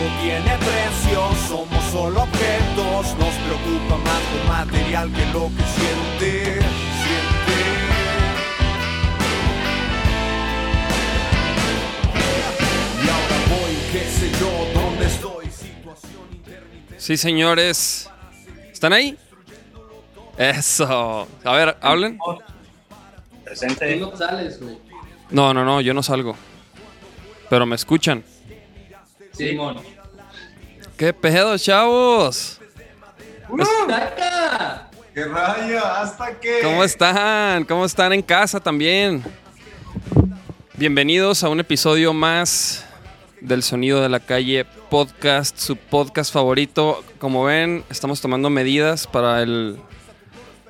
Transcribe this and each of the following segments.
Todo tiene precio, somos solo objetos, nos preocupa más lo material que lo que siente, siente. Y ahora voy, qué sé yo, dónde estoy, situación intermitente. Sí, señores. ¿Están ahí? Eso. A ver, hablen. Presente. Tú no sales, güey. No, no, no, yo no salgo. Pero me escuchan. Simón. ¿Qué pedo, chavos? ¡Saca! ¡Qué raya! ¿Hasta qué? ¿Cómo están? ¿Cómo están en casa también? Bienvenidos a un episodio más del Sonido de la Calle podcast, su podcast favorito. Como ven, estamos tomando medidas para el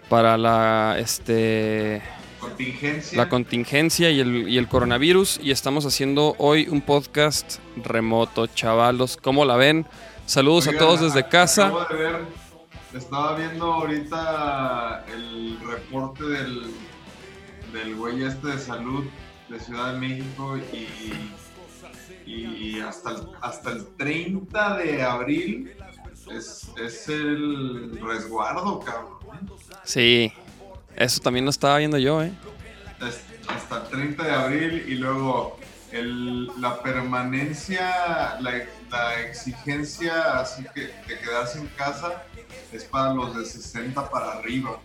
para la este Contingencia. la contingencia y el, y el coronavirus y estamos haciendo hoy un podcast remoto, chavalos. ¿Cómo la ven? Saludos a todos desde casa. Acabo de ver, estaba viendo ahorita el reporte del, del güey este de salud de Ciudad de México y, y hasta, el, hasta el 30 de abril es, es el resguardo, cabrón. Sí, eso también lo estaba viendo yo, ¿eh? Hasta el 30 de abril y luego el- la permanencia, la, la exigencia así que de quedarse en casa es para los de 60 para arriba.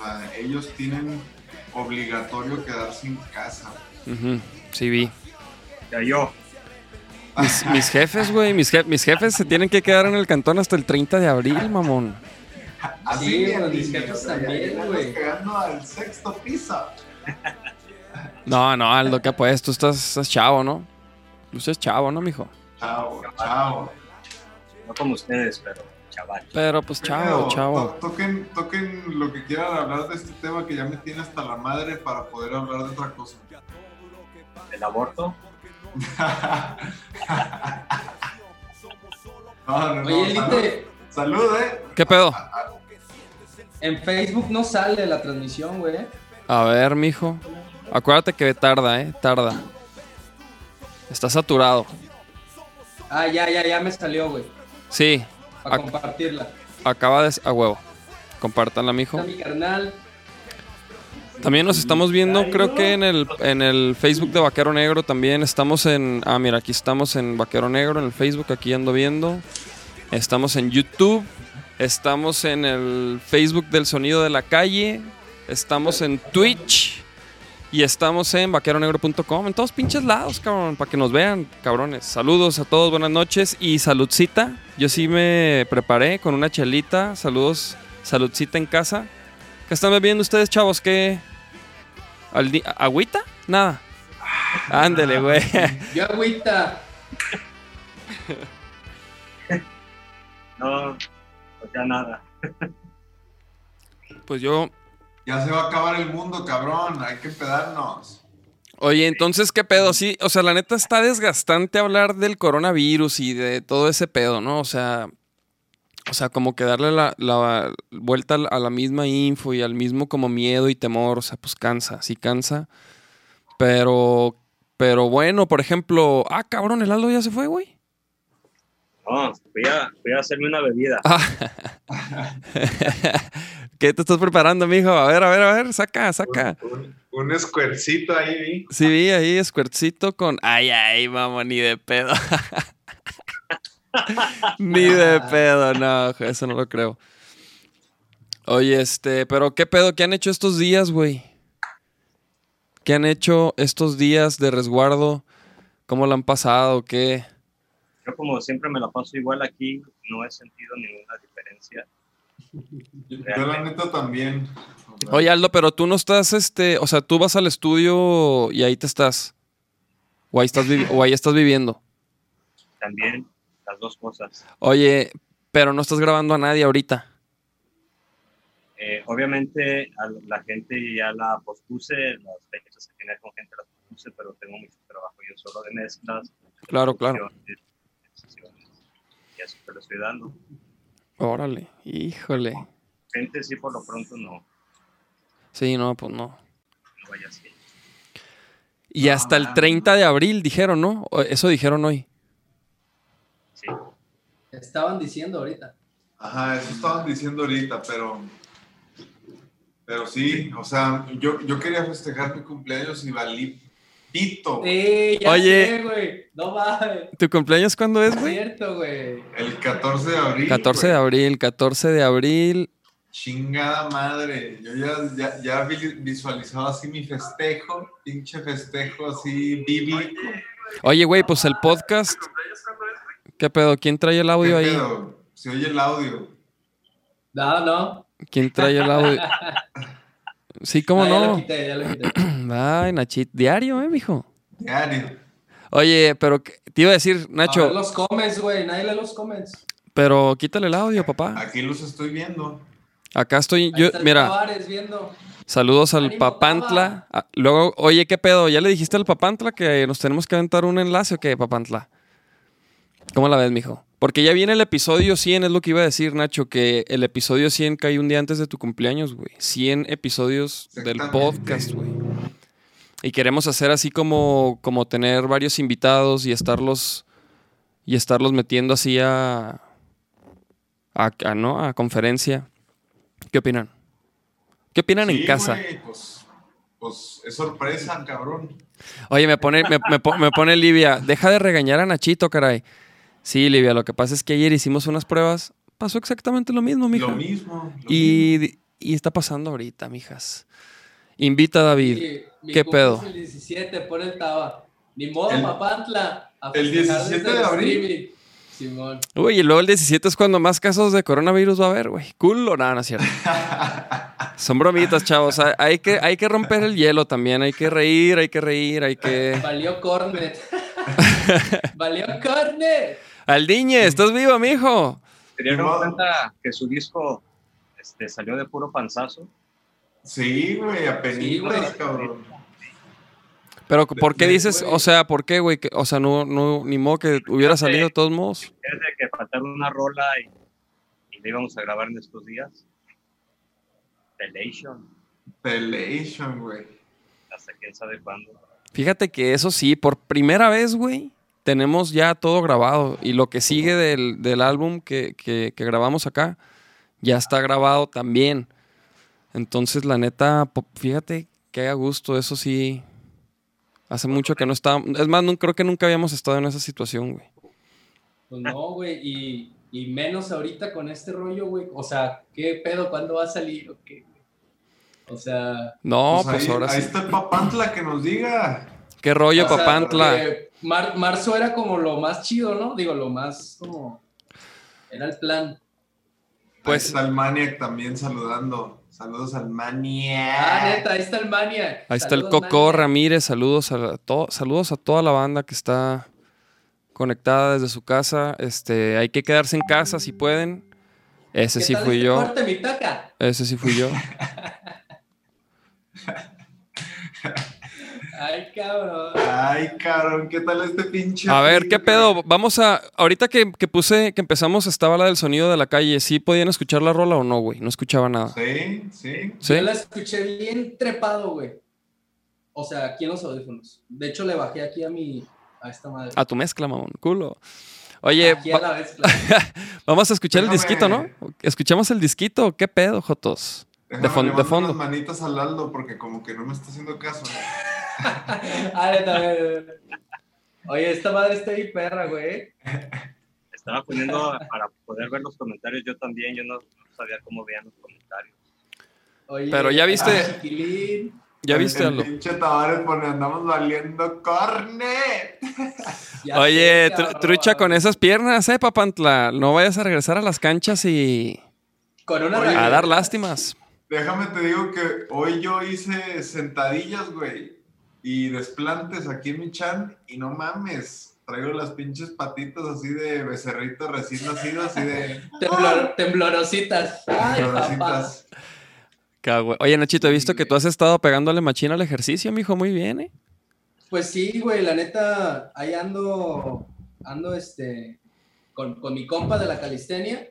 O sea, ellos tienen obligatorio quedarse en casa. Sí, vi. Ya yo. Mis, mis jefes, güey, mis, je- mis jefes se tienen que quedar en el cantón hasta el 30 de abril, mamón. Sí, niño, jefes o sea, ya también, güey. cagando al sexto piso. No, no, Aldo, ¿qué pues? Tú estás, estás chavo, ¿no? Tú estás chavo, ¿no, mijo? Chao, chao. No como ustedes, pero chaval. Pero pues chavo, Pero, chavo. to- toquen, toquen lo que quieran hablar de este tema que ya me tiene hasta la madre para poder hablar de otra cosa. El aborto. No, no, no, Oye, Elite, salud, eh. ¿Qué pedo? en Facebook no sale la transmisión, güey. A ver, mijo. Acuérdate que tarda, ¿eh? Tarda. Está saturado. Ah, ya, ya, ya me salió, güey. Sí, Para Ac- compartirla. acaba de... A huevo. Compártanla, mijo. Está mi carnal. También nos estamos viendo, creo que en el, en el Facebook de Vaquero Negro también estamos en... Ah, mira, aquí estamos en Vaquero Negro, en el Facebook, aquí ando viendo. Estamos en YouTube, estamos en el Facebook del Sonido de la Calle, estamos en Twitch y estamos en vaqueronegro.com, en todos pinches lados, cabrón, para que nos vean, cabrones. Saludos a todos, buenas noches y saludcita. Yo sí me preparé con una chelita, saludos, saludcita en casa. ¿Qué están bebiendo ustedes, chavos? ¿Qué? ¿Al di- ¿Agüita? Nada. Ándele, güey. Yo agüita. No, pues ya nada. Pues yo. Ya se va a acabar el mundo, cabrón. Hay que pedarnos. Oye, entonces, ¿qué pedo? Sí, o sea, la neta está desgastante hablar del coronavirus y de todo ese pedo, ¿no? O sea. O sea, como que darle la, la vuelta a la misma info y al mismo como miedo y temor, o sea, pues cansa, sí cansa. Pero, pero bueno, por ejemplo, ah, cabrón, el Aldo ya se fue, güey. No, fui a, fui a hacerme una bebida. Ah. ¿Qué te estás preparando, mijo? A ver, a ver, a ver, saca, saca. Un, un squirtcito ahí, vi. Sí, vi ahí squirtcito con. Ay, ay, vamos, ni de pedo. ni de pedo, no, eso no lo creo. Oye, este, pero ¿qué pedo? ¿Qué han hecho estos días, güey? ¿Qué han hecho estos días de resguardo? ¿Cómo lo han pasado? ¿Qué? Yo como siempre me la paso igual aquí, no he sentido ninguna diferencia. Yo la neta también. Oye, Aldo, pero tú no estás, este, o sea, tú vas al estudio y ahí te estás. O ahí estás, vivi- o ahí estás viviendo. También las dos cosas. Oye, pero no estás grabando a nadie ahorita. Eh, obviamente a la gente ya la pospuse, las fechas que tenía con gente las pospuse, pero tengo mucho trabajo yo solo de mezclas. Claro, claro. Producciones, sesiones, Y eso te lo estoy dando. Órale, híjole. Gente sí, por lo pronto no, Sí, no, pues no. no vaya así. Y hasta el 30 de abril dijeron, ¿no? Eso dijeron hoy. Sí. Estaban diciendo ahorita. Ajá, eso estaban diciendo ahorita, pero. Pero sí, o sea, yo, yo quería festejar mi cumpleaños y valí pito. Sí, ya Oye. sé, güey. No mames. ¿Tu cumpleaños cuándo es, güey? cierto, güey. El 14 de abril. 14 de abril, 14 de abril. Chingada madre. Yo ya, ya, ya vi- visualizaba así mi festejo, pinche festejo así bíblico. Oye, güey, pues el podcast. ¿Qué pedo? ¿Quién trae el audio ¿Qué ahí? pedo? Se oye el audio. No, no. ¿Quién trae el audio? Sí, ¿cómo Ah, Ya lo no? quité, ya lo quité. Ay, Nachit. Diario, ¿eh, mijo? Diario. Oye, pero ¿qué- te iba a decir, A ver Nacho, los comments, güey. Nadie lee los comments. pero quítale el audio, papá. Aquí los estoy viendo. Acá estoy, Ahí yo, está el mira, viendo. saludos al Ánimo, Papantla. Ah, Luego, oye, ¿qué pedo? ¿Ya le dijiste al Papantla que nos tenemos que aventar un enlace o qué, Papantla? ¿Cómo la ves, mijo? Porque ya viene el episodio 100, es lo que iba a decir, Nacho, que el episodio 100 cae un día antes de tu cumpleaños, güey. 100 episodios del podcast, güey. Y queremos hacer así como, como tener varios invitados y estarlos y estarlos metiendo así a, a, a, ¿no? a conferencia. ¿Qué opinan? ¿Qué opinan en casa? pues, pues es sorpresa, cabrón. Oye, me pone, me, me pone Livia, deja de regañar a Nachito, caray. Sí, Livia, lo que pasa es que ayer hicimos unas pruebas, pasó exactamente lo mismo, mija. Lo mismo. lo mismo. Y, y está pasando ahorita, mijas. Invita a David. Sí, mi ¿Qué pedo? es El 17, pone el Taba. Ni modo, El- Papantla. a el festejar 17 desde de abril. streaming. Simón. Uy, y luego el 17 es cuando más casos de coronavirus va a haber, güey. Culo, nada, no es cierto. Son bromitas, chavos. Hay- Hay que, hay que romper el hielo también. Hay que reír, hay que reír, hay que... Valió Cornet. Valió Cornet. Aldiñe, ¿estás vivo, mijo? ¿Se dieron No. cuenta que su disco este, salió de puro panzazo? Sí, güey, apenas, Sí, güey. cabrón. Pero, ¿por qué dices? O sea, ¿por qué, güey? O sea, no, no, ni modo que hubiera salido de todos modos. Es de que faltaron una rola y, y la íbamos a grabar en estos días. Pelation, Pelation, güey. hasta quién sabe cuándo. Fíjate que eso sí, por primera vez, güey, tenemos ya todo grabado. Y lo que sigue del, del álbum que, que- que grabamos acá, ya está grabado también. Entonces, la neta, fíjate que a gusto, eso sí. Hace mucho que no estábamos. Es más, no, creo que nunca habíamos estado en esa situación, güey. Pues no, güey. Y, y menos ahorita con este rollo, güey. O sea, ¿qué pedo? ¿Cuándo va a salir? ¿O qué? O sea. No, Pues pues, ahí, ahora ahí sí. está el papantla que nos diga. ¿Qué rollo, o sea, papantla? porque mar- marzo era como lo más chido, ¿no? Digo, lo más como. Era el plan. Pues- Ahí está el Maniac también saludando. Saludos al Maniac. Ah, neta, ahí está el Mania. Ahí está el Saludos, Coco. Ramírez, saludos a, to- saludos a toda la banda que está conectada desde su casa. Este, hay que quedarse en casa si pueden. Ese ¿Qué sí fui este yo. corte, mi taca? Ese sí fui yo. Ay, cabrón. Ay, cabrón, ¿qué tal este pinche? A ver, ¿qué pedo? Vamos a. Ahorita que, que puse, que empezamos, estaba la del sonido de la calle. ¿Sí podían escuchar la rola o no, güey? No escuchaba nada. Sí, sí. ¿Sí? Yo la escuché bien trepado, güey. O sea, aquí en los audífonos. De hecho, le bajé aquí a mi. a esta madre. A tu mezcla, mamón. Culo. Oye, aquí a la vez. claro. vamos a escuchar el disquito, ¿no? ¿Escuchamos el disquito? ¿Qué pedo, Jotos? Déjame, fon- le de fondo. manitas al Aldo porque como que no me está haciendo caso. Ah, güey. Oye, esta madre está ahí perra, güey. Estaba poniendo para poder ver los comentarios yo también, yo no, no sabía cómo veían los comentarios. Oye, Pero ya viste- ah. ¿Ya viste, el Aldo? pinche Tavares pone, andamos valiendo cornet. Oye, tru- trucha con esas piernas, eh, papantla. No vayas a regresar a las canchas y Con una Oye, a dar lástimas. Déjame te digo que hoy yo hice sentadillas, güey, y desplantes aquí en mi chan y no mames, traigo las pinches patitas así de becerrito recién nacido, así de Temblor- temblorositas. Ay, papá. florecitas. Cagüe- Oye, Nachito, he visto que tú has estado pegándole machina al ejercicio, mijo. Muy bien, ¿eh? Pues sí, güey, la neta, ahí ando, ando este, con, con mi compa de la calistenia,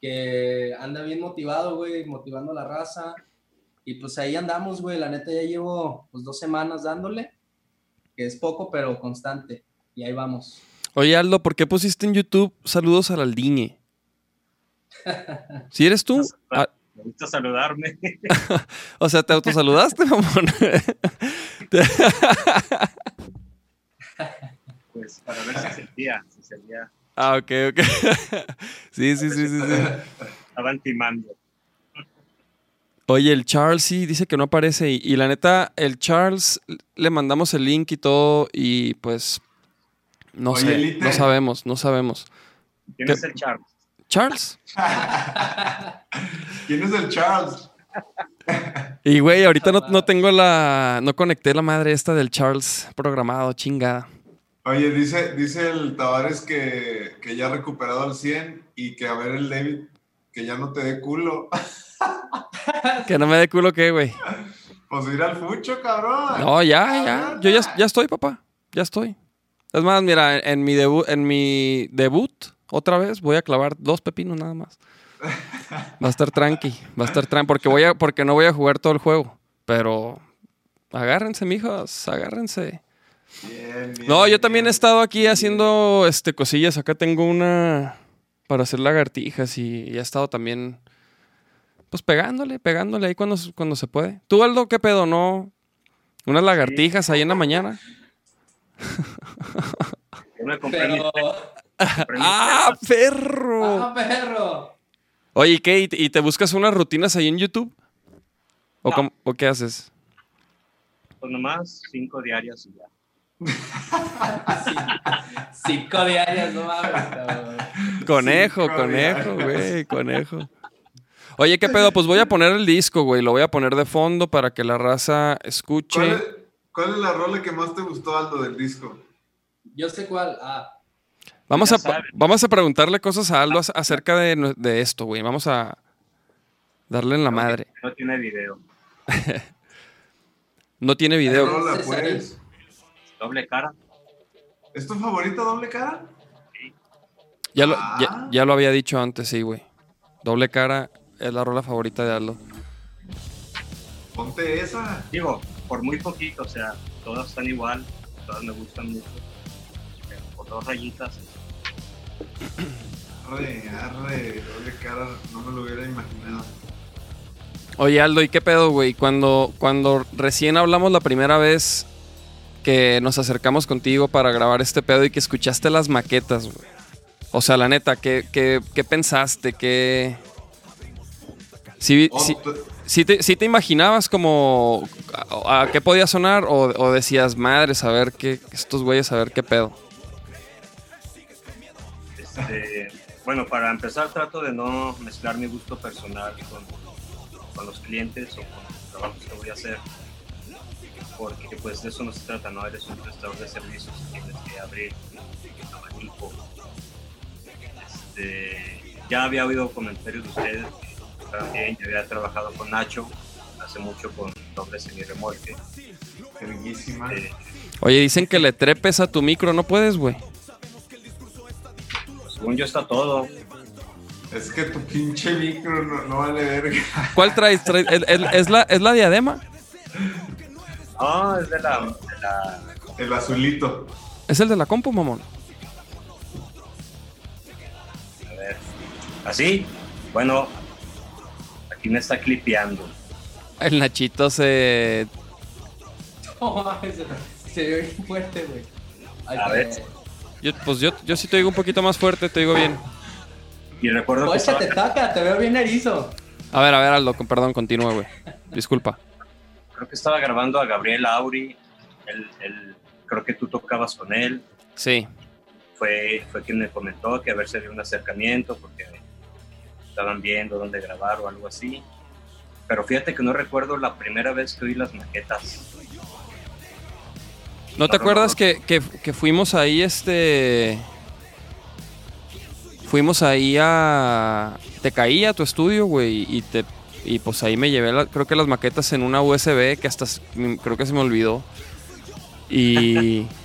que anda bien motivado, güey, motivando a la raza. Y pues ahí andamos, güey, la neta ya llevo pues dos semanas dándole, que es poco, pero constante. Y ahí vamos. Oye, Aldo, ¿por qué pusiste en YouTube saludos al Aldiñe? ¿Si eres tú? Ah, Me gusta saludarme. o sea, te autosaludaste, mamón. Pues para ver si sentía, si sería, ah, ok, ok. sí, sí, sí, sí, sí. estaban timando. Oye, el Charles sí dice que no aparece. Y, y la neta, el Charles le mandamos el link y todo. Y pues. No Oye, sé. Elite. No sabemos, no sabemos. ¿Quién ¿Qué? es el Charles? Charles. ¿Quién es el Charles? Y güey, ahorita no, no tengo la. No conecté la madre esta del Charles programado, chingada. Oye, dice, dice el Tavares que, que ya ha recuperado al 100 y que a ver el David, que ya no te dé culo. Que no me dé culo que, güey. Pues ir al fucho, cabrón. No, ya, ya. Yo ya, ya estoy, papá. Ya estoy. Es más, mira, en, mi debut, en mi debut, otra vez, voy a clavar dos pepinos nada más. Va a estar tranqui, va a estar tranqui, porque voy a, porque no voy a jugar todo el juego. Pero agárrense, mijos, agárrense. Bien, bien, No, yo también he estado aquí haciendo este cosillas. Acá tengo una para hacer lagartijas y, y he estado también pues pegándole, pegándole ahí cuando, cuando se puede. ¿Tú, Aldo, qué pedo? ¿No? Unas lagartijas ahí en la mañana. Yo me compré mis- Pero... ¡Ah, perro! ¡Ah, perro! Oye, ¿y qué? ¿Y te, y te buscas unas rutinas ahí en YouTube? ¿O, No. cómo- o qué haces? Pues nomás cinco diarias y ya. Cinco diarias, no mames, cabrón. Conejo, conejo, güey, conejo. Oye, ¿qué pedo? Pues voy a poner el disco, güey. Lo voy a poner de fondo para que la raza escuche. ¿Cuál es, cuál es la rola que más te gustó, Aldo, del disco? Yo sé cuál. Ah, Vamos a, vamos a preguntarle cosas a Aldo ac- acerca de, de esto, güey. Vamos a darle en la madre. No tiene video. No tiene ¿Qué video. rola, pues? Doble cara. ¿Es tu favorita doble cara? Ya lo, Ah. ya, ya lo había dicho antes, sí, güey. Doble cara es la rola favorita de Aldo. Ponte esa. Digo, por muy poquito, o sea, todas están igual, todas me gustan mucho. Por dos rayitas, Arre, arre, doble cara, no me lo hubiera imaginado. Oye, Aldo, ¿y qué pedo, güey? Cuando, cuando recién hablamos la primera vez que nos acercamos contigo para grabar este pedo y que escuchaste las maquetas, güey. O sea, la neta, ¿qué, qué, qué pensaste? ¿Qué...? Sí, Oh, tú- sí te, sí te imaginabas como a, a qué podía sonar o, o decías, madre, saber qué, estos güeyes, a ver qué pedo. Este, bueno, para empezar trato de no mezclar mi gusto personal con, con los clientes o con los trabajos que voy a hacer. Porque pues de eso no se trata, ¿no? Eres un prestador de servicios y tienes que abrir Este, ya había oído comentarios de ustedes también yo había trabajado con Nacho hace mucho con doble semirremolque. Verguísima. Eh, Oye, dicen que le trepes a tu micro, no puedes, güey. según yo está todo. Es que tu pinche micro no, no vale verga. ¿Cuál traes? ¿Traes- ¿Es, es- es la, ¿Es la diadema? Ah, es de la, de la El azulito. Es el de la compu, mamón. ¿Así? Bueno, aquí me está clipeando. El Nachito se... no mames, se ve bien fuerte, güey. A ver. yo- pues yo, yo sí te digo un poquito más fuerte, te digo bien. Y recuerdo que estaba, te taca, te veo bien erizo. A ver, a ver, Aldo, perdón, continúa, güey. Disculpa. creo que estaba grabando a Gabriel Auri. Él, él- creo que tú tocabas con él. Sí. Fue, fue quien me comentó que a ver si había un acercamiento porque estaban viendo dónde grabar o algo así. Pero fíjate que no recuerdo la primera vez que oí las maquetas. ¿No te No, acuerdas que, que- que fuimos ahí, este... Fuimos ahí a... Te caí a tu estudio, güey, y te y pues ahí me llevé, la- creo que las maquetas en una USB que hasta creo que se me olvidó. Y...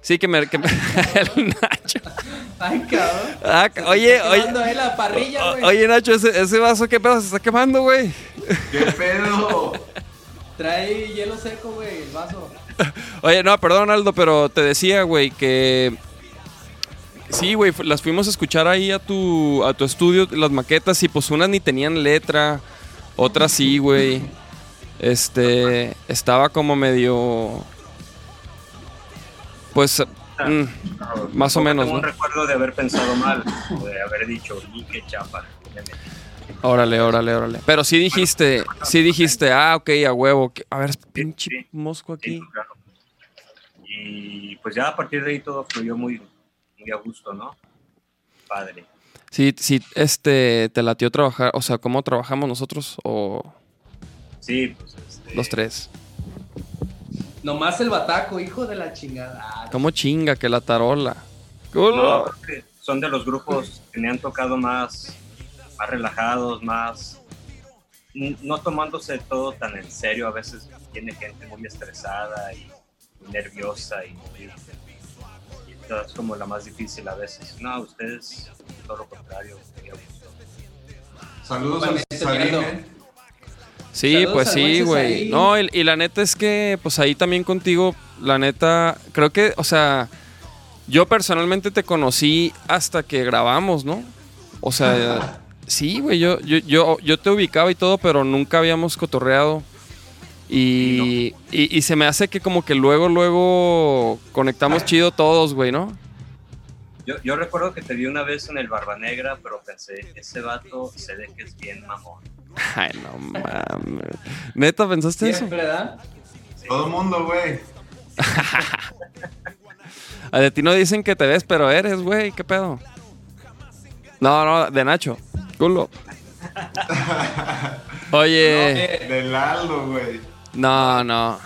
Sí, que me... que me- el Nacho. Ay, cabrón. Ah, Se oye, está oye. quemando ahí la parrilla, güey. Oye, Nacho, ese, ese vaso, ¿qué pedo? Se está quemando, güey. ¿Qué pedo? Trae hielo seco, güey, el vaso. Oye, no, perdón, Aldo, pero te decía, güey, que. Sí, güey, las fuimos a escuchar ahí a tu, a tu estudio, las maquetas, y pues unas ni tenían letra, otras sí, güey. Este. Estaba como medio. Pues. Mm, Más o menos, Tengo un recuerdo de haber pensado mal, o de haber dicho, y qué chapa. le metí". órale, órale, órale. Pero sí dijiste, sí dijiste, ah, ok, a huevo. A ver, pinche sí. mosco Sí, aquí. claro. Y pues ya a partir de ahí todo fluyó muy, muy a gusto, ¿no? Padre. Sí, sí, este, te latió trabajar, o sea, ¿cómo trabajamos nosotros? O Sí, pues este, los tres. Nomás el bataco, hijo de la chingada. Ah, ¿Cómo chinga que la tarola? No, son de los grupos que me han tocado más, más relajados, más no tomándose todo tan en serio. A veces tiene gente muy estresada y nerviosa y, muy- es como la más difícil a veces. No, ustedes todo lo contrario. muy a gusto. Sí, Saludos pues sí, güey. No, y, y la neta es que, pues ahí también contigo, la neta, creo que, o sea, yo personalmente te conocí hasta que grabamos, ¿no? O sea, sí, güey, yo, yo, yo, yo te ubicaba y todo, pero nunca habíamos cotorreado. Y, y, y se me hace que como que luego, luego conectamos chido todos, güey, ¿no? Yo, yo recuerdo que te vi una vez en el Barba Negra, pero pensé, ese vato se ve que es bien mamón. Ay, no mames. ¿Neta pensaste eso? Siempre, ¿verdad? Todo el mundo, güey. A de ti no dicen que te ves, pero eres, güey. ¿Qué pedo? No, no, de Nacho. Culo. Oye, Del Aldo, güey. no, no.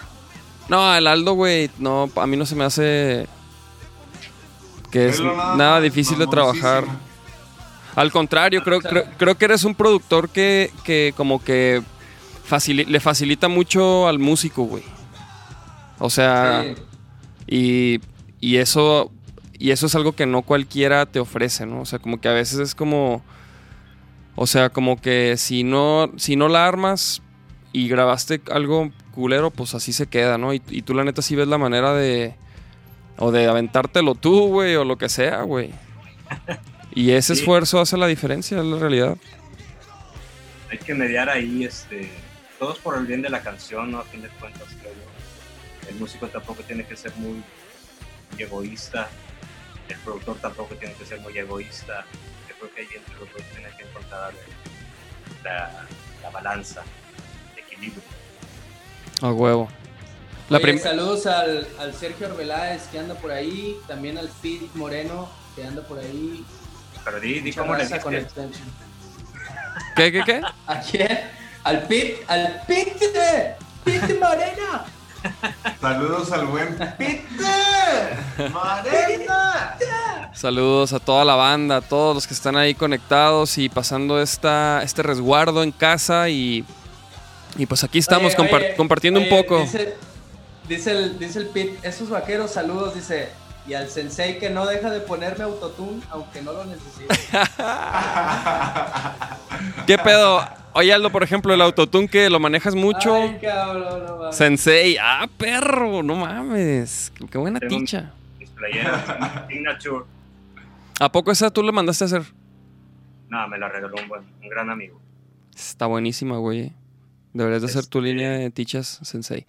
No, el Aldo, güey, no, a mí no se me hace que es nada, difícil de trabajar. Al contrario, creo, creo, creo que eres un productor que, que como que le facilita mucho al músico, güey. O sea, Sí. Y, y eso y eso es algo que no cualquiera te ofrece, ¿no? O sea, como que a veces es como o sea, como que si no si no la armas y grabaste algo culero, pues así se queda, ¿no? Y, y tú la neta sí ves la manera de o de aventártelo tú, güey, o lo que sea, güey. Y ese Sí. esfuerzo hace la diferencia, es la realidad. Hay que mediar ahí, este, todos por el bien de la canción, ¿no? A fin de cuentas, creo yo. El músico tampoco tiene que ser muy egoísta, el productor tampoco tiene que ser muy egoísta. Yo creo que ahí entre los dos tienen que encontrar la, la balanza, el equilibrio. A huevo. La Oye, prim- saludos al, al Sergio Arbeláez que anda por ahí, también al Pete Moreno que anda por ahí. Pero di, di cómo le con diste. extension. ¿Qué, qué, qué? ¿A quién? Al Pete, al Pete, Pete Moreno. Saludos al buen Peter. Marena. Saludos a toda la banda, a todos los que están ahí conectados y pasando esta, este resguardo en casa y, y pues aquí estamos Oye, compar- oye, compartiendo oye, un poco. Dice, dice el, dice el Pete, esos vaqueros, saludos, dice. Y al sensei que no deja de ponerme autotune, aunque no lo necesite. ¿Qué pedo? Oye Aldo, por ejemplo, el autotune que lo manejas mucho. Ay, cabrón, no mames. Sensei, ah, perro, no mames. Qué buena Tengo ticha. Mis playeras, Signature. ¿A poco esa tú le mandaste a hacer? Nada, me la regaló un, buen, un gran amigo. Está buenísima, güey. Deberías de hacer tu Este- línea de tichas, Sensei.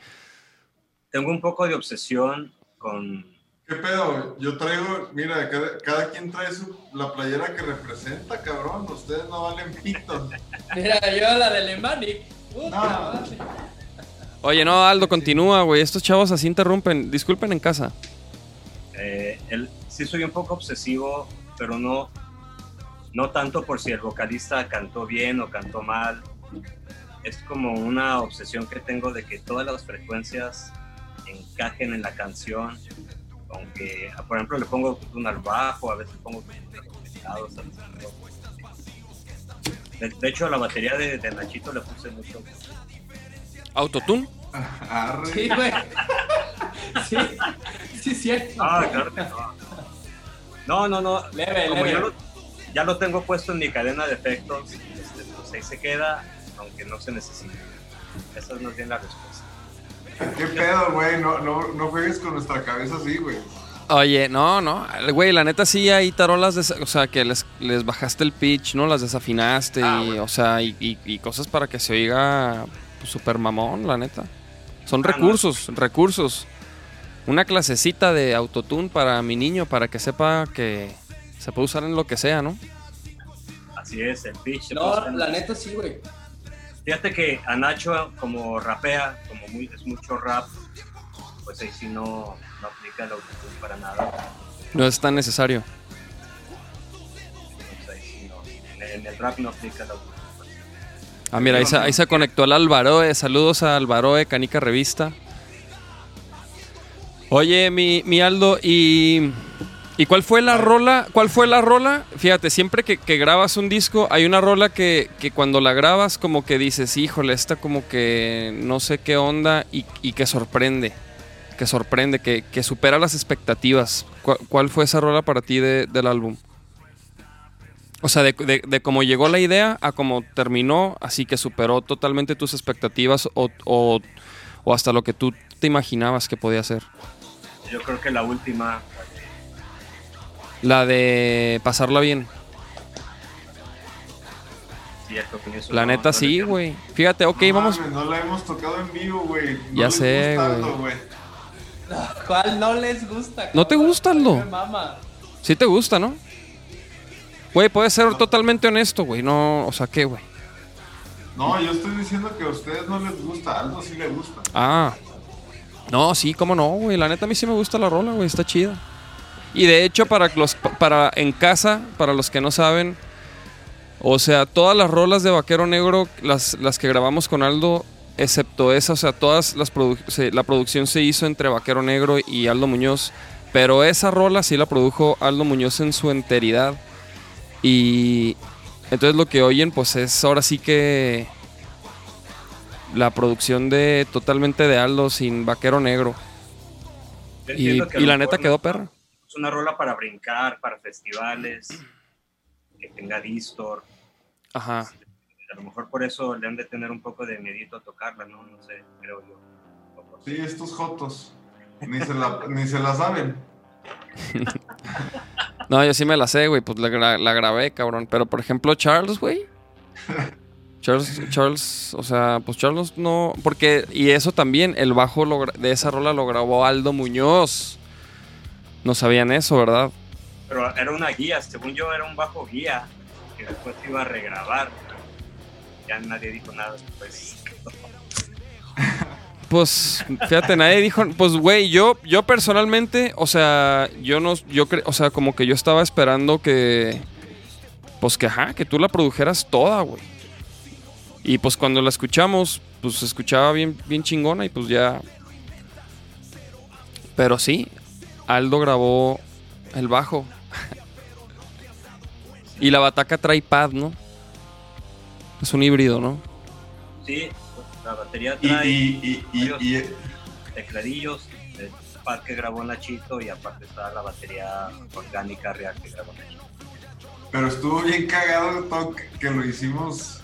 Tengo un poco de obsesión con ¿Qué pedo? Yo traigo, mira, cada, cada quien trae su, la playera que representa, cabrón. Ustedes no valen pito. Mira, yo la de Lemanic. Puta No. madre. Oye, no, Aldo, continúa, güey. Estos chavos así interrumpen. Disculpen en casa. Eh, el- sí soy un poco obsesivo, pero no, no tanto por si el vocalista cantó bien o cantó mal. Es como una obsesión que tengo de que todas las frecuencias encajen en la canción. Aunque, por ejemplo, le pongo un al bajo, a veces pongo. De, de hecho, a la batería de, de Nachito le puse mucho. ¿Autotune? Arre. Sí, güey. Sí, sí, cierto. Ah, claro que no. No, no, no. Leve, Como leve. yo lo, ya lo tengo puesto en mi cadena de efectos, este, pues ahí se queda, aunque no se necesite. Esa es más bien la respuesta. ¿Qué pedo, güey? No, no, no juegues con nuestra cabeza así, güey. Oye, no, no, güey, la neta sí hay tarolas, des- o sea, que les, les bajaste el pitch, ¿no? Las desafinaste, Ah, y, bueno. o sea, y, y- y cosas para que se oiga pues, super mamón, la neta. Son Ah, no. recursos, recursos. Una clasecita de autotune para mi niño, para que sepa que se puede usar en lo que sea, ¿no? Así es, el pitch. No, la neta sí, güey. Fíjate que a Nacho, como rapea, muy, es mucho rap, pues ahí sí no, no aplica el autotune para nada. No es tan necesario. Entonces ahí sí no. En, en el rap no aplica el autotune. Ah, mira, ahí se, ahí se conectó el Alvaroe. Saludos a Alvaroe, Canica Revista. Oye, mi, mi Aldo, ¿y, ¿y cuál fue la rola? ¿Cuál fue la rola? Fíjate, siempre que, que grabas un disco, hay una rola que, que cuando la grabas como que dices, híjole, esta como que no sé qué onda y, y que sorprende. Que sorprende, que, que supera las expectativas. ¿Cuál, cuál fue esa rola para ti de- del álbum? O sea, de, de, de cómo llegó la idea a cómo terminó, así que superó totalmente tus expectativas o, o- o hasta lo que tú te imaginabas que podía ser. Yo creo que la última, La de pasarla bien. cierto, con eso La no- neta no sí, güey. Fíjate, ok, No vamos. mames, no la hemos tocado en vivo, güey. No Ya sé, güey. ¿Cuál no les gusta? ¿No te gusta, mama. Sí te gusta, ¿no? Güey, puedes ser totalmente honesto, güey. No, o sea, ¿qué, güey? No, yo estoy diciendo que a ustedes no les gusta. A Aldo sí le gusta. Ah. No, sí, cómo no, güey. La neta a mí sí me gusta la rola, güey. Está chida. Y de hecho, para los para en casa, para los que no saben, o sea, todas las rolas de Vaquero Negro, las, las que grabamos con Aldo, excepto esa, o sea, todas las produ- se- la producción se hizo entre Vaquero Negro y Aldo Muñoz. Pero esa rola sí la produjo Aldo Muñoz en su enteridad. Y entonces lo que oyen, pues es ahora sí que la producción de totalmente de Aldo sin Vaquero Negro. Y, la neta quedó perra. Es una rola para brincar, para festivales, que tenga distor. Ajá. A lo mejor por eso le han de tener un poco de medito a tocarla, ¿no? No sé, creo yo. Sí, estos jotos. Ni se la, ni se la saben. No, yo sí me la sé, güey. Pues la, gra- la grabé, cabrón. Pero por ejemplo, Charles, güey. Charles, Charles, o sea, pues Charles no. Porque, y eso también, el bajo lo de esa rola lo grabó Aldo Muñoz. No sabían eso, ¿verdad? Pero era una guía, según yo era un bajo guía, que después se iba a regrabar. Ya nadie dijo nada después. Pues, fíjate, nadie dijo, pues, güey, yo, yo personalmente, o sea, yo no, yo creo, o sea, como que yo estaba esperando que, pues, que, ajá, que tú la produjeras toda, güey. Y pues cuando la escuchamos, pues se escuchaba bien, bien chingona y pues ya. Pero sí, Aldo grabó el bajo. y la bataca trae pad, ¿no? Es un híbrido, ¿no? Sí, la batería Y, trae y, y, y, y- tecladillos, el pad que grabó Nachito y aparte está la batería orgánica real que grabó Nachito. pero estuvo bien cagado el toque que lo hicimos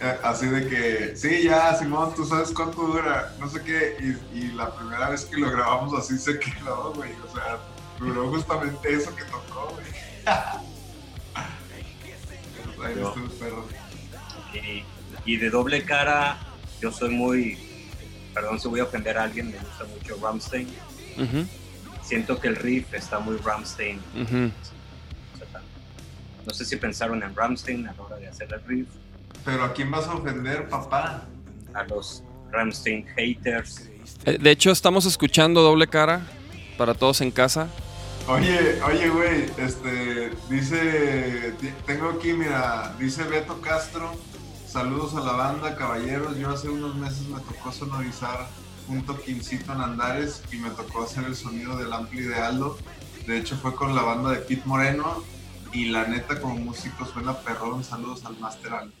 así de que, sí, ya, Simón, tú sabes cuánto dura, no sé qué, y, y la primera vez que lo grabamos así se quedó, güey, o sea, duró justamente eso que tocó, güey. Ahí Yo. perro. Y, y de doble cara, yo soy muy, perdón si voy a ofender a alguien, me gusta mucho Ramstein. Siento que el riff está muy Ramstein. ujú. o sea, no sé si pensaron en Ramstein a la hora de hacer el riff, Pero ¿a quién vas a ofender, papá? a los Ramstein haters. Eh, De hecho, estamos escuchando doble cara para todos en casa. Oye, oye, güey, este, dice, tengo aquí, mira, dice Beto Castro, saludos a la banda, caballeros, yo hace unos meses me tocó sonorizar un toquincito en Andares y me tocó hacer el sonido del ampli de Aldo, de hecho fue con la banda de Pete Moreno, y la neta como músico suena perrón. Saludos al Master Al.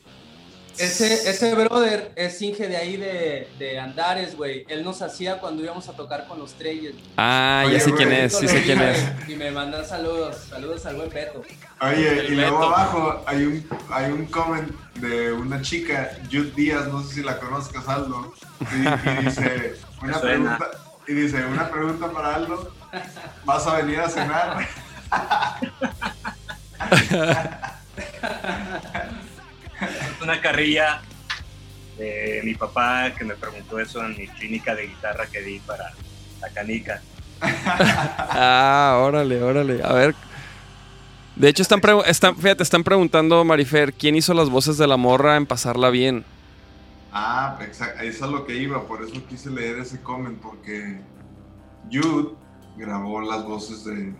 Ese, ese brother es Inge de ahí de, de Andares, güey. Él nos hacía cuando íbamos a tocar con los Treyes. Ah, Oye, ya sé quién es, sí sé quién es. Y me mandan saludos, saludos al buen Beto. Oye, El y luego Beto. abajo hay un, hay un comment de una chica, Jude Díaz, no sé si la conozcas, Aldo. Y, y dice, una pregunta, y dice, una pregunta para Aldo. ¿Vas a venir a cenar? Una carrilla de mi papá que me preguntó eso en mi clínica de guitarra que di para la canica. Ah, órale, órale. A ver. De hecho, están, pregu- están, fíjate, están preguntando, Marifer, ¿quién hizo las voces de la morra en Pasarla Bien? Ah, exacto, eso es lo que iba, por eso quise leer ese comment, porque Jude grabó las voces de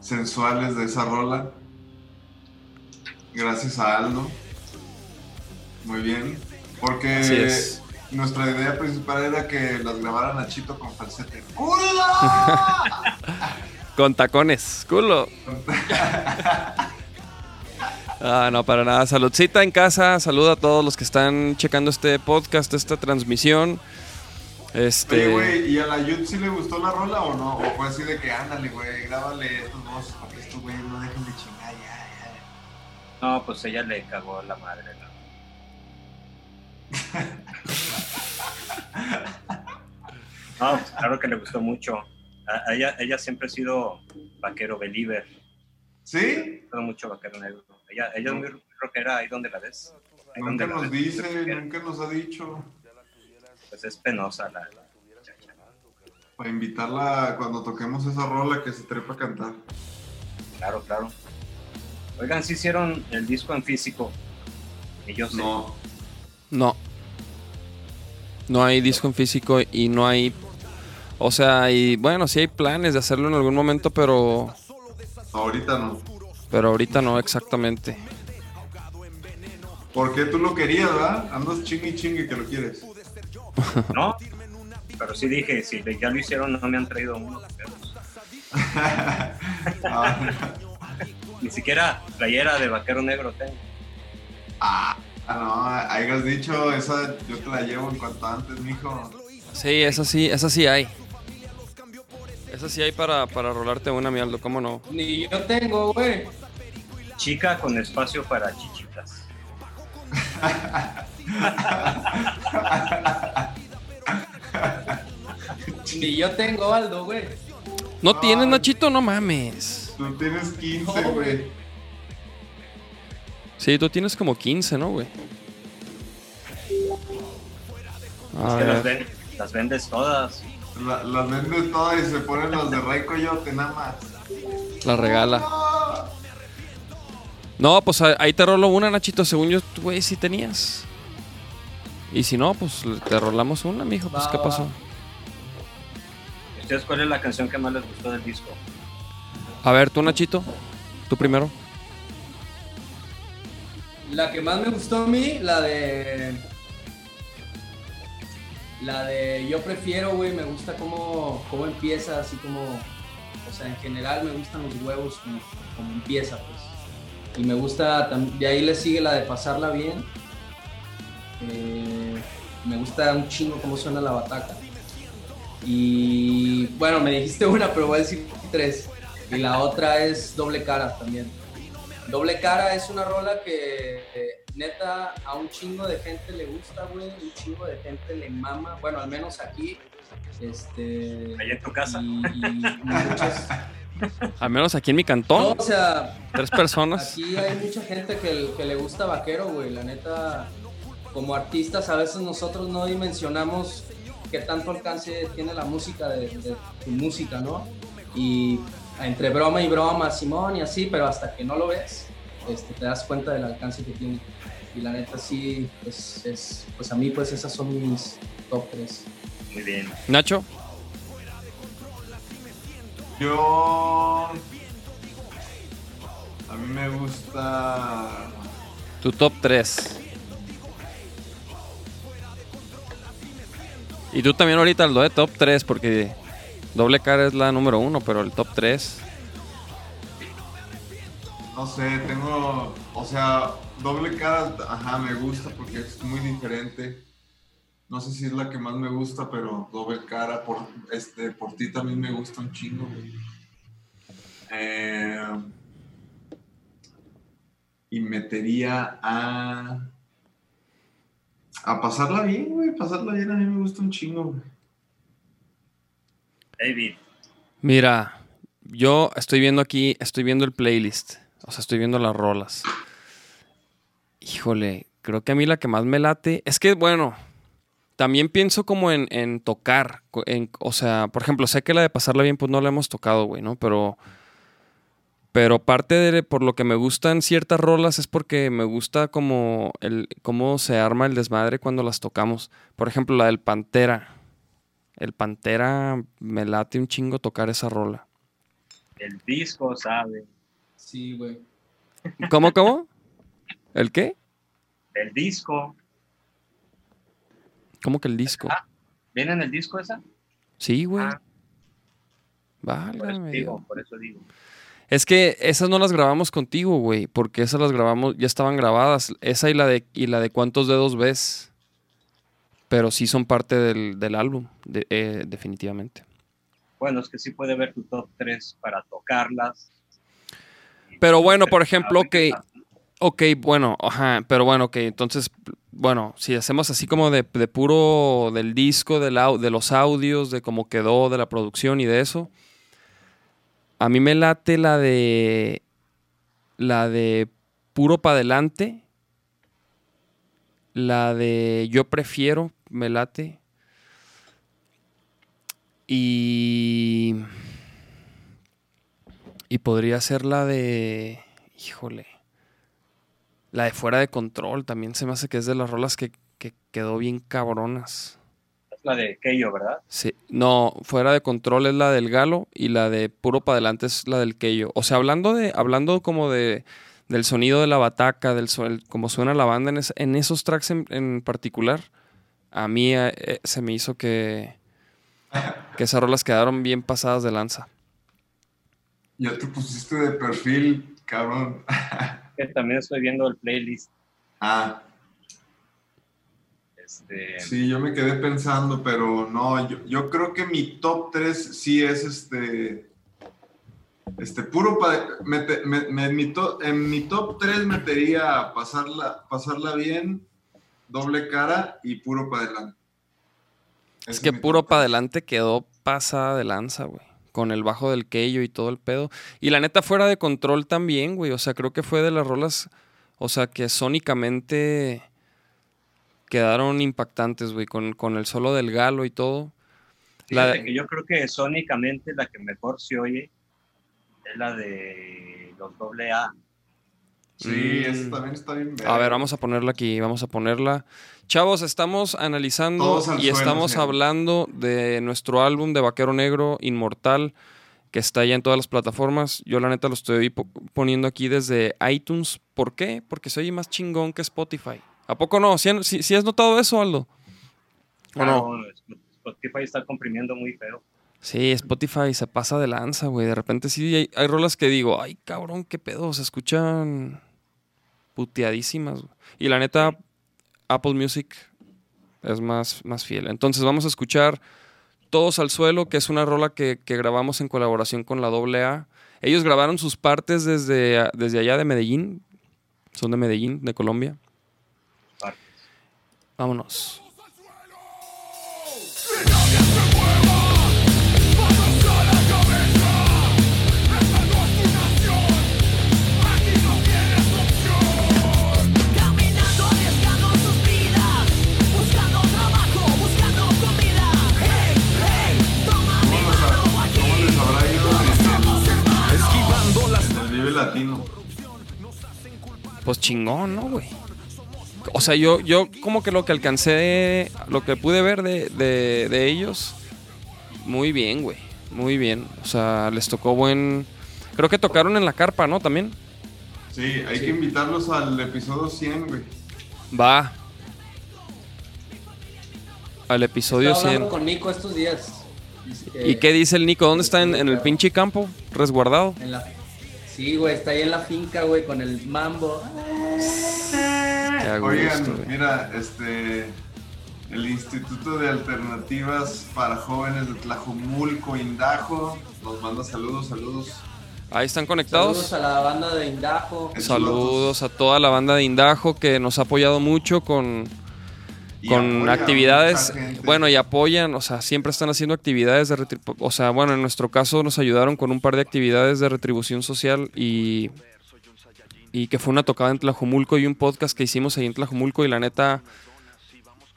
sensuales de esa rola. Gracias a Aldo. Muy bien. Porque nuestra idea principal era que las grabaran a Chito con falsete. ¡Hola! Con tacones, culo. Ah, no, para nada. Saludcita en casa. Saluda a todos los que están checando este podcast, esta transmisión. Este. Oye, güey, ¿y a la Jude sí le gustó la rola o no? ¿O fue así de que ándale, güey, grábale estos voces para que estos güey no dejen de chingar? No, pues ella le cagó la madre. ¿no? No, pues claro que le gustó mucho. A, ella, ella siempre ha sido vaquero believer. ¿Sí? Gustó mucho vaquero negro. Ella, ella es muy rockera ahí donde la ves. Ahí Nunca donde nos ves, dice, nunca nos ha dicho. Pues es penosa la, la muchacha. Para invitarla cuando toquemos esa rola que se trepa a cantar. Claro, claro. Oigan, sí hicieron el disco en físico. Y yo sé. No, No. No hay disco en físico y no hay. O sea, y bueno, sí hay planes de hacerlo en algún momento, pero. ahorita no. Pero ahorita no exactamente. ¿Por qué tú lo querías, verdad? Andas chingue y chingue que lo quieres. ¿No? Pero sí dije, si ya lo hicieron, no me han traído uno. Ah, Ni siquiera playera de vaquero negro tengo. ah, no, hayas dicho, esa yo te la llevo en cuanto antes, mijo. Sí, esa sí, esa sí hay. Esa sí hay para, para rolarte una, mi Aldo, ¿cómo no? Ni yo tengo, güey. Chica con espacio para chichitas. Ni yo tengo, Aldo, güey. ¿No Ah. tienes, Nachito? No mames. Tú tienes 15, No, güey. güey. Sí, tú tienes como 15, ¿no, güey? Es que las, ven- las vendes todas. La- las vendes todas y se ponen las de Ray Coyote nada más. La regala. No, pues ahí te rolo una, Nachito. Según yo, güey, sí tenías. Y si no, pues te rolamos una, mijo. Pues, Va, ¿qué va. pasó? ¿Ustedes cuál es la canción que más les gustó del disco? A ver, tú, Nachito. Tú primero. La que más me gustó a mí, la de. La de Yo prefiero, güey. Me gusta cómo, cómo empieza, así como. O sea, en general me gustan los huevos como, empieza, pues. Y me gusta. De ahí le sigue la de pasarla bien. Eh, me gusta un chingo cómo suena la bataca. Y bueno, me dijiste una, pero voy a decir tres. Y la otra es doble cara también. Doble cara es una rola que eh, neta a un chingo de gente le gusta, güey. Un chingo de gente le mama. Bueno, al menos aquí. Este. Allá en tu casa. Y, y muchas- Al menos aquí en mi no, cantón. o sea, Tres personas. Aquí hay mucha gente que, que le gusta Vaquero, güey. La neta, como artistas, a veces nosotros no dimensionamos qué tanto alcance tiene la música de, de tu música, ¿no? Y entre broma y broma, Simón y así, pero hasta que no lo ves, este, te das cuenta del alcance que tiene. Y la neta, sí, pues, es, pues a mí, pues esas son mis top 3. Muy bien. Nacho. Yo. A mí me gusta. Tu top 3. Y tú también ahorita lo de top 3, porque doble cara es la número uno, pero el top 3. no sé, tengo, o sea, doble cara, ajá, me gusta porque es muy diferente. No sé si es la que más me gusta, pero doble cara por, este, por ti también me gusta un chingo, güey. Eh, y metería a. A pasarla bien, güey. Pasarla bien a mí me gusta un chingo, güey. David, Mira, yo estoy viendo aquí, estoy viendo el playlist. O sea, estoy viendo las rolas. Híjole, creo que a mí la que más me late. Es que, bueno, también pienso como en, en tocar. en- o sea, por ejemplo, sé que la de pasarla bien, pues no la hemos tocado, güey, ¿no? Pero. Pero parte de por lo que me gustan ciertas rolas es porque me gusta como el cómo se arma el desmadre cuando las tocamos. Por ejemplo, la del Pantera. El Pantera me late un chingo tocar esa rola. el disco, ¿sabe? Sí, güey. ¿Cómo, cómo? ¿El qué? El disco. ¿Cómo que el disco? Ah. ¿Viene en el disco esa? Sí, güey. Ah, por eso digo, por eso digo. Es que esas no las grabamos contigo, güey, porque esas las grabamos, ya estaban grabadas. Esa y la de, y la de cuántos dedos ves. Pero sí son parte del, del álbum, de- eh, definitivamente. Bueno, es que sí puede ver tu top 3 para tocarlas. Pero bueno, por ejemplo, Ah, ok, ok, bueno, ajá, pero bueno, ok, entonces, bueno, si hacemos así como de, de puro del disco, del au- de los audios, de cómo quedó, de la producción y de eso, a mí me late la de, la de puro para adelante, la de yo prefiero, me late, y... Y podría ser la de. Híjole. La de fuera de control. También se me hace que es de las rolas que, que quedó bien cabronas. Es la de Keio, ¿verdad? Sí. No, fuera de control es la del Galo y la de puro para adelante es la del Keyo. O sea, hablando de, hablando como de del sonido de la bataca, del el- como suena la banda en, es- en esos tracks en, en particular, a mí eh, eh, se me hizo que, que esas rolas quedaron bien pasadas de lanza. Ya te pusiste de perfil, cabrón. Que también estoy viendo el playlist. Ah, Este, sí, yo me quedé pensando, pero no, yo, yo creo que mi top 3 sí es este. Este puro pa- mete- me- me- en, mi to- en mi top 3 metería pasarla, pasarla bien, doble cara y puro para adelante. Es que puro para adelante quedó pasada de lanza, güey. Con el bajo del Keyo y todo el pedo. Y la neta, fuera de control también, güey. O sea, creo que fue de las rolas. O sea, que sónicamente quedaron impactantes, güey. Con, con el solo del galo y todo. La fíjate de- que yo creo que sónicamente la que mejor se oye es la de los doble A. Sí, Mm. esa también está bien. A ver, vamos a ponerla aquí, vamos a ponerla. Chavos, estamos analizando y suelo, estamos hablando de nuestro álbum de Vaquero Negro, Inmortal, que está ya en todas las plataformas. Yo la neta lo estoy po- poniendo aquí desde iTunes. ¿Por qué? Porque se oye más chingón que Spotify. ¿A poco no? ¿Sí, han- sí- sí has notado eso, Aldo? ¿O no? No, Spotify está comprimiendo muy feo. Sí, Spotify se pasa de lanza, güey. De repente sí hay, hay rolas que digo, ay, cabrón, qué pedo, se escuchan puteadísimas. güey. Y la neta, Apple Music es más, más fiel. Entonces vamos a escuchar Todos al Suelo, que es una rola que, que grabamos en colaboración con la AA. Ellos grabaron sus partes desde, desde allá de Medellín. Son de Medellín, de Colombia. Vámonos. Latino? Pues chingón, ¿no, güey? O sea, yo, yo como que lo que alcancé, lo que pude ver de, de- de ellos, muy bien, güey. Muy bien. O sea, les tocó buen... Creo que tocaron en la carpa, ¿no? También. Sí, hay que invitarlos al episodio 100, güey. Va. Al episodio Estaba hablando 100. con Nico estos días. ¿Y qué dice el Nico? ¿Dónde está? ¿En, en el pinche campo? ¿Resguardado? En la, Sí, güey, está ahí en la finca, güey, con el mambo. Gusto, Oigan, mira, este. El Instituto de Alternativas para Jóvenes de Tlajumulco, Indajo, nos manda saludos, saludos. Ahí están Saludos conectados. a la banda de Indajo. Saludos a toda la banda de Indajo que nos ha apoyado mucho con, con actividades, bueno, y apoyan, o sea, siempre están haciendo actividades de retribución, o sea, bueno, en nuestro caso nos ayudaron con un par de actividades de retribución social y, y que fue una tocada en Tlajumulco y un podcast que hicimos ahí en Tlajumulco y la neta,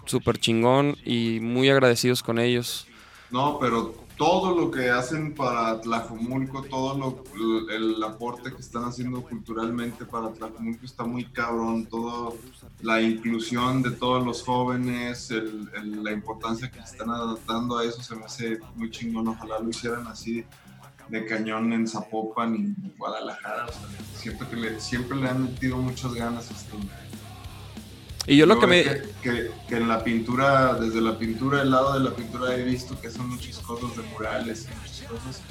súper chingón y muy agradecidos con ellos. No, pero todo lo que hacen para Tlajumulco, todo lo, el aporte que están haciendo culturalmente para Tlajumulco está muy cabrón. Todo la inclusión de todos los jóvenes, el- la importancia que están dando a eso se me hace muy chingón. Ojalá lo hicieran así de cañón en Zapopan y Guadalajara. Siento que le- siempre le han metido muchas ganas a. Y yo lo que Yo me... que, que- que en la pintura, desde la pintura, el lado de la pintura he visto que son muchas cosas de murales y muchas cosas.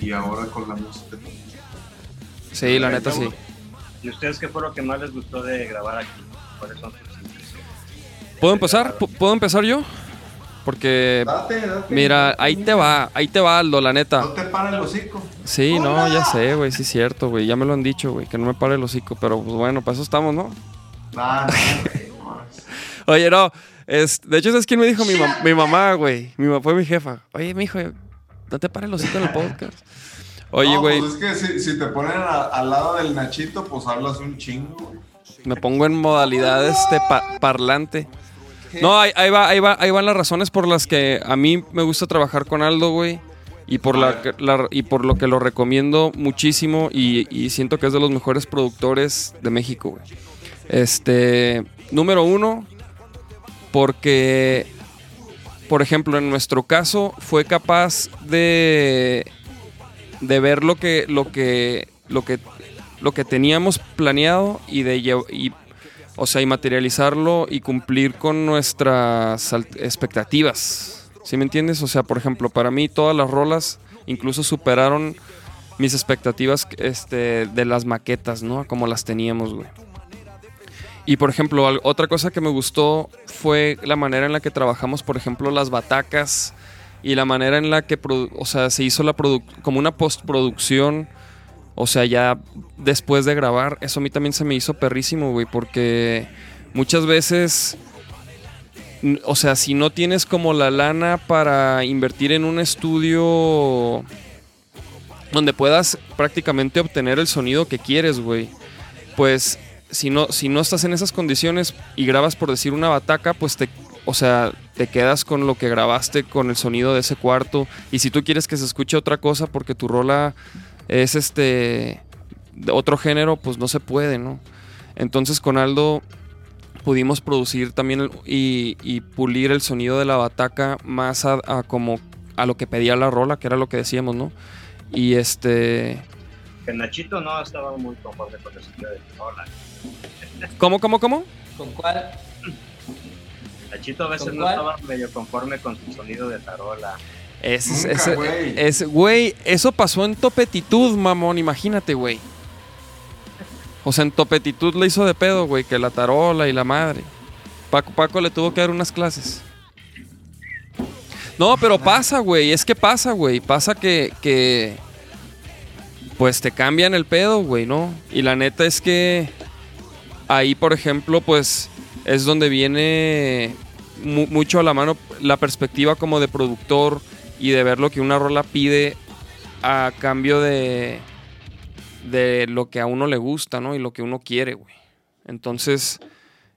Y ahora con la música también. Sí, la neta sí. ¿Y ustedes qué fue lo que más les gustó de grabar aquí? ¿Cuáles son sus impresiones? ¿Puedo empezar? ¿Pu- ¿Puedo empezar yo? Porque, Date, date. mira, ahí te va, ahí te va, Aldo, la neta. No te para el hocico. Sí, no, ya sé, güey, sí es cierto, güey. Ya me lo han dicho, güey, que no me pare el hocico, pero pues bueno, para eso estamos, ¿no? Nah. Oye, no, es, de hecho, ¿sabes quién me dijo? Mi, mam- mi mamá, güey. Mi mamá fue mi jefa. Oye, mi hijo, no te pare el hocico en el podcast. Oye, No, güey, Pues es que si, si te ponen a- al lado del Nachito, pues hablas un chingo, güey. me pongo en modalidad este pa- parlante. No, ahí, ahí va, ahí va, ahí van las razones por las que a mí me gusta trabajar con Aldo, güey. Y por, la, la- y por lo que lo recomiendo muchísimo y, y siento que es de los mejores productores de México, güey. Este, número uno, porque, por ejemplo, en nuestro caso fue capaz de, de ver lo que, lo que, lo que, lo que teníamos planeado y de y, o sea, y materializarlo y cumplir con nuestras expectativas. ¿Sí me entiendes? O sea, por ejemplo, para mí todas las rolas incluso superaron mis expectativas este, de las maquetas, ¿no? Como las teníamos, güey. Y por ejemplo, otra cosa que me gustó fue la manera en la que trabajamos, por ejemplo, las batacas y la manera en la que, o sea, se hizo la como una postproducción, o sea, ya después de grabar, eso a mí también se me hizo perrísimo, güey, porque muchas veces, o sea, si no tienes como la lana para invertir en un estudio donde puedas prácticamente obtener el sonido que quieres, güey, pues si no, si no estás en esas condiciones y grabas por decir una bataca, pues te, o sea, te quedas con lo que grabaste, con el sonido de ese cuarto. Y si tú quieres que se escuche otra cosa porque tu rola es este otro género, pues no se puede, ¿no? Entonces con Aldo pudimos producir también y pulir el sonido de la bataca más a, a como a lo que pedía la rola, que era lo que decíamos, ¿no? Y este, Que Nachito no estaba muy conforme con el sonido de Hola. ¿cómo, cómo, cómo? ¿Con cuál? Nachito a veces ¿Con no cuál? estaba medio conforme con su sonido de tarola. Ese- güey. es, güey, eso pasó en Topetitud, mamón, imagínate, güey. O sea, en Topetitud le hizo de pedo, güey, que la tarola y la madre. Paco, Paco le tuvo que dar unas clases. No, pero pasa, güey, es que pasa, güey. Pasa que, que, pues te cambian el pedo, güey, ¿no? Y la neta es que ahí, por ejemplo, pues es donde viene mu- mucho a la mano la perspectiva como de productor y de ver lo que una rola pide a cambio de, de lo que a uno le gusta, ¿no? Y lo que uno quiere, güey. Entonces,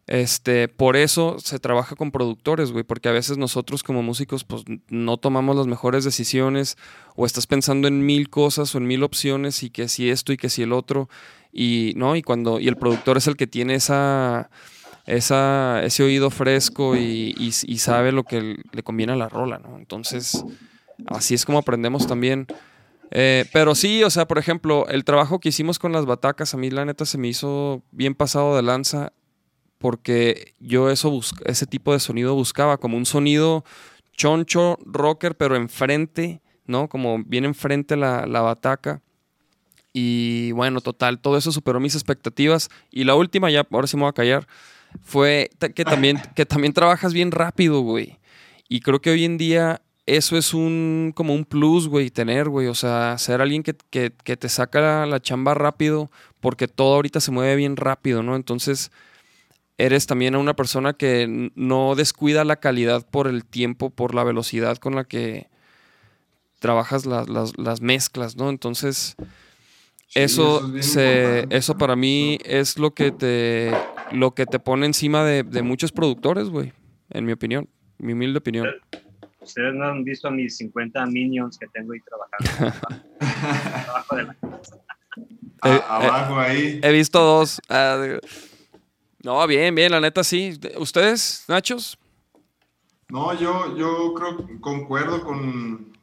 este, por eso se trabaja con productores, güey, porque a veces nosotros como músicos, pues no tomamos las mejores decisiones o estás pensando en mil cosas o en mil opciones y que si esto y que si el otro y no y cuando y el productor es el que tiene esa esa ese oído fresco y, y- sabe lo que le conviene a la rola, ¿no? Entonces así es como aprendemos también. Eh, pero sí, o sea, por ejemplo, el trabajo que hicimos con las batacas, a mí la neta se me hizo bien pasado de lanza porque yo eso ese tipo de sonido buscaba, como un sonido choncho, rocker, pero enfrente, ¿no? Como bien enfrente la, la bataca. Y bueno, total, todo eso superó mis expectativas. Y la última, ya, ahora sí me voy a callar, fue que también, que también trabajas bien rápido, güey. Y creo que hoy en día eso es un como un plus, güey, tener, güey. O sea, ser alguien que, que- que te saca la, la chamba rápido, porque todo ahorita se mueve bien rápido, ¿no? Entonces, eres también una persona que no descuida la calidad por el tiempo, por la velocidad con la que trabajas las, las- las mezclas, ¿no? Entonces, Sí, eso, es se, eso para mí es lo que te, lo que te pone encima de, de muchos productores, güey, en mi opinión, mi humilde opinión. Ustedes no han visto a mis 50 minions que tengo ahí trabajando. Abajo de la A- Eh, abajo ahí. He visto dos. ah, no, bien, bien, la neta sí. ¿Ustedes, Nachos? No, yo, yo creo, concuerdo con,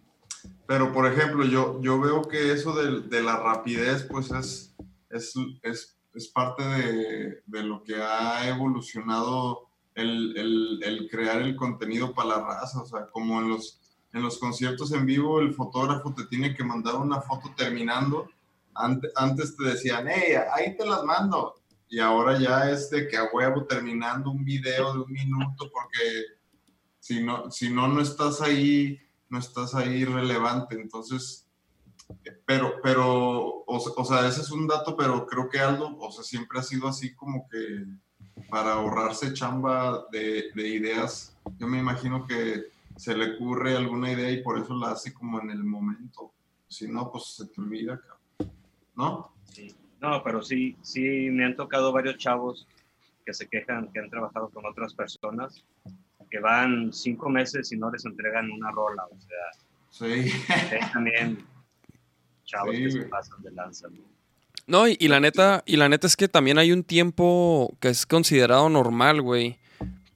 pero por ejemplo, yo, yo veo que eso de, de la rapidez, pues es, es, es, es parte de, de lo que ha evolucionado el, el, el crear el contenido para la raza, o sea, como en los, en los conciertos en vivo, el fotógrafo te tiene que mandar una foto terminando, antes, antes te decían, hey, ahí te las mando, y ahora ya es de que a huevo terminando un video de un minuto porque si no, si no, no estás ahí, no estás ahí relevante. Entonces, pero, pero, o, o sea, ese es un dato, pero creo que Aldo, o sea, siempre ha sido así como que para ahorrarse chamba de, de ideas. Yo me imagino que se le ocurre alguna idea y por eso la hace como en el momento. Si no, pues se te olvida. ¿no? Sí. No, pero sí, sí me han tocado varios chavos que se quejan que han trabajado con otras personas que van cinco meses y no les entregan una rola. O sea, Sí. hay también chavos Sí, que se pasan de lanza. ¿no? No, y, y la neta, y la neta es que también hay un tiempo que es considerado normal, güey.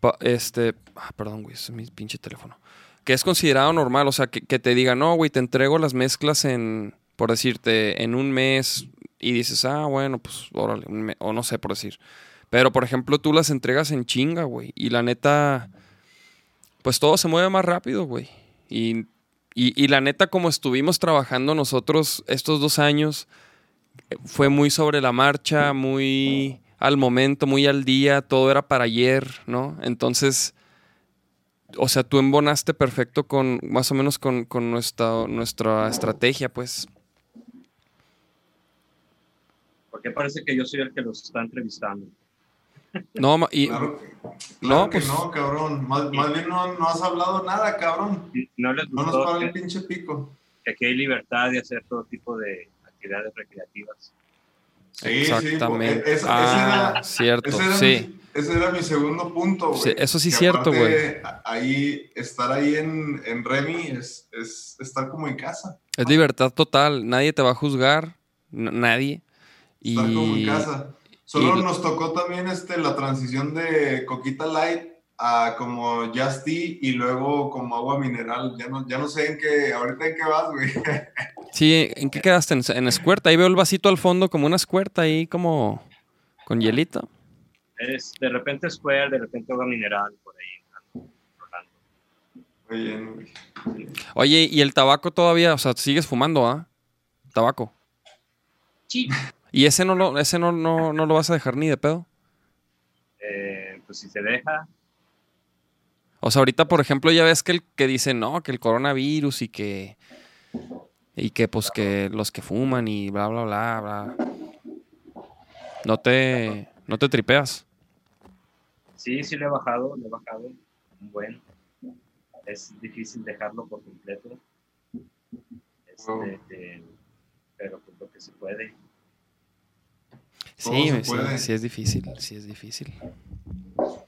Pa- este, ah, perdón, güey, es mi pinche teléfono. Que es considerado normal, o sea, que, que te diga, no, güey, te entrego las mezclas en, por decirte, en un mes y dices, ah, bueno, pues, órale, o no sé, por decir. Pero, por ejemplo, tú las entregas en chinga, güey. Y la neta, pues todo se mueve más rápido, güey. Y, y, y la neta, como estuvimos trabajando nosotros estos dos años, fue muy sobre la marcha, muy al momento, muy al día, todo era para ayer, ¿no? Entonces, o sea, tú embonaste perfecto con, más o menos con, con nuestra, nuestra estrategia, pues. Porque parece que yo soy el que los está entrevistando. No, y, Claro, que- No, que pues- no, cabrón. Más, más bien no, no has hablado nada, cabrón. No les No nos para el pinche pico. que aquí hay libertad de hacer todo tipo de actividades recreativas. Sí, exactamente. Sí, ese, ah, era, cierto, ese era sí. mi, ese era mi segundo punto, güey. Sí, eso sí es cierto, a- Ahí, estar ahí en, en Remy es, es estar como en casa. Es libertad total, nadie te va a juzgar, n- Estar como en casa. Solo y- nos tocó también este, la transición de Coquita Light a como Just Tea y luego como agua mineral. Ya no, ya no sé en qué, ahorita en qué vas, güey. sí, ¿en qué quedaste? En, en escuerta, ahí veo el vasito al fondo como una escuerta ahí como con hielito. Es de repente Square, de repente agua mineral, por ahí. rolando. Muy bien, güey. Oye, ¿y el tabaco todavía? O sea, sigues fumando, ¿ah? Tabaco. Sí. ¿Y ese no lo, ese no, no, no lo vas a dejar ni de pedo? Eh, pues si se deja, O sea, ahorita, por ejemplo, ya ves que el que dice, no, que el coronavirus y que. Y que, pues, que los que fuman y bla, bla, bla, bla. No te. No te tripeas. sí, sí le he bajado, le he bajado un buen. Es difícil dejarlo por completo. Este, Wow. eh, pero pues lo que se puede. Sí, sí, sí es difícil, sí es difícil.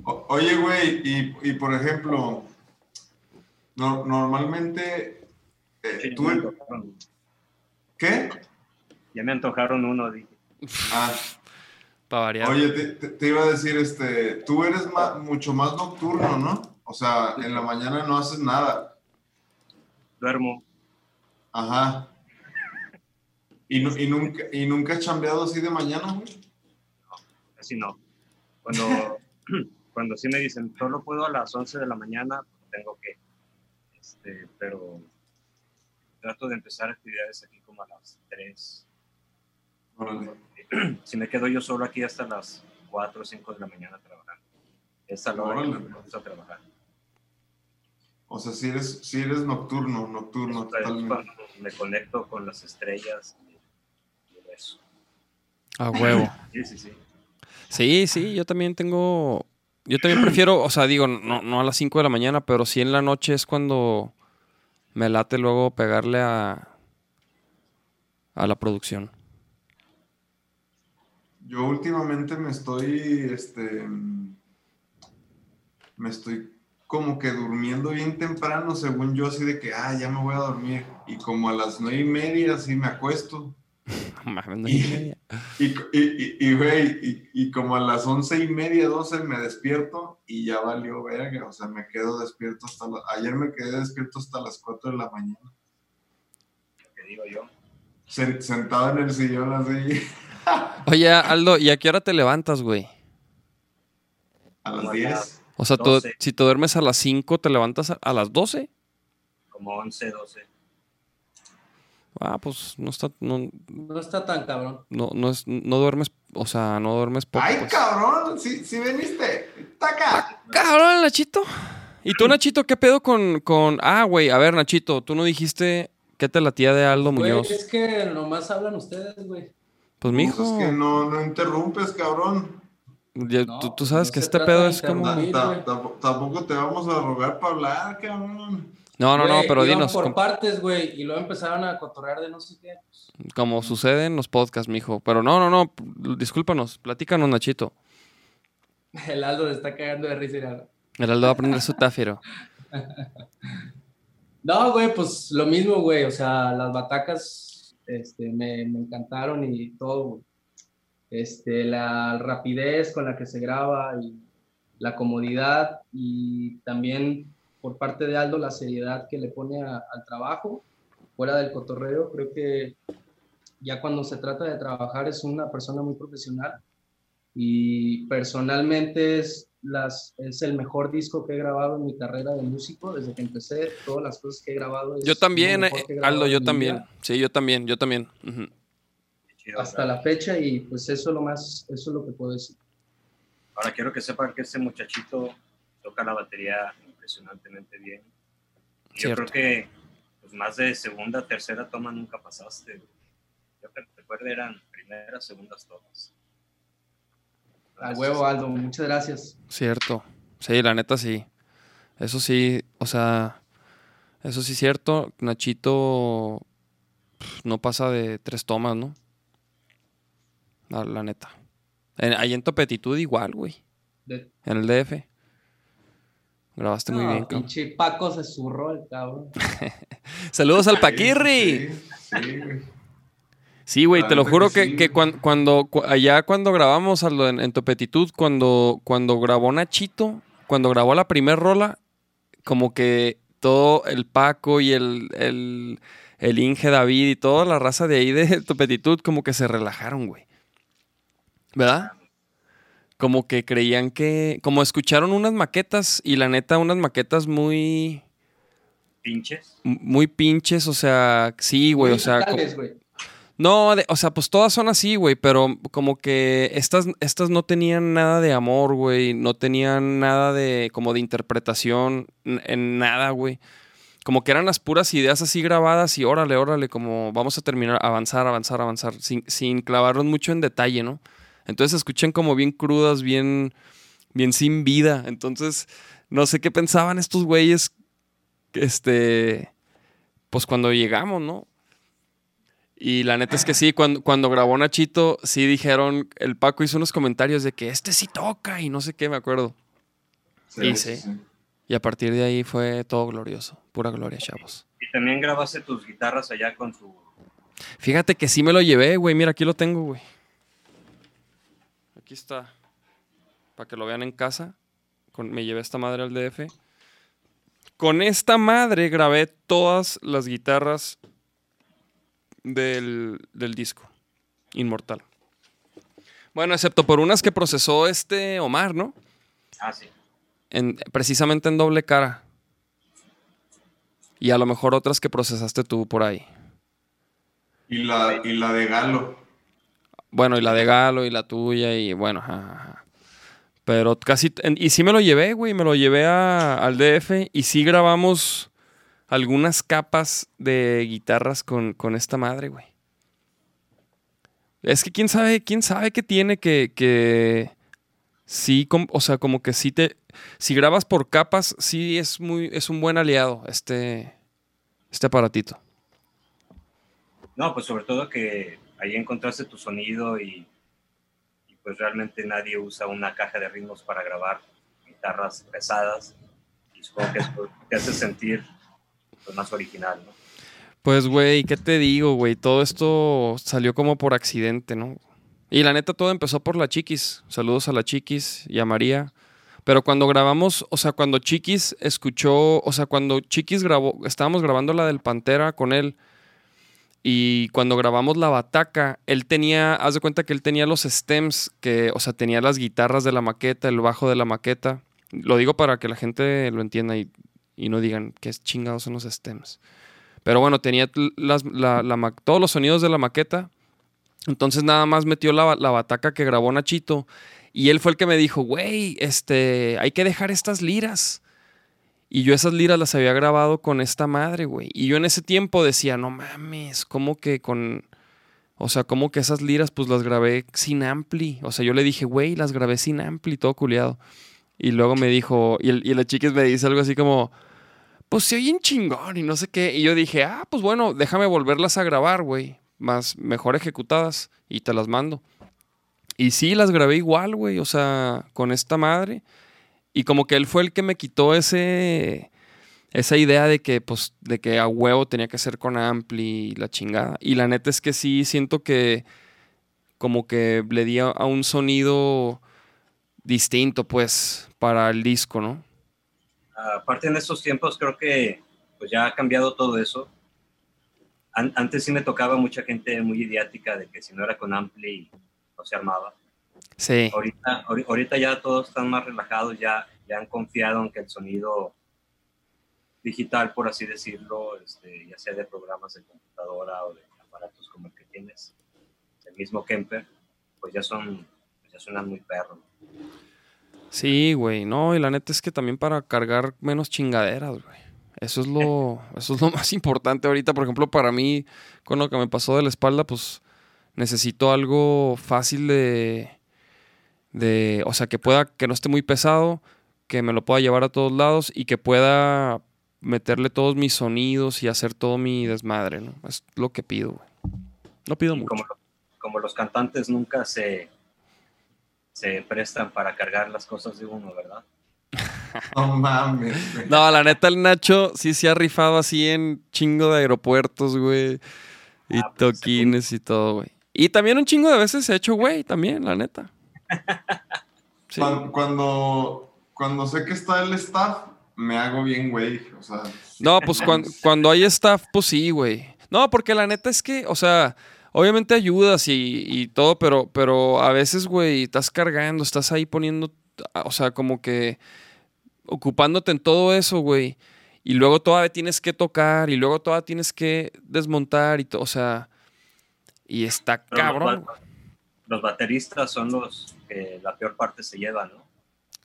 O- oye, güey, y, y por ejemplo, no- normalmente, eh, Sí, tú, ya, me antojaron, ¿qué? ya me antojaron uno, dije. Ah, Para variar. oye, te, te- te iba a decir, este, tú eres ma- mucho más nocturno, ¿no? O sea, en la mañana no haces nada. Duermo. Ajá. ¿Y, y nunca, ¿Y nunca has chambeado así de mañana, güey? Así no. Cuando, cuando sí me dicen, solo puedo a las 11 de la mañana, pues tengo que. Este, pero trato de empezar actividades aquí como a las 3. Órale. Si me quedo yo solo aquí hasta las 4 o 5 de la mañana trabajando. Es la hora que Órale. me gusta trabajar. O sea, si eres, si eres nocturno, nocturno, Entonces, totalmente. cuando me conecto con las estrellas y, y eso. A huevo. Sí, sí, sí. Sí, sí, yo también tengo. Yo también prefiero, o sea, digo, no, no a las 5 de la mañana, pero sí en la noche es cuando me late luego pegarle a. a la producción. Yo últimamente me estoy, este, me estoy como que durmiendo bien temprano, según yo, así de que, ah, ya me voy a dormir. Y como a las nueve y media, así me acuesto. Y, y, y, y, güey, y, y como a las once y media, doce me despierto y ya valió verga. O sea, me quedo despierto hasta la- ayer me quedé despierto hasta las cuatro de la mañana. Que digo yo. Sen- sentado en el sillón así Oye, Aldo, ¿y a qué hora te levantas, güey? a las Como a 10. las- O sea, tú- 12. si te duermes a las 5, ¿te levantas a, a las 12? Como 11, 12. Ah, pues no está. No, No está tan cabrón. no, no, es, no duermes. O sea, no duermes poco. ¡Ay, pues. cabrón! Sí, sí veniste. ¡Taca! Cabrón, Nachito. ¿Y tú, Nachito, qué pedo con. con... Ah, güey, a ver, Nachito, tú no dijiste qué te la tía de Aldo Güey, Muñoz. es que nomás hablan ustedes, güey. Pues, Pues mijo. es que no, no interrumpes, cabrón. ya- No, tú, tú sabes no que este pedo es como. Tampoco te vamos a rogar para hablar, cabrón. No, no, no, pero dinos. por com- partes, güey, y luego empezaron a cotorrear de no sé qué. pues, Como sucede en los podcasts, mijo. Pero no, no, no. Discúlpanos. Platícanos, Nachito. El Aldo le está cagando de risa. El Aldo va a aprender su táfiro. No, güey, pues lo mismo, güey. O sea, las batacas este, me, me encantaron y todo, güey. Este, la rapidez con la que se graba y la comodidad y también por parte de Aldo la seriedad que le pone a- al trabajo, fuera del cotorreo, creo que ya cuando se trata de trabajar es una persona muy profesional y personalmente es, las, es el mejor disco que he grabado en mi carrera de músico desde que empecé, todas las cosas que he grabado. es Yo también, eh, Aldo, yo también. vida, Sí, yo también, yo también. Qué chido, Hasta ¿verdad? la fecha y pues eso es lo más, eso es lo que puedo decir. Ahora quiero que sepan que este muchachito toca la batería impresionantemente bien. Yo creo que pues, más de segunda, tercera toma nunca pasaste. Yo que recuerdo eran primeras, segundas tomas. A huevo, Aldo, muchas gracias. Cierto. Sí, la neta sí. Eso sí, o sea, eso sí es cierto. Nachito no pasa de tres tomas, ¿no? La, la neta. En- ahí en Topetitud igual, güey. De- En el DF. Grabaste muy bien, cabrón. pinche Paco se zurró el cabrón. Saludos al Paquirri. Sí, sí, güey. Sí, güey, La te lo juro que que, sí. que cuan- cuando, cu- allá cuando grabamos Aldo, en, en Topetitud, cuando, cuando grabó Nachito, cuando grabó la primer rola, como que todo el Paco y el, el, el Inge David y toda la raza de ahí de Topetitud como que se relajaron, güey. ¿Verdad? Como que creían que, como escucharon unas maquetas y la neta unas maquetas muy, Pinches. muy pinches, o sea, sí, güey, o sea, co- locales, güey. no, de- o sea, pues todas son así, güey, pero como que estas, estas no tenían nada de amor, güey, no tenían nada de como de interpretación en nada, güey. Como que eran las puras ideas así grabadas y órale, órale, como vamos a terminar, avanzar, avanzar, avanzar, sin, sin clavarnos mucho en detalle, ¿no? Entonces se escuchan como bien crudas, bien, bien sin vida. Entonces, no sé qué pensaban estos güeyes, este, pues cuando llegamos, ¿no? Y la neta es que sí, cuando, cuando grabó Nachito, sí dijeron, el Paco hizo unos comentarios de que este sí toca y no sé qué, me acuerdo. Y sí. Y a partir de ahí fue todo glorioso, pura gloria, chavos. Y también grabaste tus guitarras allá con su... Fíjate que sí me lo llevé, güey, mira, aquí lo tengo, güey. Aquí está, para que lo vean en casa. Con, me llevé esta madre al DF. Con esta madre grabé todas las guitarras del, del disco, Inmortal. Bueno, excepto por unas que procesó este Omar, ¿no? Ah, sí. En- precisamente en doble cara. Y a lo mejor otras que procesaste tú por ahí. Y la, y la de Galo. Bueno, y la de Galo y la tuya y bueno, ajá. Pero casi... Y sí me lo llevé, güey, me lo llevé a- al DF y sí grabamos algunas capas de guitarras con, con esta madre, güey. Es que quién sabe, quién sabe qué tiene que, que sí, o sea, como que sí te, si grabas por capas, sí es muy, es un buen aliado este, este aparatito. No, pues sobre todo que ahí encontraste tu sonido y, pues realmente nadie usa una caja de ritmos para grabar guitarras pesadas y supongo que eso te hace sentir pues, más original, ¿no? Pues, güey, ¿qué te digo, güey? Todo esto salió como por accidente, ¿no? Y la neta, todo empezó por la Chiquis. Saludos a la Chiquis y a María. Pero cuando grabamos, o sea, cuando Chiquis escuchó, o sea, cuando Chiquis grabó, estábamos grabando la del Pantera con él. Y cuando grabamos la bataca, él tenía, haz de cuenta que él tenía los stems, que, o sea, tenía las guitarras de la maqueta, el bajo de la maqueta. Lo digo para que la gente lo entienda y, y no digan qué chingados son los stems. Pero bueno, tenía la- todos los sonidos de la maqueta. Entonces nada más metió la, la bataca que grabó Nachito. Y él fue el que me dijo, güey, este, hay que dejar estas liras. Y yo esas liras las había grabado con esta madre, güey. Y yo en ese tiempo decía, no mames, ¿cómo que con... O sea, ¿cómo que esas liras pues las grabé sin ampli? O sea, yo le dije, güey, las grabé sin ampli, todo culiado. Y luego me dijo, y, el, y la chica me dice algo así como, pues se oyen chingón y no sé qué. Y yo dije, ah, pues bueno, déjame volverlas a grabar, güey. Más mejor ejecutadas y te las mando. Y sí, las grabé igual, güey. O sea, con esta madre. Y como que él fue el que me quitó ese. Esa idea de que, pues, de que a huevo tenía que ser con ampli y la chingada. Y la neta es que sí siento que como que le di a, un sonido distinto, pues, para el disco, ¿no? Aparte en estos tiempos creo que pues ya ha cambiado todo eso. An- antes sí me tocaba mucha gente muy idiática de que si no era con ampli no se armaba. Sí. Ahorita, ahori- ahorita ya todos están más relajados, ya, ya han confiado en que el sonido digital, por así decirlo, este, ya sea de programas de computadora o de aparatos como el que tienes, el mismo Kemper, pues ya son, ya suenan muy perros. Sí, güey, no, y la neta es que también para cargar menos chingaderas, güey. Eso es lo, eso es lo más importante ahorita. Por ejemplo, para mí, con lo que me pasó de la espalda, pues necesito algo fácil de, de, o sea, que pueda, que no esté muy pesado, que me lo pueda llevar a todos lados y que pueda meterle todos mis sonidos y hacer todo mi desmadre, ¿no? Es lo que pido, güey. No pido Y mucho. como, como los cantantes nunca se, se prestan para cargar las cosas de uno, ¿verdad? No mames, güey. No, la neta, el Nacho sí se ha rifado así en chingo de aeropuertos, güey. Y Ah, pues, toquines y todo, güey. Y también un chingo de veces se ha hecho, güey, también, la neta. Sí. Cuando, cuando sé que está el staff, me hago bien, güey. O sea, No, pues cuan- cuando hay staff, pues sí, güey. No, porque la neta es que, o sea, obviamente ayudas y, y todo, pero, pero a veces, güey, estás cargando, estás ahí poniendo, o sea, como que ocupándote en todo eso, güey. Y luego todavía tienes que tocar y luego todavía tienes que desmontar y todo, o sea, y está Pero cabrón. Los, ba- los bateristas son los que la peor parte se llevan, ¿no?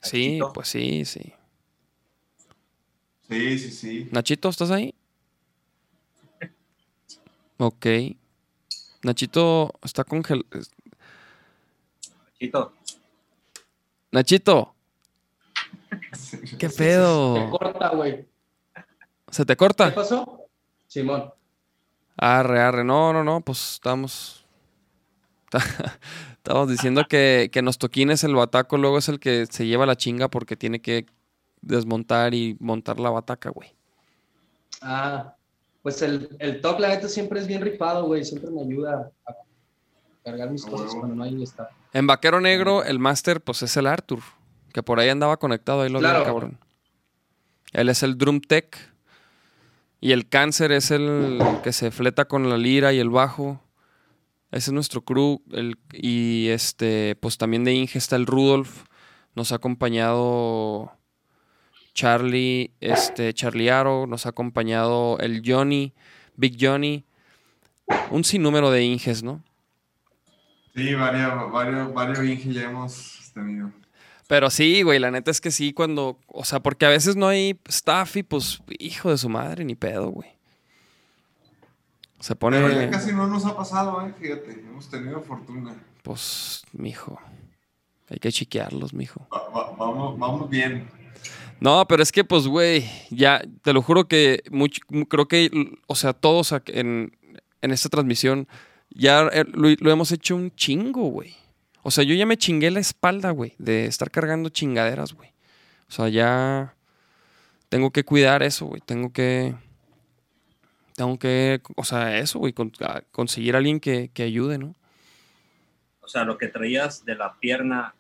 Sí, Nachito. pues sí, sí. sí, sí, sí. Nachito, ¿estás ahí? Ok. Nachito está congelado. Chito, Nachito, ¿qué Se pedo? corta, güey. ¿Se te ¿Qué corta? pasó? Simón. Arre, arre. No, no, no, pues estamos. Estamos diciendo que, que nos toquines el bataco, luego es el que se lleva la chinga porque tiene que desmontar y montar la bataca, güey. Ah, pues el, el TOC, la neta, siempre es bien rifado, güey. Siempre me ayuda a cargar mis A cosas cuando no hay staff. En Vaquero Negro, el máster, pues es el Arthur, que por ahí andaba conectado, ahí lo vi, Claro. cabrón. Él es el Drum Tech. Y el Cáncer es el que se fleta con la lira y el bajo. Ese es nuestro crew. El, y este, pues también de Inge está el Rudolf. Nos ha acompañado Charlie, este, Charlie Aro. Nos ha acompañado el Johnny, Big Johnny. Un sinnúmero de Inges, ¿no? Sí, varios, varios, varios Inge ya hemos tenido. Pero sí, güey, la neta es que sí, cuando. O sea, porque a veces no hay staff y pues, hijo de su madre, ni pedo, güey. Se pone. Pero ya casi no nos ha pasado, eh, fíjate, hemos tenido fortuna. Pues, mijo. Hay que chiquearlos, mijo. Va- va- vamos, vamos bien. No, pero es que, pues, güey, ya, te lo juro que much- mu- creo que, o sea, todos en, en esta transmisión ya eh, lo, lo hemos hecho un chingo, güey. O sea, yo ya me chingué la espalda, güey, de estar cargando chingaderas, güey. O sea, ya tengo que cuidar eso, güey. Tengo que, tengo que, o sea, eso, güey, con- conseguir a alguien que, que ayude, ¿no? O sea, lo que traías de la pierna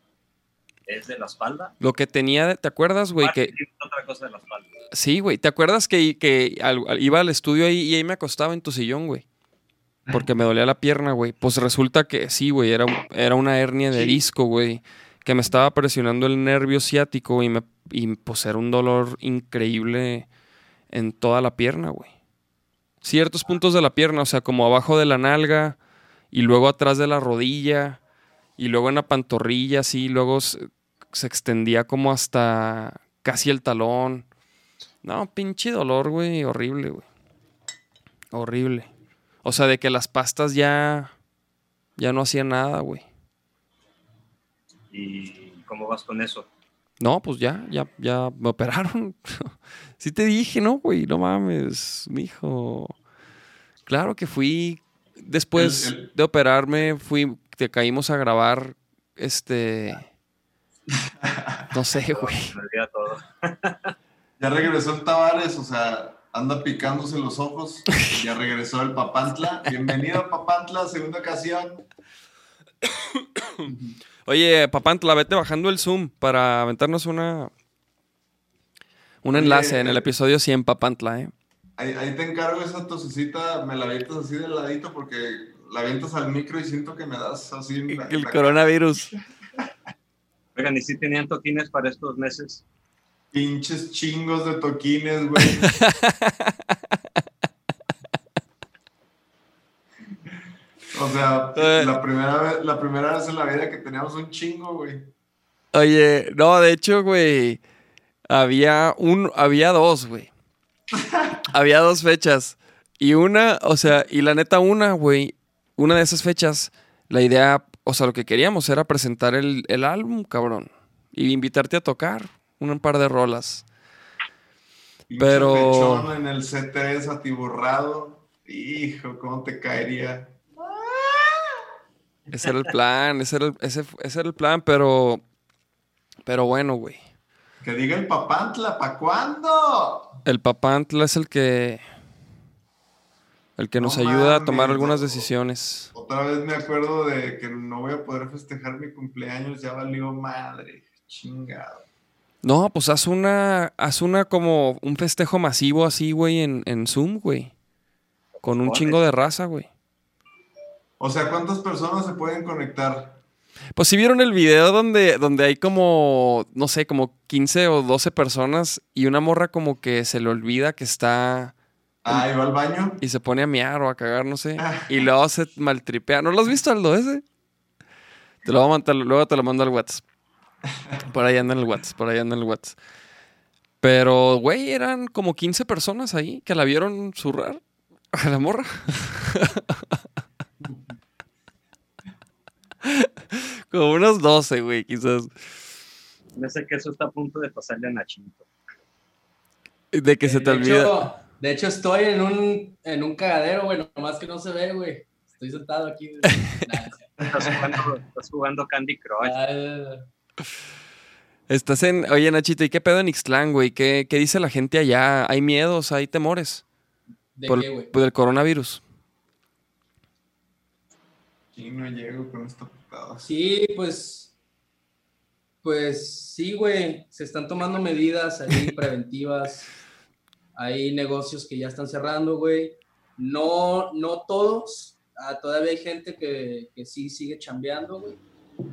es de la espalda. Lo que tenía, ¿te acuerdas, güey? Que, sí, otra cosa de la espalda. Sí, güey. ¿Te acuerdas que, que iba al estudio ahí y ahí me acostaba en tu sillón, güey? Porque me dolía la pierna, güey. Pues resulta que sí, güey. Era, era una hernia de Sí. disco, güey. Que me estaba presionando el nervio ciático y, me, y pues era un dolor increíble en toda la pierna, güey. Ciertos puntos de la pierna, o sea, como abajo de la nalga y luego atrás de la rodilla y luego en la pantorrilla, así. Luego se, se extendía como hasta casi el talón. No, pinche dolor, güey, horrible, güey. Horrible. O sea, de que las pastas ya ya no hacían nada, güey. ¿Y cómo vas con eso? No, pues ya, ya, ya me operaron. sí te dije, ¿no, güey? No mames, mijo. Claro que fui después El- el- de operarme, fui, te caímos a grabar, este, no sé, güey. Ya regresó el Tavares, o sea, anda picándose los ojos. Ya regresó el Papantla. Bienvenido, Papantla, segunda ocasión. Oye, Papantla, vete bajando el Zoom para aventarnos una un Oye, enlace en el eh, episodio 100, Papantla, ¿eh? Ahí, ahí te encargo esa tosecita, me la avientas así de ladito porque la avientas al micro y siento que me das así. la- El la- coronavirus. Oigan, ¿y si tenían toquines para estos meses? Pinches chingos de toquines, güey. O sea, Eh. la primera, vez, la primera vez en la vida que teníamos un chingo, güey. Oye, no, de hecho, güey, había un, había dos, güey. había dos fechas. Y una, o sea, y la neta una, güey, una de esas fechas, la idea, o sea, lo que queríamos era presentar el, el álbum, cabrón. Y invitarte a tocar un par de rolas. Pero- en el C3 atiborrado. Hijo, ¿cómo te caería? Ese era el plan, ese era el, ese, ese era el plan, pero, pero bueno, güey. Que diga el papantla, ¿pa' cuándo? El Papantla es el que, el que No nos ayuda a tomar algunas decisiones. Otra vez me acuerdo de que no voy a poder festejar mi cumpleaños, ya valió madre. Chingado. No, pues haz una, haz una como un festejo masivo así, güey, en, en Zoom, güey. Con un chingo de raza, güey. O sea, ¿cuántas personas se pueden conectar? Pues si vieron el video donde, donde hay como, no sé, como 15 o 12 personas y una morra como que se le olvida que está Ah, ¿y va al baño? y se pone a miar o a cagar, no sé. Y luego se maltripea. ¿No lo has visto, Aldo, ese? Te lo voy a mandar, luego te lo mando al WhatsApp. Por ahí anda en el WhatsApp, por ahí anda en el WhatsApp. Pero, güey, eran como 15 personas ahí que la vieron zurrar a la morra. como unos 12, güey, quizás. Me sé que eso está a punto de pasarle a Nachito. De que se te de olvida. De hecho, estoy en un, en un cagadero, güey, nomás que no se ve, güey. Estoy sentado aquí. Estás jugando, estás jugando Candy Crush. ah, Estás en. Oye, Nachito, ¿y qué pedo en Ixtlán, güey? ¿Qué, ¿Qué dice la gente allá? ¿Hay miedos? ¿Hay temores? ¿De por, qué, güey? por el coronavirus. Y no llego con esta Sí, pues. Pues sí, güey. Se están tomando medidas ahí preventivas. Hay negocios que ya están cerrando, güey. No, no todos. Ah, todavía hay gente que, que sí sigue chambeando, güey.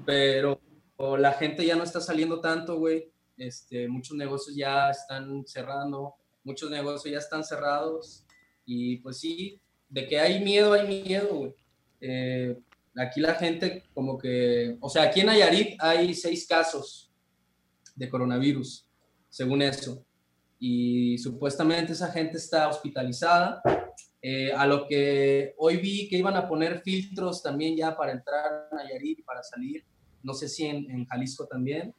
Pero la gente ya no está saliendo tanto, güey. Este, muchos negocios ya están cerrando. Muchos negocios ya están cerrados. Y pues sí, de que hay miedo, hay miedo, güey. Eh, aquí la gente como que, o sea, aquí en Nayarit hay seis casos de coronavirus, según eso. Y supuestamente esa gente está hospitalizada. Eh, a lo que hoy vi que iban a poner filtros también ya para entrar a Nayarit y para salir. No sé si en, en Jalisco también.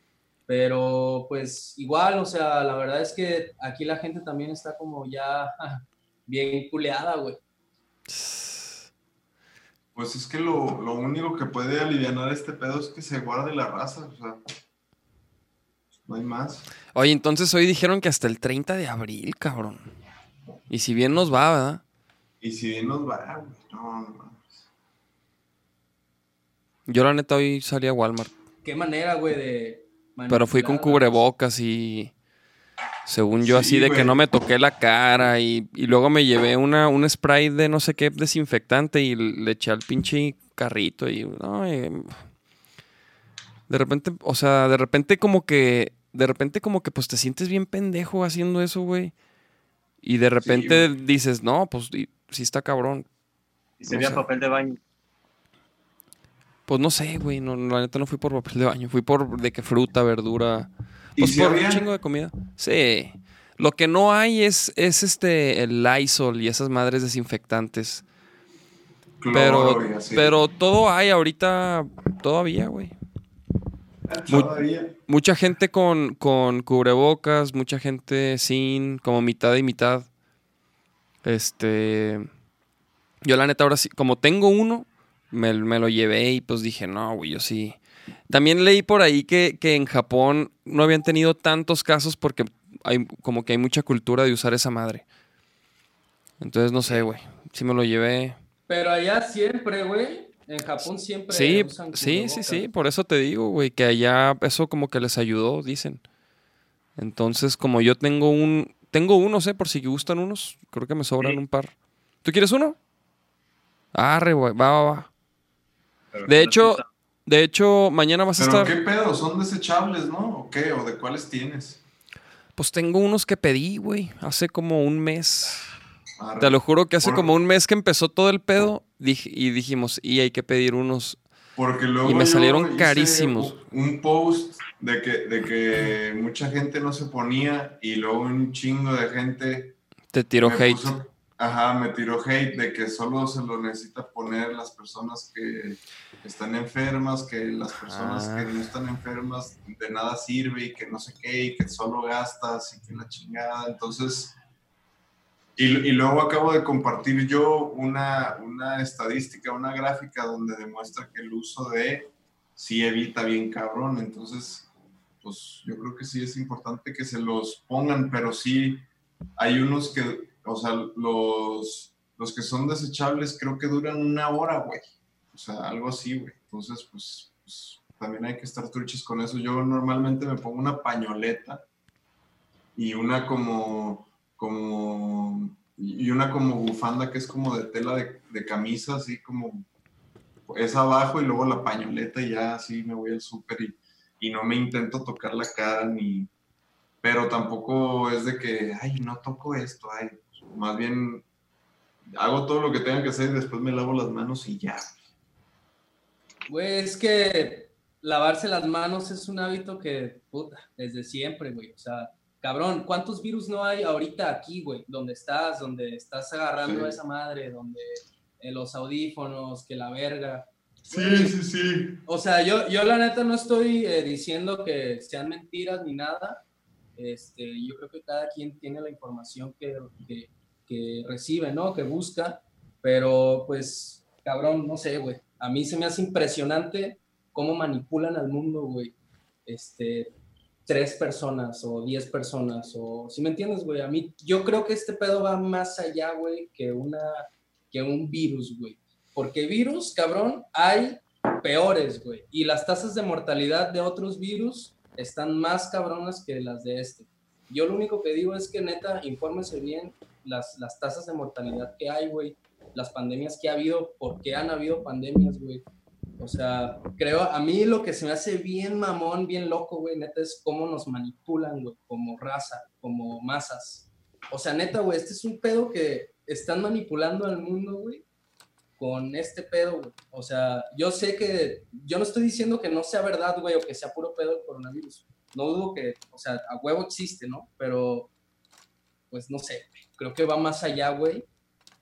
Pero pues igual, o sea, la verdad es que aquí la gente también está como ya bien culeada, güey. Pues es que lo, lo único que puede aliviar este pedo es que se guarde la raza, o sea. No hay más. Oye, entonces hoy dijeron que hasta el 30 de abril, cabrón. Y si bien nos va, ¿verdad? Y si bien nos va, güey, no, no. Yo la neta hoy salí a Walmart. Qué manera, güey, de... Pero fui con cubrebocas y según yo Sí, así de que no me toqué la cara y, y luego me llevé una, un spray de no sé qué desinfectante y le eché al pinche carrito y no, y- de repente, o sea, de repente como que, de repente como que pues te sientes bien pendejo haciendo eso, güey. Y de repente dices, no, pues y- sí está cabrón. Y se No papel de baño. Pues no sé, güey, no, la neta no fui por papel de baño, fui por de que fruta, verdura, ¿Y Pues si por había? un chingo de comida. Sí. Lo que no hay es, es este el Lysol y esas madres desinfectantes. Cloro Pero, y así. pero todo hay ahorita todavía, güey. mu- Todavía. Mucha gente con, con cubrebocas, mucha gente sin, como mitad y mitad. Este. Yo, la neta, ahora sí, como tengo uno, me, me lo llevé y pues dije, no, güey, yo sí. También leí por ahí que, que en Japón no habían tenido tantos casos porque hay como que hay mucha cultura de usar esa madre. Entonces, no sé, güey. Si me lo llevé. Pero allá siempre, güey, en Japón siempre Sí, usan sí, sí, sí, por eso te digo, güey, que allá eso como que les ayudó, dicen. Entonces, como yo tengo un, tengo unos, eh, por si gustan unos, creo que me sobran Sí. un par. ¿Tú quieres uno? Arre, güey, va, va, va. pero De no hecho. De hecho, mañana vas a ¿Pero estar. qué pedo? ¿Son desechables, no? ¿O qué? ¿O de cuáles tienes? Pues tengo unos que pedí, güey, hace como un mes. Arre. Te lo juro que hace Por- como un mes que empezó todo el pedo dij- y dijimos, y hay que pedir unos. Porque luego Y me salieron hice carísimos. Un post de que, de que mucha gente no se ponía y luego un chingo de gente Te tiro me hate. puso- ajá, me tiró hate de que solo se lo necesita poner las personas que están enfermas, que las personas Ah. que no están enfermas de nada sirve y que no sé qué y que solo gastas y que la chingada. Entonces, y, y luego acabo de compartir yo una, una estadística, una gráfica donde demuestra que el uso de sí evita bien cabrón. Entonces, pues yo creo que sí es importante que se los pongan, pero sí hay unos que, o sea, los, los que son desechables creo que duran una hora, güey. O sea, algo así, güey. Entonces, pues, pues, también hay que estar truchos con eso. Yo normalmente me pongo una pañoleta y una como, como, y una como bufanda que es como de tela de, camisa, así como, es abajo y luego la pañoleta y ya así me voy al súper y, y no me intento tocar la cara ni, pero tampoco es de que, ay, no toco esto, ay, más bien hago todo lo que tenga que hacer y después me lavo las manos y ya. Güey, es que lavarse las manos es un hábito que, puta, desde siempre, güey. O sea, cabrón, ¿cuántos virus no hay ahorita aquí, güey? Donde estás, donde estás agarrando Sí. a esa madre, donde eh, los audífonos, que la verga. Sí, sí, sí. O sea, yo, yo la neta no estoy eh, diciendo que sean mentiras ni nada. Este, yo creo que cada quien tiene la información que, que, que recibe, ¿no? Que busca. Pero, pues, cabrón, no sé, güey. A mí se me hace impresionante cómo manipulan al mundo, güey. Este, tres personas o diez personas o, si me entiendes, güey? A mí, yo creo que este pedo va más allá, güey, que una, que un virus, güey. Porque virus, cabrón, hay peores, güey. Y las tasas de mortalidad de otros virus están más cabronas que las de este. Yo lo único que digo es que neta, infórmese bien las, las tasas de mortalidad que hay, güey. Las pandemias que ha habido, por qué han habido pandemias, güey. O sea, creo, a mí lo que se me hace bien mamón, bien loco, güey, neta, es cómo nos manipulan, güey, como raza, como masas. O sea, neta, güey, este es un pedo que están manipulando al mundo, güey, con este pedo, güey. O sea, yo sé que, yo no estoy diciendo que no sea verdad, güey, o que sea puro pedo el coronavirus. No dudo que, o sea, a huevo existe, ¿no? Pero, pues no sé, creo que va más allá, güey,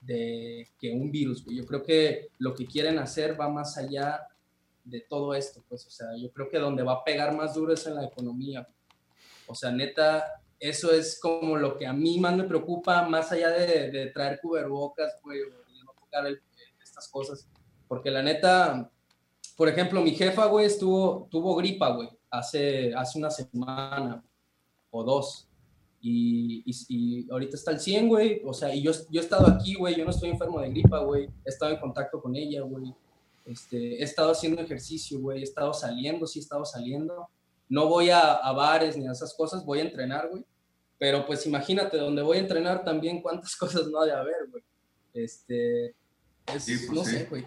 de que un virus. Yo creo que lo que quieren hacer va más allá de todo esto, pues, o sea, yo creo que donde va a pegar más duro es en la economía. O sea, neta, eso es como lo que a mí más me preocupa, más allá de, de traer cubrebocas, güey, de no tocar el- estas cosas. Porque la neta, por ejemplo, mi jefa, güey, estuvo, tuvo gripa, güey, hace, hace una semana o dos. Y, y, y ahorita está al 100, güey. O sea, y yo, yo he estado aquí, güey. Yo no estoy enfermo de gripa, güey. He estado en contacto con ella, güey. Este, he estado haciendo ejercicio, güey. He estado saliendo, sí he estado saliendo. No voy a, a bares ni a esas cosas. Voy a entrenar, güey. Pero pues imagínate, donde voy a entrenar también cuántas cosas no ha de haber, güey. Este, es, Sí, pues no sí. sé, güey.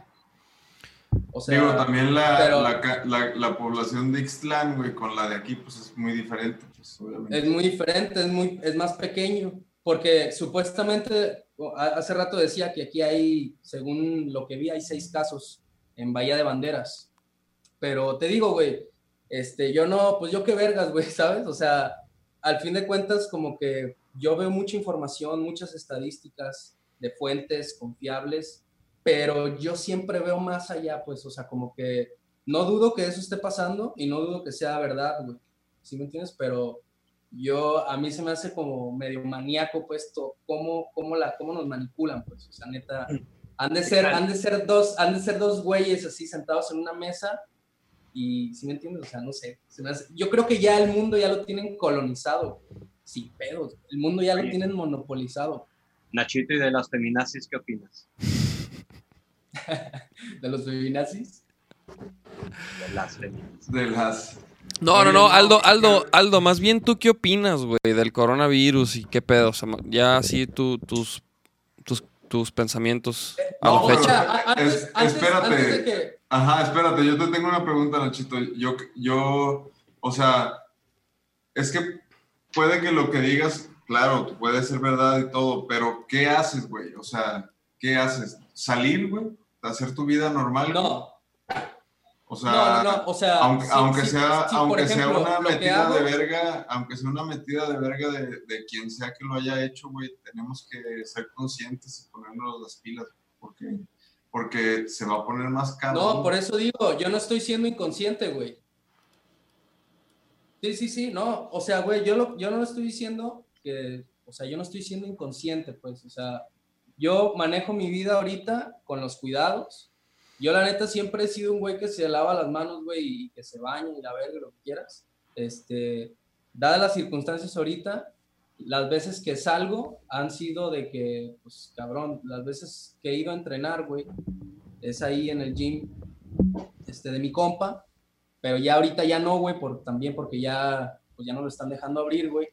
O sea, Digo, también la, pero- la, la- la población de Ixtlán, güey, con la de aquí, pues es muy diferente, pues obviamente. Es muy diferente, es, muy, es más pequeño, porque supuestamente, hace rato decía que aquí hay, según lo que vi, hay seis casos en Bahía de Banderas. Pero te digo, güey, este, yo no, pues yo qué vergas, güey, ¿sabes? O sea, al fin de cuentas, como que yo veo mucha información, muchas estadísticas de fuentes confiables, pero yo siempre veo más allá, pues, o sea, como que no dudo que eso esté pasando y no dudo que sea verdad, güey. ¿Sí me entiendes? Pero yo, a mí se me hace como medio maníaco, pues, to- cómo, cómo, la, cómo nos manipulan, pues, o sea, neta, han de ser, han de ser dos, han de ser dos güeyes así sentados en una mesa y, ¿sí me entiendes? O sea, no sé, se me hace- yo creo que ya el mundo ya lo tienen colonizado, sin pedos, el mundo ya lo Oye. tienen monopolizado, Nachito, ¿y de las feminazis qué opinas? de los feminazis. De las feminazis. De las... No, no, no, Aldo, Aldo, Aldo, más bien tú qué opinas, güey, del coronavirus y qué pedo. O sea, ya así tú, tus, tus, tus pensamientos a No, la fecha. Mira, a- antes, es- antes- espérate. antes de que, Ajá, espérate, yo te tengo una pregunta, Nachito. Yo, yo, o sea, es que puede que lo que digas, claro, puede ser verdad y todo, pero ¿qué haces, güey? O sea, ¿qué haces? ¿Salir, güey? ¿Hacer tu vida normal? no, O sea, no, no, no, o sea, aunque, sí, aunque sí, sea, sí, aunque ejemplo, sea una lo metida hago- de verga, aunque sea una metida de verga de, de quien sea que lo haya hecho, güey, tenemos que ser conscientes y ponernos las pilas, porque, porque se va a poner más caro. No, por eso digo, yo no estoy siendo inconsciente, güey. Sí, sí, sí, no, o sea, güey, yo, lo, yo no estoy diciendo que, o sea, yo no estoy siendo inconsciente, pues, o sea, yo manejo mi vida ahorita con los cuidados. Yo, la neta, siempre he sido un güey que se lava las manos, güey, y que se baña y la verga, lo que quieras. Este, dadas las circunstancias ahorita, las veces que salgo han sido de que, pues, cabrón, las veces que he ido a entrenar, güey, es ahí en el gym este, de mi compa, pero ya ahorita ya no, güey, por, también porque ya, pues ya no lo están dejando abrir, güey,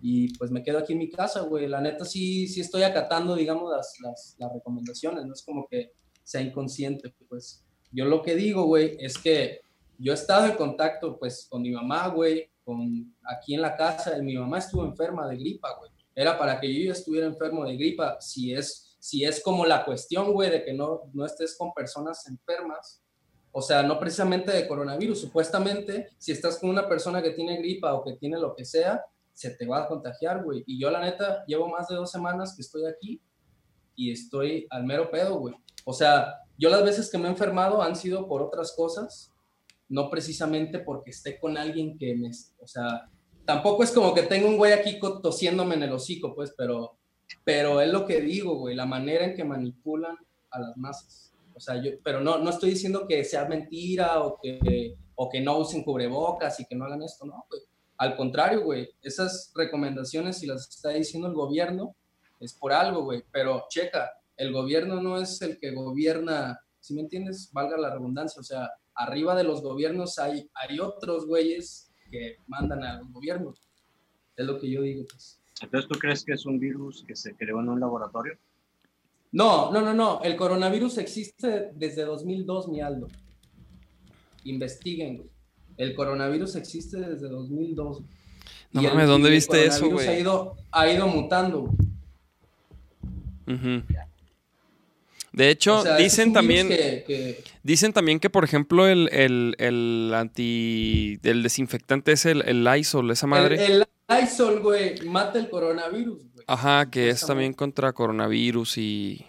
y pues me quedo aquí en mi casa, güey, la neta sí, sí estoy acatando, digamos, las, las, las recomendaciones, no es como que sea inconsciente, pues. Yo lo que digo, güey, es que yo he estado en contacto, pues, con mi mamá, güey, con, aquí en la casa, y mi mamá estuvo enferma de gripa, güey, era para que yo estuviera enfermo de gripa, si es, si es como la cuestión, güey, de que no, no estés con personas enfermas, o sea, no precisamente de coronavirus, supuestamente, si estás con una persona que tiene gripa o que tiene lo que sea, se te va a contagiar, güey. Y yo, la neta, llevo más de dos semanas que estoy aquí y estoy al mero pedo, güey. O sea, yo las veces que me he enfermado han sido por otras cosas, no precisamente porque esté con alguien que me, o sea, tampoco es como que tengo un güey aquí tosiéndome en el hocico, pues, pero, pero es lo que digo, güey, la manera en que manipulan a las masas. O sea, yo, pero no, no estoy diciendo que sea mentira o que, o que no usen cubrebocas y que no hagan esto, no, güey. Al contrario, güey, esas recomendaciones, si las está diciendo el gobierno, es por algo, güey. Pero checa, el gobierno no es el que gobierna, si me entiendes, valga la redundancia, o sea, arriba de los gobiernos hay, hay otros güeyes que mandan a los gobiernos. Es lo que yo digo, pues. Entonces, ¿tú crees que es un virus que se creó en un laboratorio? No, no, no, no. El coronavirus existe desde 2002, mi Aldo. Investiguen, güey. El coronavirus existe desde 2002. No Y el- mames, ¿dónde el viste eso, güey? Ha ido, ha ido mutando. De hecho, O sea, dicen también, que- que- dicen también que, por ejemplo, el, el, el anti, el desinfectante es el, el Lysol, esa madre. El, el Lysol, güey, mata el coronavirus, güey. Ajá, que es también contra coronavirus y.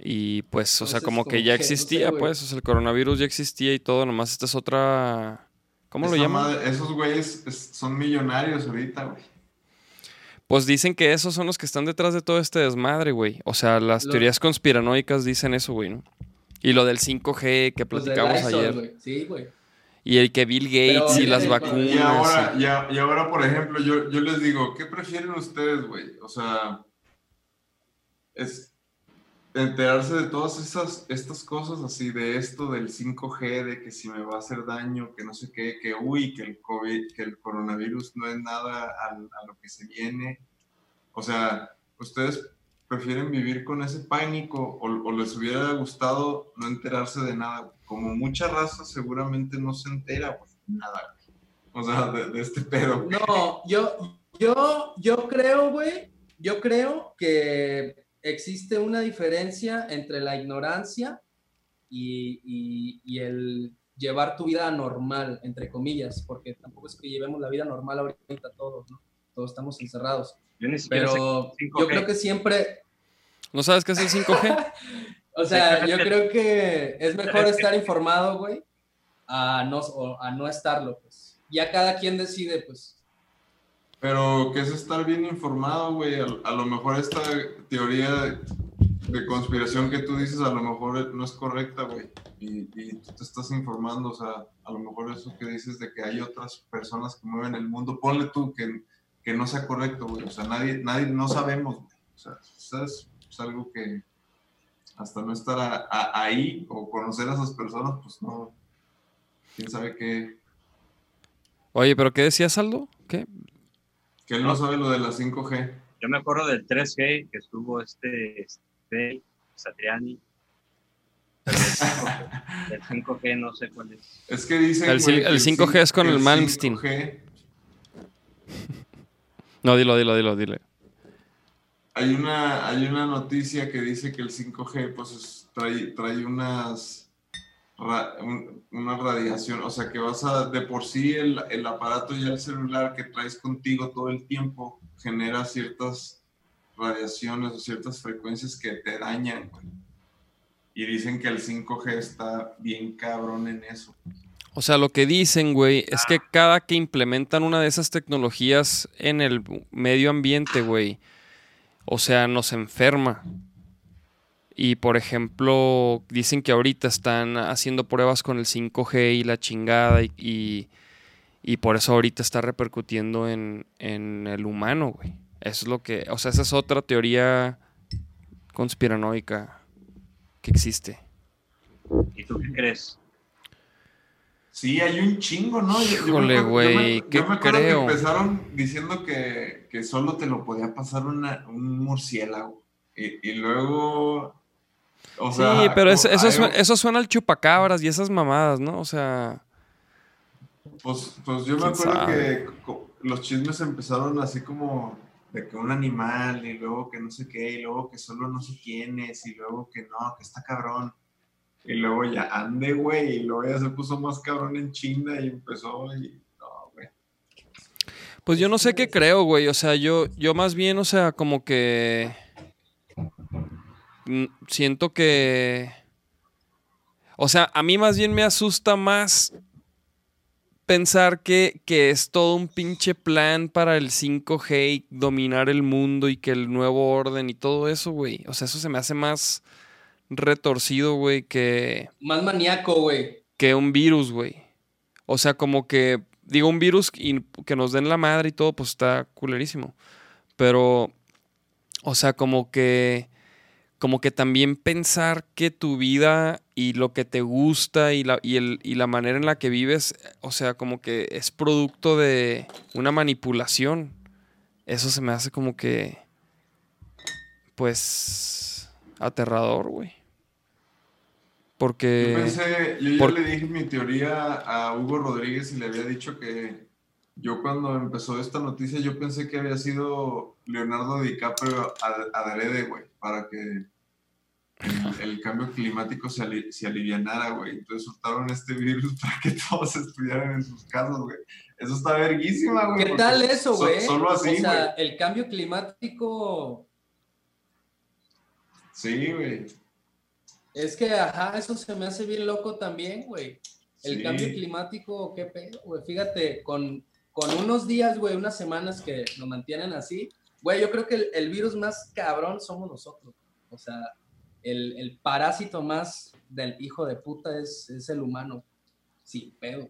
Y pues, o sea, como como que ya que, no sé, existía, pues, o sea, el coronavirus ya existía y todo, nomás esta es otra. ¿Cómo lo llaman? madre- esos güeyes es- son millonarios ahorita, güey. Pues dicen que esos son los que están detrás de todo este desmadre, güey. O sea, las Lo- teorías conspiranoicas dicen eso, güey, ¿no? Y lo del 5G que Pues platicamos Lysol, ayer. Sí, güey. Y el que Bill Gates Pero y las vacunas. Y ahora, y ahora, por ejemplo, yo, yo les digo, ¿qué prefieren ustedes, güey? O sea, es enterarse de todas esas estas cosas así, de esto del 5G, de que si me va a hacer daño, que no sé qué, que uy, que el COVID, que el coronavirus no es nada a, lo que se viene. O sea, ¿ustedes prefieren vivir con ese pánico o, o les hubiera gustado no enterarse de nada? Como mucha raza seguramente no se entera, pues nada. O sea, de, de este pedo. No, yo, yo, yo creo, güey, yo creo que existe una diferencia entre la ignorancia y, y- y el llevar tu vida normal, entre comillas, porque tampoco es que llevemos la vida normal ahorita todos, ¿no? Todos estamos encerrados. Yo Pero qué es 5G. yo creo que siempre, ¿No sabes qué es el 5G? o sea, yo creo que es mejor estar informado, güey, a no, o a no estarlo, pues. Ya cada quien decide, pues, Pero que es estar bien informado, güey. A, lo mejor esta teoría de, conspiración que tú dices, a lo mejor no es correcta, güey. Y, y tú te estás informando, o sea, a lo mejor eso que dices de que hay otras personas que mueven el mundo, ponle tú que, que no sea correcto, güey. O sea, nadie, nadie, no sabemos, güey. O sea, eso es, algo que hasta no estar ahí o conocer a esas personas, pues no. ¿Quién sabe qué? Oye, ¿pero qué decías, Aldo? ¿Qué? Que él no sabe lo de la 5G. Yo me acuerdo del 3G que estuvo este, este Satriani. El 5G, el 5G no sé cuál es. Es que dicen. El el 5G cin- es con el Malmsteen. 5G, No, dilo, dilo, dilo, dile. hay, una, hay una noticia que dice que el 5G pues es- trae, trae unas. Ra- un- una radiación, o sea que vas a. De por sí el, el aparato y el celular que traes contigo todo el tiempo genera ciertas radiaciones o ciertas frecuencias que te dañan, güey. Y dicen que el 5G está bien cabrón en eso. O sea, lo que dicen, güey, es que cada que implementan una de esas tecnologías en el medio ambiente, güey, o sea, nos enferma. Y por ejemplo, dicen que ahorita están haciendo pruebas con el 5G y la chingada y, y, y por eso ahorita está repercutiendo en, en el humano, güey. Eso es lo que, o sea, esa es otra teoría conspiranoica que existe. ¿Y tú qué crees? Sí, hay un chingo, ¿no? Yo- yo Híjole, yo güey, yo ¿qué me acuerdo creo? Que empezaron diciendo que, que solo te lo podía pasar una- un murciélago. Y, y luego. O sea, sí, pero eso, como eso, suena, eso suena al chupacabras y esas mamadas, ¿no? O sea, Pues, pues yo me ¿Quién acuerdo sabe? que los chismes empezaron así como de que un animal y luego que no sé qué, y luego que solo no sé quién es, y luego que no, que está cabrón. Y luego ya ande, güey, y luego ya se puso más cabrón en China y empezó y no, güey. pues yo no sé qué creo, güey. O sea, yo, yo más bien, o sea, como que siento que, o sea, a mí más bien me asusta más pensar que, que es todo un pinche plan para el 5G y dominar el mundo y que el nuevo orden y todo eso, güey. O sea, eso se me hace más retorcido, güey, que más maníaco, güey. que un virus, güey. O sea, como que, digo, un virus y que nos den la madre y todo, pues está culerísimo. Pero, o sea, como que, como que también pensar que tu vida y lo que te gusta y la, y el, y la manera en la que vives, o sea, como que es producto de una manipulación. Eso se me hace como que, pues, aterrador, güey. Porque... Yo pensé, yo ya por- le dije mi teoría a Hugo Rodríguez y le había dicho que yo cuando empezó esta noticia yo pensé que había sido Leonardo DiCaprio ad- adrede, güey, para que el, el cambio climático se, ali- se alivianara, güey. Entonces soltaron este virus para que todos estuvieran en sus casas, güey. Eso está verguísima, güey. ¿Qué tal eso, so- güey? solo así, O sea, el cambio climático Sí, güey. es que, ajá, eso se me hace bien loco también, güey. El Sí. cambio climático, qué pedo, güey. Fíjate, con, con unos días, güey, unas semanas que lo mantienen así, güey, yo creo que el, el virus más cabrón somos nosotros. O sea, el, el parásito más del hijo de puta es, es el humano. Sin pedo.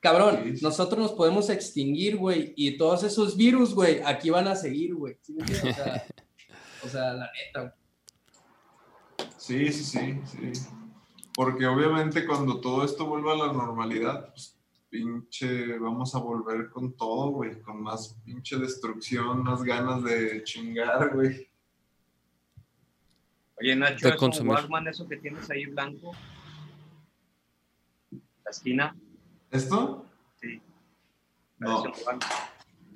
Cabrón, nosotros nos podemos extinguir, güey, y todos esos virus, güey, aquí van a seguir, güey. O sea, o sea, la neta, güey. Sí, sí, sí, sí. Porque obviamente cuando todo esto vuelva a la normalidad, pues pinche, vamos a volver con todo, güey, con más pinche destrucción, más ganas de chingar, güey. Oye, Nacho, ¿es un Walkman eso que tienes ahí blanco? La esquina, ¿Esto? sí. No, Parecía un Walkman.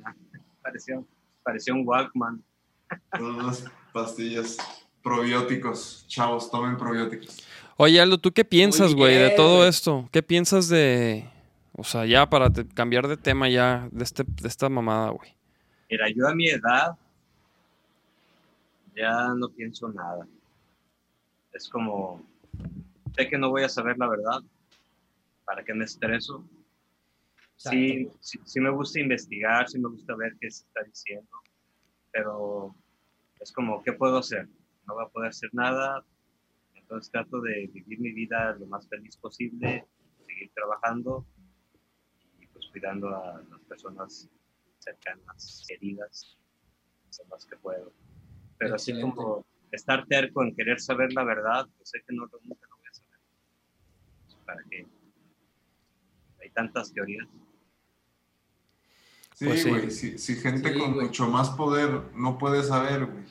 Parecía, parecía un Walkman. son unas pastillas probióticos. Chavos, tomen probióticos. Oye, Aldo, ¿tú qué piensas, güey, de todo esto? ¿Qué piensas de. O sea, ya para te- cambiar de tema ya, de, este, de esta mamada, güey. Mira, yo a mi edad ya no pienso nada. Es como, sé que no voy a saber la verdad. ¿Para qué me estreso? Sí, sí, sí me gusta investigar, sí me gusta ver qué se está diciendo, pero es como, ¿qué puedo hacer? No voy a poder hacer nada, entonces trato de vivir mi vida lo más feliz posible, seguir trabajando cuidando a las personas cercanas, queridas, lo más que puedo. Pero así Excelente. como estar terco en querer saber la verdad, pues sé que no, nunca lo voy a saber. ¿Para qué? Hay tantas teorías. Sí, Pues sí. güey, si, si gente Sí, con güey. mucho más poder no puede saber, güey.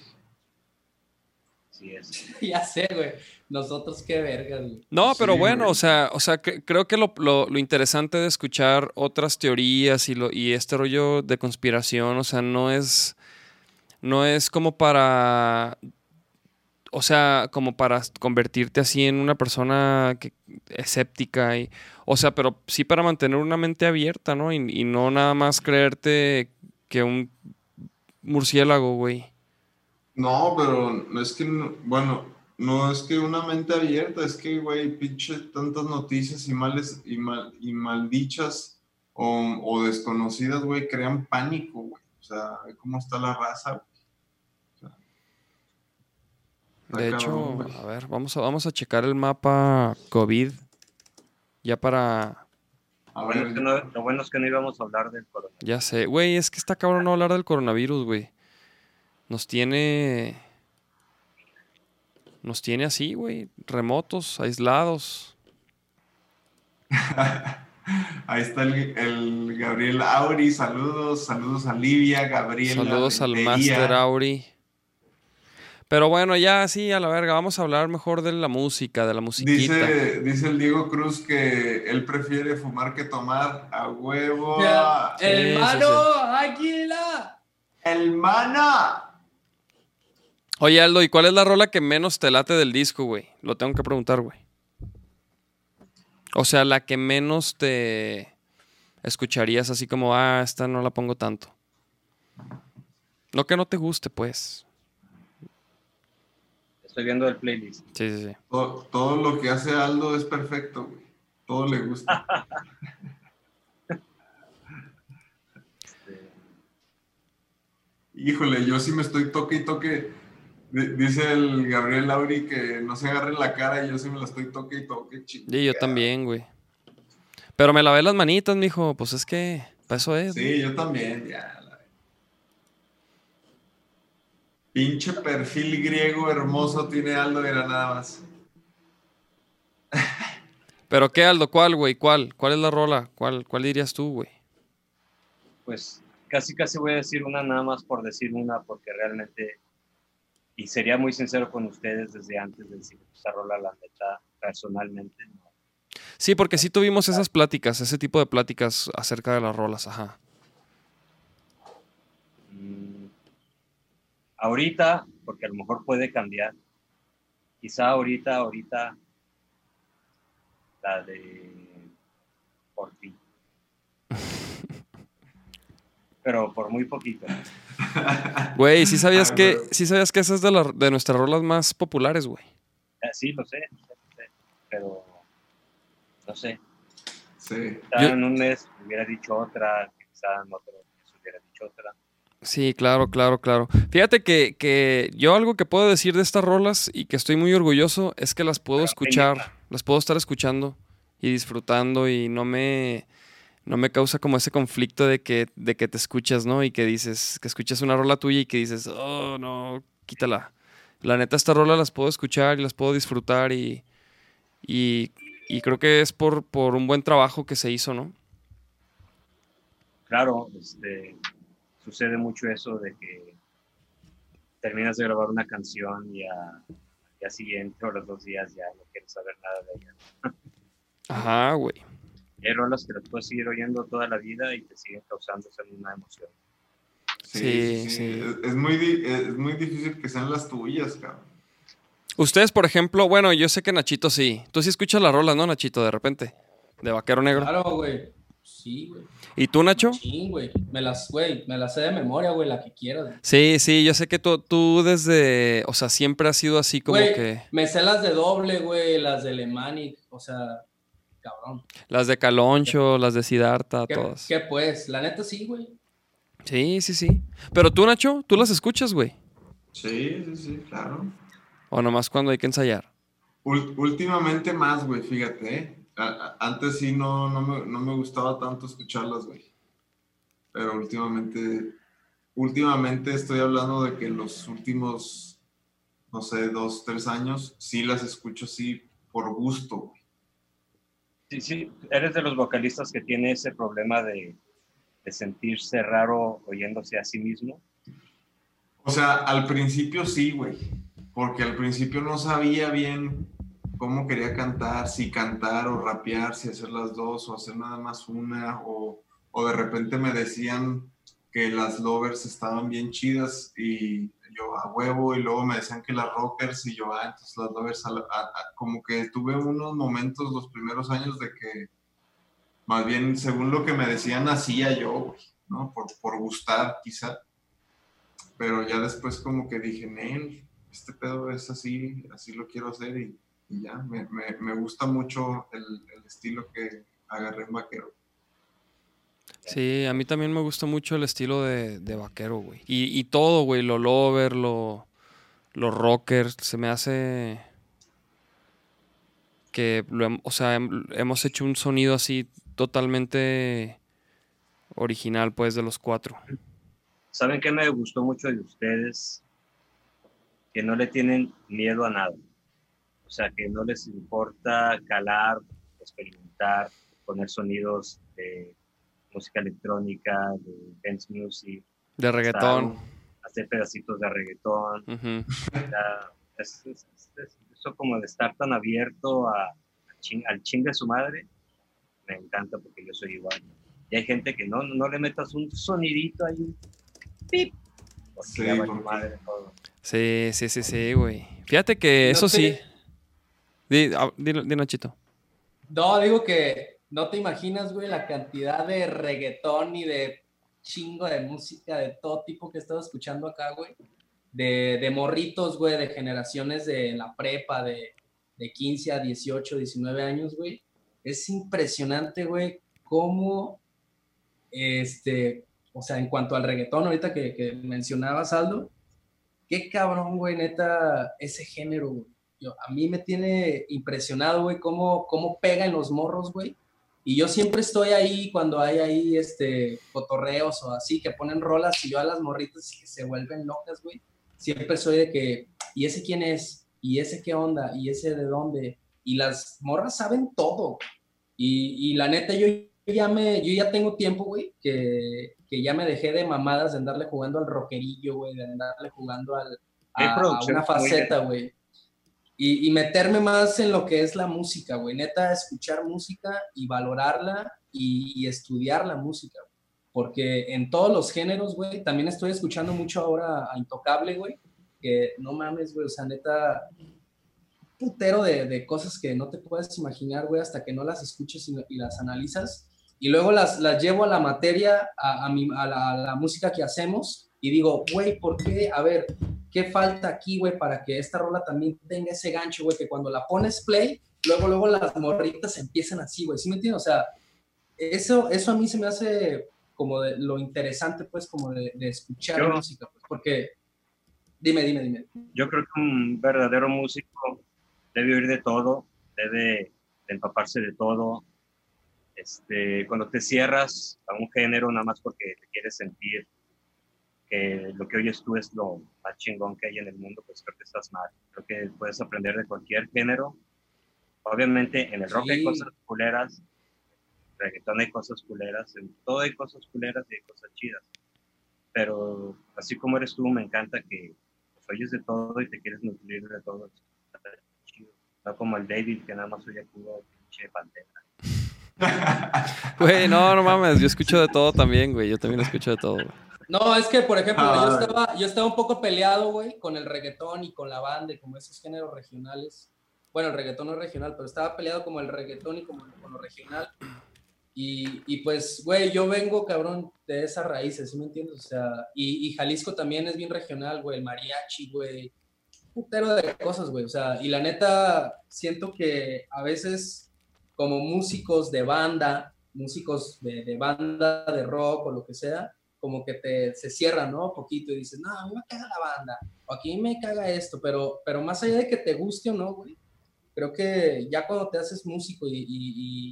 Así es. ya sé, güey. Nosotros qué vergas, güey. No, pero Sí, bueno, güey. o sea, o sea, que- creo que lo, lo- lo interesante de escuchar otras teorías y, lo, y este rollo de conspiración, o sea, no es, no es como para, o sea, como para convertirte así en una persona que, escéptica, y, o sea, pero sí para mantener una mente abierta, ¿no? Y, y no nada más creerte que un murciélago, güey. No, pero no es que, no- bueno, no es que una mente abierta, es que, güey, pinche tantas noticias y males y mal y maldichas o, o desconocidas, güey, crean pánico, güey. O sea, cómo está la raza. güey. O sea, está De hecho, a ver, vamos a, vamos a checar el mapa COVID. Ya para. A Lo bueno, es que no, lo bueno es que no íbamos a hablar del coronavirus. Ya sé. Güey, es que está cabrón no hablar del coronavirus, güey. Nos tiene. Nos tiene así, güey. Remotos, aislados. ahí está el, el Gabriel Auri, saludos, saludos a Livia, Gabriel. Saludos al Master Auri. Pero bueno, ya sí, a la verga. Vamos a hablar mejor de la música, de la musiquita. Dice, dice el Diego Cruz que él prefiere fumar que tomar a huevo. Ya, sí, ¡Hermano! sí, ¡Águila! ¡Hermana! Oye, Aldo, ¿y cuál es la rola que menos te late del disco, güey? Lo tengo que preguntar, güey. O sea, la que menos te escucharías así como, ah, esta no la pongo tanto. No que no te guste, pues. Estoy viendo el playlist. Sí, sí, sí. Todo, todo lo que hace Aldo es perfecto, güey. Todo le gusta. Este, Híjole, yo sí me estoy toque y toque. Di- Dice el Gabriel Lauri que no se agarre la cara y yo sí me la estoy toque y toque. ching. Y yo también, güey. Pero me lavé las manitas, mijo. Pues es que, para eso es. Sí, yo también, ya. la- Pinche perfil griego hermoso tiene Aldo, era nada más. Pero qué, Aldo, ¿cuál, güey? ¿Cuál? ¿Cuál es la rola? ¿Cuál, cuál dirías tú, güey? pues casi casi voy a decir una nada más por decir una porque realmente y sería muy sincero con ustedes desde antes de decir esa rola la neta personalmente no. Sí, porque sí tuvimos esas pláticas, ese tipo de pláticas acerca de las rolas, ajá. Mm, ahorita porque a lo mejor puede cambiar quizá ahorita, ahorita, la de por ti. Pero por muy poquito. Güey, ¿sí sabías que, pero- sí sabías que esa es de, la- de nuestras rolas más populares, güey? Eh, Sí, lo sé, lo sé, lo sé, pero no sé. Sí. Yo- en un mes hubiera dicho otra, quizá en otro mes hubiera dicho otra. Sí, claro, claro, claro. Fíjate que, que yo algo que puedo decir de estas rolas y que estoy muy orgulloso es que las puedo Pero, escuchar, las puedo estar escuchando y disfrutando y no me, no me causa como ese conflicto de que, de que te escuchas, ¿no? Y que dices, que escuchas una rola tuya y que dices, oh, no, quítala. La neta, esta rola las puedo escuchar y las puedo disfrutar y, y, y creo que es por, por un buen trabajo que se hizo, ¿no? Claro, este, sucede mucho eso de que terminas de grabar una canción y a- al día siguiente o los dos días ya no quieres saber nada de ella. Ajá, güey. Hay rolas que las puedes seguir oyendo toda la vida y te siguen causando esa misma emoción. Sí, Sí, sí, sí. Es, muy, es muy difícil que sean las tuyas, cabrón. Ustedes, por ejemplo, bueno, yo sé que Nachito sí. Tú sí escuchas la rola, ¿no, Nachito? De repente. De Vaquero Negro. Claro, güey. Sí, güey. ¿Y tú, Nacho? Sí, güey. Me las, güey, me las sé de memoria, güey, la que quieras. güey. Sí, sí, yo sé que tú, tú desde, o sea, siempre has sido así como Güey, que Me sé las de doble, güey, las de Lemanic, o sea, cabrón. las de Caloncho, las de Siddhartha, ¿Qué, todas. qué, pues? La neta sí, güey. Sí, sí, sí. Pero tú, Nacho, tú las escuchas, güey. Sí, sí, sí, claro. O nomás cuando hay que ensayar. Ul- últimamente más, güey, fíjate, ¿eh? Antes sí no, no, me, no me gustaba tanto escucharlas, güey. Pero últimamente, últimamente estoy hablando de que los últimos, no sé, dos, tres años, sí las escucho sí por gusto, güey. Sí, sí, eres de los vocalistas que tiene ese problema de, sentirse raro oyéndose a sí mismo. O sea, al principio sí, güey. Porque al principio no sabía bien cómo quería cantar, si cantar o rapear, si hacer las dos o hacer nada más una, o, o de repente me decían que las lovers estaban bien chidas y yo a huevo, y luego me decían que las rockers y yo, ah, entonces las lovers, como que tuve unos momentos los primeros años de que más bien según lo que me decían hacía yo, ¿no? Por, por gustar quizá pero ya después como que dije, Nel, este pedo es así, así lo quiero hacer y, y ya, me, me- me gusta mucho el, el estilo que agarré en Vaquero. Sí, a mí también me gusta mucho el estilo de, de Vaquero, güey. Y, y todo, güey, lo lover, lo, los rockers, se me hace que, lo o sea, hem- hemos hecho un sonido así totalmente original, pues, de los cuatro. ¿Saben qué me gustó mucho de ustedes? Que no le tienen miedo a nada. O sea, que no les importa calar, experimentar, poner sonidos de música electrónica, de dance music, De reggaetón. hacer pedacitos de reggaetón. Es, es- es- es- eso como de estar tan abierto a, a chin- al ching de su madre, me encanta porque yo soy igual. Y hay gente que no, no le metas un sonidito ahí, un pip, porque Sí, ya vale porque- madre todo. Sí, sí, sí, sí, güey. Fíjate que No eso te- sí. Ah, di- di, Nachito. No, digo que no te imaginas, güey, la cantidad de reggaetón y de chingo de música de todo tipo que he estado escuchando acá, güey. De, morritos, güey, de generaciones de la prepa, de, de 15 a 18, 19 años, güey. Es impresionante, güey, cómo, este, o sea, en cuanto al reggaetón, ahorita que, mencionabas, Aldo, qué cabrón, güey, neta, ese género, güey. A mí me tiene impresionado, güey, cómo, cómo pega en los morros, güey. Y yo siempre estoy ahí cuando hay ahí, este, cotorreos o así, que ponen rolas y yo a las morritas que se vuelven locas, güey. Siempre soy de que, ¿y ese quién es? ¿Y ese qué onda? ¿Y ese de dónde? Y las morras saben todo. Y, y la neta, yo ya, me, yo ya tengo tiempo, güey, que, que ya me dejé de mamadas de andarle jugando al rockerillo, güey, de andarle jugando al, a, una faceta, güey. Y, meterme más en lo que es la música, güey. Neta, escuchar música y valorarla y, estudiar la música. Porque en todos los géneros, güey, también estoy escuchando mucho ahora a Intocable, güey. Que no mames, güey, o sea, neta, putero de, cosas que no te puedes imaginar, güey, hasta que no las escuches y, las analizas. Y luego las, las llevo a la materia, a, a, mi- la, a la música que hacemos, y digo, güey, ¿por qué? A ver, ¿qué falta aquí, güey, para que esta rola también tenga ese gancho, güey, que cuando la pones play, luego, luego las morritas empiezan así, güey, ¿sí me entiendes? O sea, eso, eso a mí se me hace como de lo interesante, pues, como de, de escuchar Yo- música, pues, porque, dime, dime, dime. Yo creo que un verdadero músico debe oír de todo, debe de empaparse de todo. Este, cuando te cierras a un género nada más porque te quieres sentir que lo que oyes tú es lo más chingón que hay en el mundo, pues creo que estás mal. Creo que puedes aprender de cualquier género. Obviamente en el rock hay Sí. cosas culeras, en el reggaetón hay cosas culeras, en todo hay cosas culeras y hay cosas chidas. Pero así como eres tú, me encanta que pues, oyes de todo y te quieres nutrir de todo. Está chido. No como el David que nada más oye puro pinche pantera. Güey, no, no mames, yo escucho de todo también, güey. Yo también escucho de todo, güey. No, es que, por ejemplo, Ah, yo, vale. estaba, yo estaba un poco peleado, güey, con el reggaetón y con la banda y como esos géneros regionales. Bueno, el reggaetón no es regional, pero estaba peleado como el reggaetón y como con lo regional. Y, y pues, güey, yo vengo, cabrón, de esas raíces, ¿sí me entiendes? O sea, y, y Jalisco también es bien regional, güey, el mariachi, güey, un putero de cosas, güey. O sea, y la neta, siento que a veces, como músicos de banda, músicos de, de banda, de rock o lo que sea, como que te, se cierran, ¿no? Un poquito y dices, no, a mí me caga la banda, o aquí me caga esto, pero, pero más allá de que te guste o no, güey, creo que ya cuando te haces músico y, y-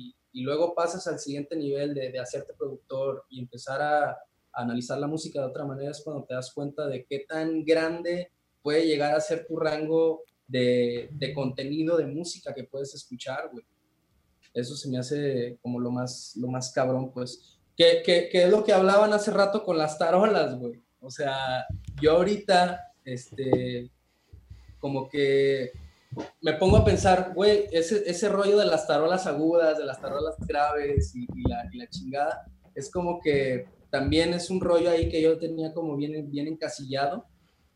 y- y luego pasas al siguiente nivel de, de hacerte productor y empezar a, a analizar la música de otra manera, es cuando te das cuenta de qué tan grande puede llegar a ser tu rango de, de contenido de música que puedes escuchar, güey. Eso se me hace como lo más, lo más cabrón, pues. Que, que, que es lo que hablaban hace rato con las tarolas, güey. O sea, yo ahorita, este, como que me pongo a pensar, güey, ese, ese rollo de las tarolas agudas, de las tarolas graves y, y la, y la chingada, es como que también es un rollo ahí que yo tenía como bien, bien encasillado.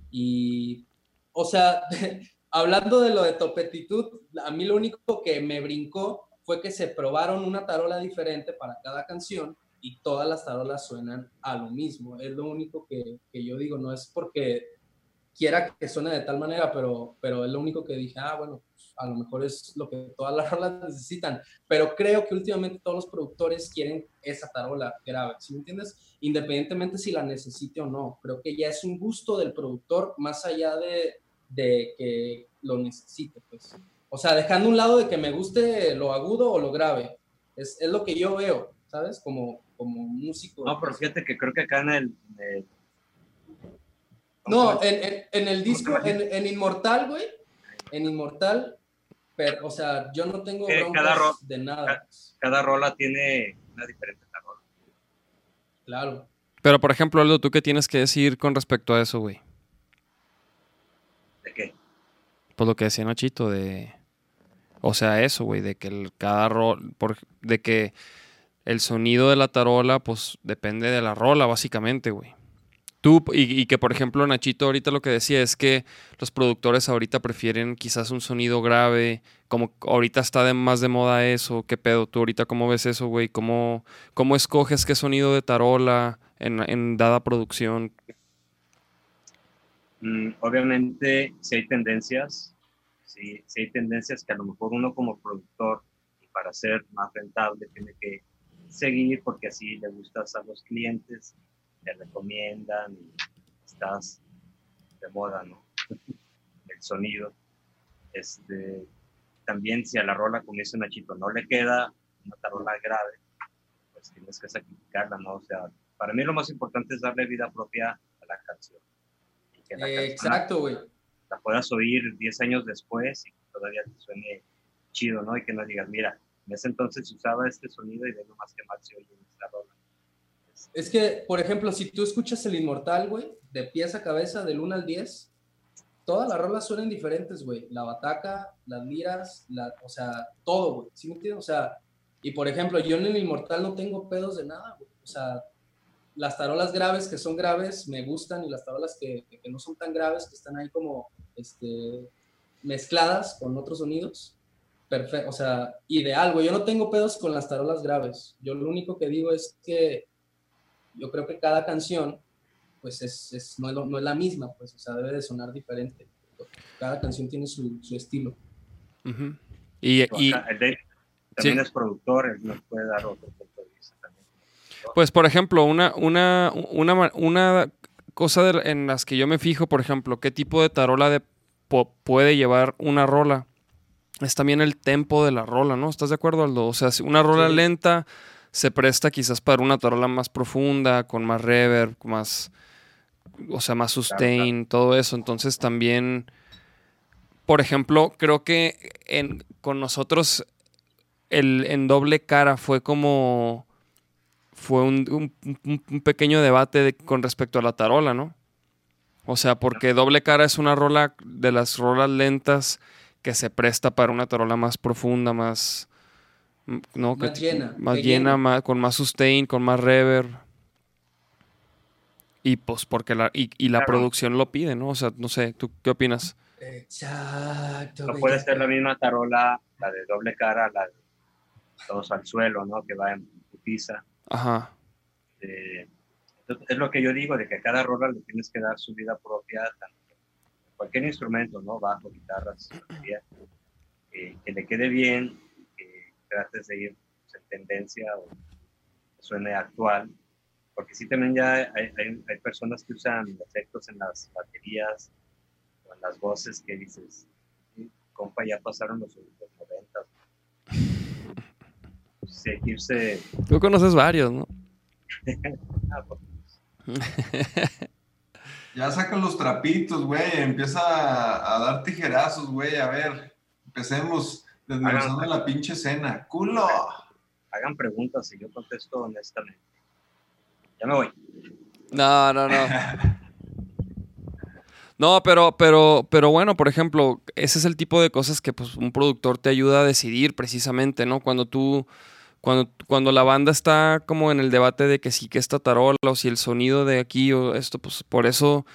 Y, o sea, hablando de lo de topetitud, a mí lo único que me brincó fue que se probaron una tarola diferente para cada canción y todas las tarolas suenan a lo mismo. Es lo único que, que yo digo, no es porque quiera que suene de tal manera, pero, pero es lo único que dije, ah, bueno, pues, a lo mejor es lo que todas las rolas necesitan. Pero creo que últimamente todos los productores quieren esa tarola grave, ¿sí me entiendes? Independientemente si la necesite o no. Creo que ya es un gusto del productor más allá de, de que lo necesite, pues. O sea, dejando un lado de que me guste lo agudo o lo grave. Es, es lo que yo veo, ¿sabes? Como, como músico. No, pero fíjate que creo que acá en el... en el- No, en, en- en el ¿Cómo te disco, en, Inmortal, güey. En Inmortal, pero, o sea, yo no tengo Eh, cada de nada. cada rola tiene una diferente. Claro. Pero, por ejemplo, Aldo, ¿tú qué tienes que decir con respecto a eso, güey? ¿De qué? Pues lo que decía Nachito de... O sea, eso, güey, de que el, cada rol... De que el sonido de la tarola, pues, depende de la rola, básicamente, güey. Tú, y, que, por ejemplo, Nachito ahorita lo que decía es que los productores ahorita prefieren quizás un sonido grave, como ahorita está más de moda eso, ¿qué pedo? ¿Tú ahorita cómo ves eso, güey? ¿Cómo, ¿Cómo escoges qué sonido de tarola en, en dada producción? Mm, obviamente, si hay tendencias, si, si hay tendencias que a lo mejor uno como productor, para ser más rentable, tiene que seguir porque así le gustas a los clientes, te recomiendan y estás de moda, ¿no? El sonido. Este, también si a la rola, como dice Nachito, no le queda una tarola grave, pues tienes que sacrificarla, ¿no? O sea, para mí lo más importante es darle vida propia a la canción exacto, güey. La puedas oír 10 años después y todavía te suene chido, ¿no? Y que no digas, mira, en ese entonces usaba este sonido y de lo más que mal se oye en esta rola. Es que, por ejemplo, si tú escuchas el Inmortal, güey, de pies a cabeza, del 1 al 10, todas las rolas suenan diferentes, güey. La bataca, las liras, la, o sea, todo, güey. ¿Sí me entiendes? O sea, y por ejemplo, yo en el Inmortal no tengo pedos de nada, güey. O sea, las tarolas graves que son graves me gustan y las tarolas que, que no son tan graves, que están ahí como, este, mezcladas con otros sonidos, perfecto, o sea, ideal, güey. Yo no tengo pedos con las tarolas graves. Yo lo único que digo es que yo creo que cada canción, pues es, es- no, es lo- no es la misma, pues, o sea, debe de sonar diferente. Cada canción tiene su, su estilo. Y, y, Acá, el Dave también Sí. es productor, él nos puede dar otro punto de vista también. Pues, por ejemplo, una, una, una, una cosa de- en las que yo me fijo, por ejemplo, qué tipo de tarola de po- puede llevar una rola. Es también el tempo de la rola, ¿no? ¿Estás de acuerdo, Aldo? O sea, si una rola Sí. lenta se presta quizás para una tarola más profunda, con más reverb, más, o sea, más sustain, todo eso. Entonces también, por ejemplo, creo que en, con nosotros el, en doble cara fue como fue un, un- pequeño debate de- con respecto a la tarola, ¿no? O sea, porque doble cara es una rola de las rolas lentas que se presta para una tarola más profunda, más... ¿no? Más Que- llena, Más llena, más, con más sustain, con más reverb. Y pues porque la, y, y la Claro. producción lo pide, ¿no? O sea, no sé, ¿tú qué opinas? Exacto. No puede ser la misma tarola, la de doble cara, la de todos al suelo, ¿no? Que va en putiza. Ajá. Eh, es lo que yo digo, de que a cada rola le tienes que dar su vida propia, tanto cualquier instrumento, ¿no? Bajo, guitarras, batería, eh, que le quede bien, que trates de ir pues, en tendencia o suene actual, porque sí también ya hay, hay, hay personas que usan efectos en las baterías o en las voces que dices, "Sí, compa, ya pasaron los, los 90. Tú conoces varios, ¿no? Ya sacan los trapitos, güey. Empieza a, a dar tijerazos, güey. A ver, empecemos desmenuzando Hagan- la pinche escena. ¡Culo! hagan preguntas y yo contesto honestamente. Ya me voy. No, no, no. No, pero, pero, pero bueno, por ejemplo, ese es el tipo de cosas que pues, un productor te ayuda a decidir precisamente, ¿no? Cuando tú, cuando, cuando la banda está como en el debate de que sí que esta tarola o si el sonido de aquí o esto, pues por eso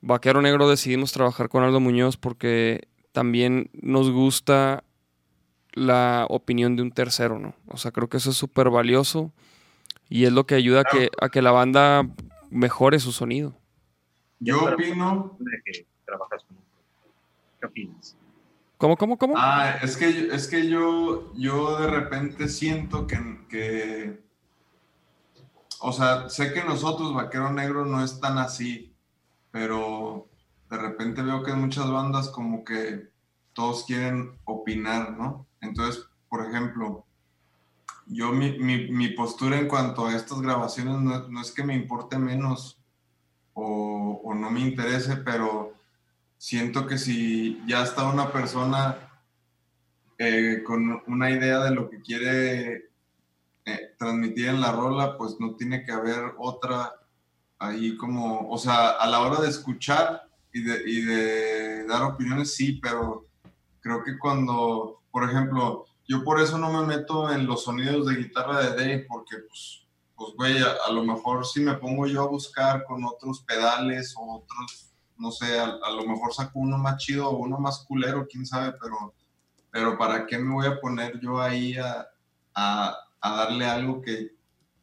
Vaquero Negro decidimos trabajar con Aldo Muñoz porque también nos gusta la opinión de un tercero, ¿no? O sea, creo que eso es súper valioso y es lo que ayuda a que, a que la banda mejore su sonido. Yo opino. de que trabajas con un productor. ¿Qué opinas? ¿Cómo, cómo, cómo? Ah, es que, es que yo, yo de repente siento que. O sea, sé que nosotros, Vaquero Negro, no es tan así, pero de repente veo que en muchas bandas como que todos quieren opinar, ¿no? Entonces, por ejemplo, yo mi, mi, mi postura en cuanto a estas grabaciones no, no es que me importe menos o, o no me interese, pero siento que si ya está una persona eh, con una idea de lo que quiere eh, transmitir en la rola, pues no tiene que haber otra ahí como, o sea, a la hora de escuchar y de, dar opiniones, sí, pero creo que cuando, por ejemplo, yo por eso no me meto en los sonidos de guitarra de Dave, porque pues, pues güey, a, a lo mejor si me pongo yo a buscar con otros pedales o otros, no sé, a, lo mejor saco uno más chido o uno más culero, quién sabe, pero, pero ¿para qué me voy a poner yo ahí a, a, darle algo que,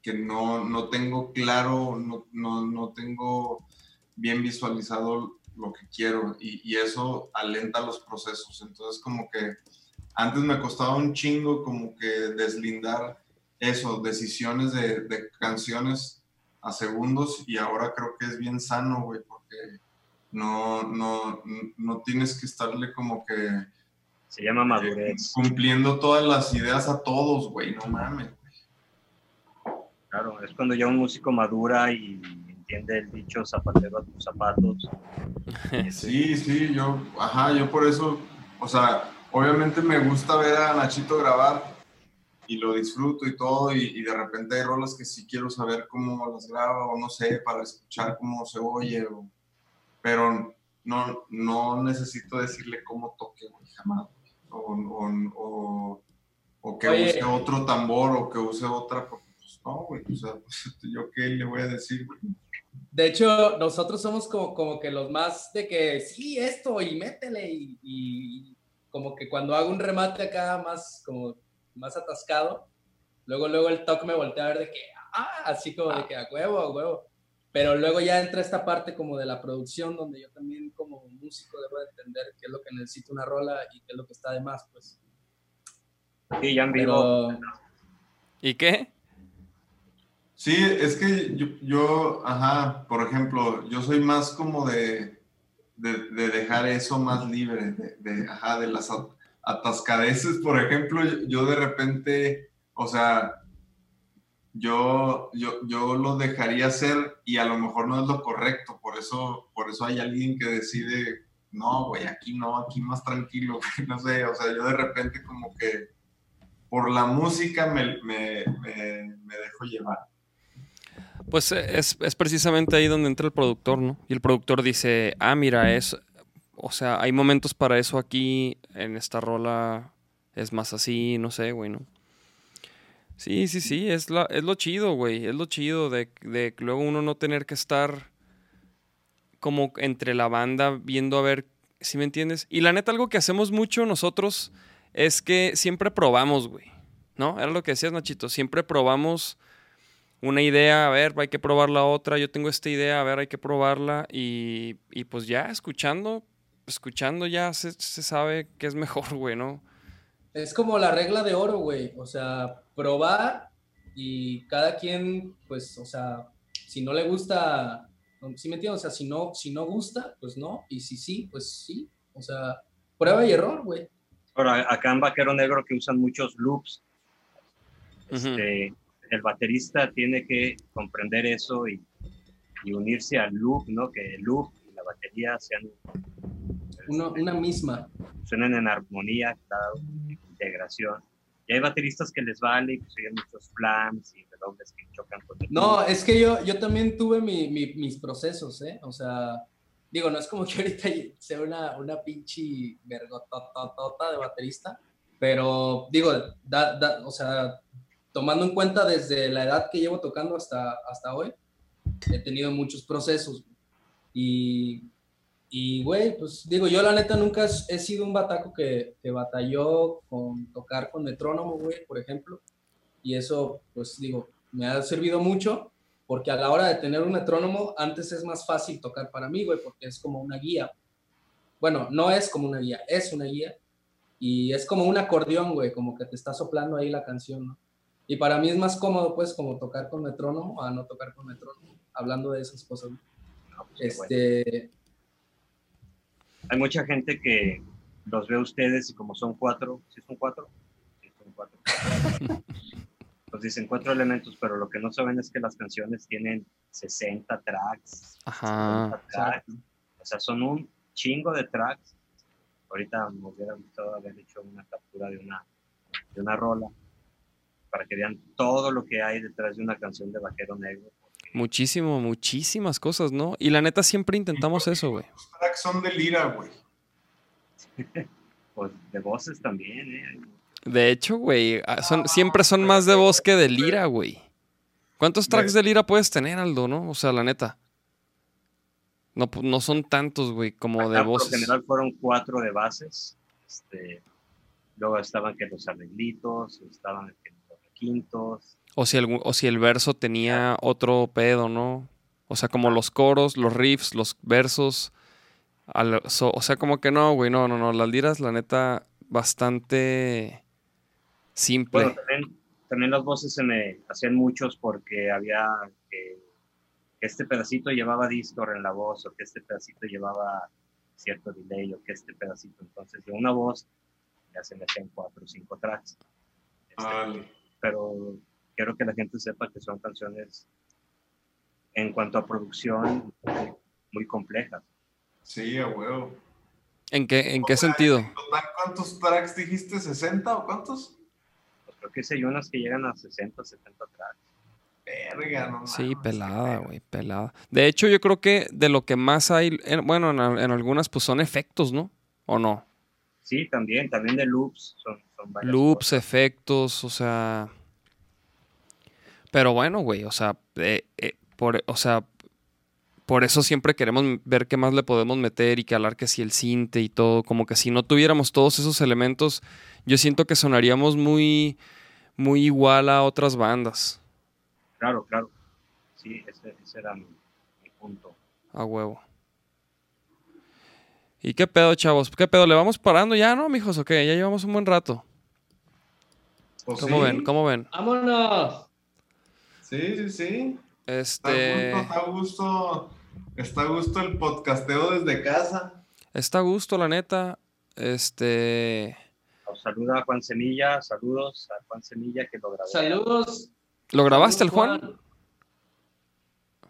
que no, no tengo claro, no, no, no tengo bien visualizado lo que quiero y, y eso alenta los procesos. Entonces como que antes me costaba un chingo como que deslindar eso, decisiones de, de canciones a segundos y ahora creo que es bien sano, güey, porque no, no, no tienes que estarle como que Se llama madurez. cumpliendo todas las ideas a todos, güey, no mames. Claro, es cuando ya un músico madura y entiende el dicho zapatero a tus zapatos. Sí, sí, yo, ajá, yo por eso, o sea, obviamente me gusta ver a Nachito grabar y lo disfruto y todo, y, y de repente hay rolas que sí quiero saber cómo las graba o no sé, para escuchar cómo se oye, o- pero no, no necesito decirle cómo toque, güey, jamás, o, o, o, o que Oye. use otro tambor o que use otra, porque pues no, güey, o sea, yo qué le voy a decir, güey. De hecho, nosotros somos como, como que los más de que sí, esto y métele y, y como que cuando hago un remate acá más como más atascado, luego luego el toque me voltea a ver de que, ah, así como de que a huevo, a huevo. Pero luego ya entra esta parte como de la producción donde yo también como músico debo de entender qué es lo que necesita una rola y qué es lo que está de más, pues. Sí, ya en vivo. Pero ¿Y qué? Sí, es que yo, yo, ajá, por ejemplo, yo soy más como de, de, de dejar eso más libre, de, de, ajá, de las at- atascadeces, por ejemplo, yo de repente, o sea, yo, yo, yo lo dejaría hacer y a lo mejor no es lo correcto, por eso, por eso hay alguien que decide, no, güey, aquí no, aquí más tranquilo, güey, no sé, o sea, yo de repente como que por la música me, me, me, me dejo llevar. Pues eh, es, es precisamente ahí donde entra el productor, ¿no? Y el productor dice, ah, mira, es, o sea, hay momentos para eso aquí, en esta rola es más así, no sé, güey, ¿no? Sí, sí, sí, es, la, es lo chido, güey, es lo chido de, de luego uno no tener que estar como entre la banda viendo a ver, si me entiendes? Y la neta, algo que hacemos mucho nosotros es que siempre probamos, güey, ¿no? Era lo que decías, Nachito, siempre probamos una idea, a ver, hay que probar la otra, yo tengo esta idea, a ver, hay que probarla y, y pues ya escuchando, escuchando ya se, se sabe qué es mejor, güey, ¿no? Es como la regla de oro, güey. O sea, probar y cada quien, pues, o sea, si no le gusta, ¿sí me entiendes? O sea, si no, si no gusta, pues no. Y si sí, pues sí. O sea, prueba y error, güey. Ahora, acá en Vaquero Negro que usan muchos loops, este, el baterista tiene que comprender eso y, y unirse al loop, ¿no? Que el loop y la batería sean Uno- una misma. suenen en armonía, claro, integración. Y hay bateristas que les vale y pues siguen muchos flams y redobles que chocan con el No, es que yo, yo también tuve mi- mi- mis procesos, ¿eh? O sea, digo, no es como que ahorita sea una, una pinche vergototota de baterista, pero digo, da- da- o sea, tomando en cuenta desde la edad que llevo tocando hasta, hasta hoy, he tenido muchos procesos. Y, y, güey, pues digo, yo la neta nunca he sido un bataco que, que batalló con tocar con metrónomo, güey, por ejemplo. Y eso, pues digo, me ha servido mucho porque a la hora de tener un metrónomo, antes es más fácil tocar para mí, güey, porque es como una guía. Bueno, no es como una guía, es una guía. Y es como un acordeón, güey, como que te está soplando ahí la canción, ¿no? Y para mí es más cómodo, pues, como tocar con metrónomo a no tocar con metrónomo, hablando de esas cosas. ¿no? No, pues, qué bueno. Hay mucha gente que los ve a ustedes y como son cuatro, ¿sí son cuatro? Sí, son cuatro. Pues dicen cuatro elementos, pero lo que no saben es que las canciones tienen 60 tracks. Ajá. 70 tracks. O sea, son un chingo de tracks. Ahorita me hubiera gustado haber hecho una captura de una, de una rola para que vean todo lo que hay detrás de una canción de Vaquero Negro. Muchísimo, muchísimas cosas, ¿no? Y la neta siempre intentamos eso, güey. Los tracks son de lira, güey. Pues de voces también, ¿eh? De hecho, güey, ah, son, siempre son más de voz que de lira, güey. ¿Cuántos tracks de lira puedes tener, Aldo, no? O sea, la neta. No, pu- no son tantos, güey, como de Acá, voces. general fueron cuatro de bases. Este, luego estaban que los arreglitos, estaban que los requintos. O si, el, o si el verso tenía otro pedo, ¿no? O sea, como los coros, los riffs, los versos. al- so- o sea, como que no, güey, no, no, no. Las liras, la neta, bastante simple. Bueno, también, también las voces se me hacían muchos porque había que, que este pedacito llevaba distor en la voz o que este pedacito llevaba cierto delay o que este pedacito. Entonces, de una voz ya se me hacían cuatro o cinco tracks. Este, Vale. pero quiero que la gente sepa que son canciones en cuanto a producción muy, complejas. Sí, a huevo. ¿En qué, en qué sentido? Total, ¿Cuántos tracks dijiste? ¿60 o cuántos? Pues creo que sí hay unas que llegan a 60, 70 tracks. Verga, no Sí, pelada, güey, pelada. De hecho, yo creo que de lo que más hay, en- bueno, en, al- en algunas pues son efectos, ¿no? ¿O no? Sí, también, también de loops son, son varias Loops, cosas. efectos, o sea... Pero bueno, güey, o sea, eh, eh, por, o sea, por eso siempre queremos ver qué más le podemos meter y que hablar que si el cinte y todo, como que si no tuviéramos todos esos elementos, yo siento que sonaríamos muy, muy igual a otras bandas, Claro, claro. Sí, ese, ese era mi, mi punto. a huevo. ¿Y qué pedo, chavos? ¿Qué pedo? ¿Le vamos parando ya, no, mijos? ¿O qué? Ya llevamos un buen rato. Pues ¿Cómo sí, ven? ¿Cómo ven? ¡Vámonos! Sí, sí, sí. Está a Este... gusto, está a gusto, está a gusto el podcasteo desde casa. Está a gusto, la neta. Este... Os saluda Juan Semilla, saludos a Juan Semilla que lo grabé. Saludos. ¿Lo grabaste el Saludos, Juan?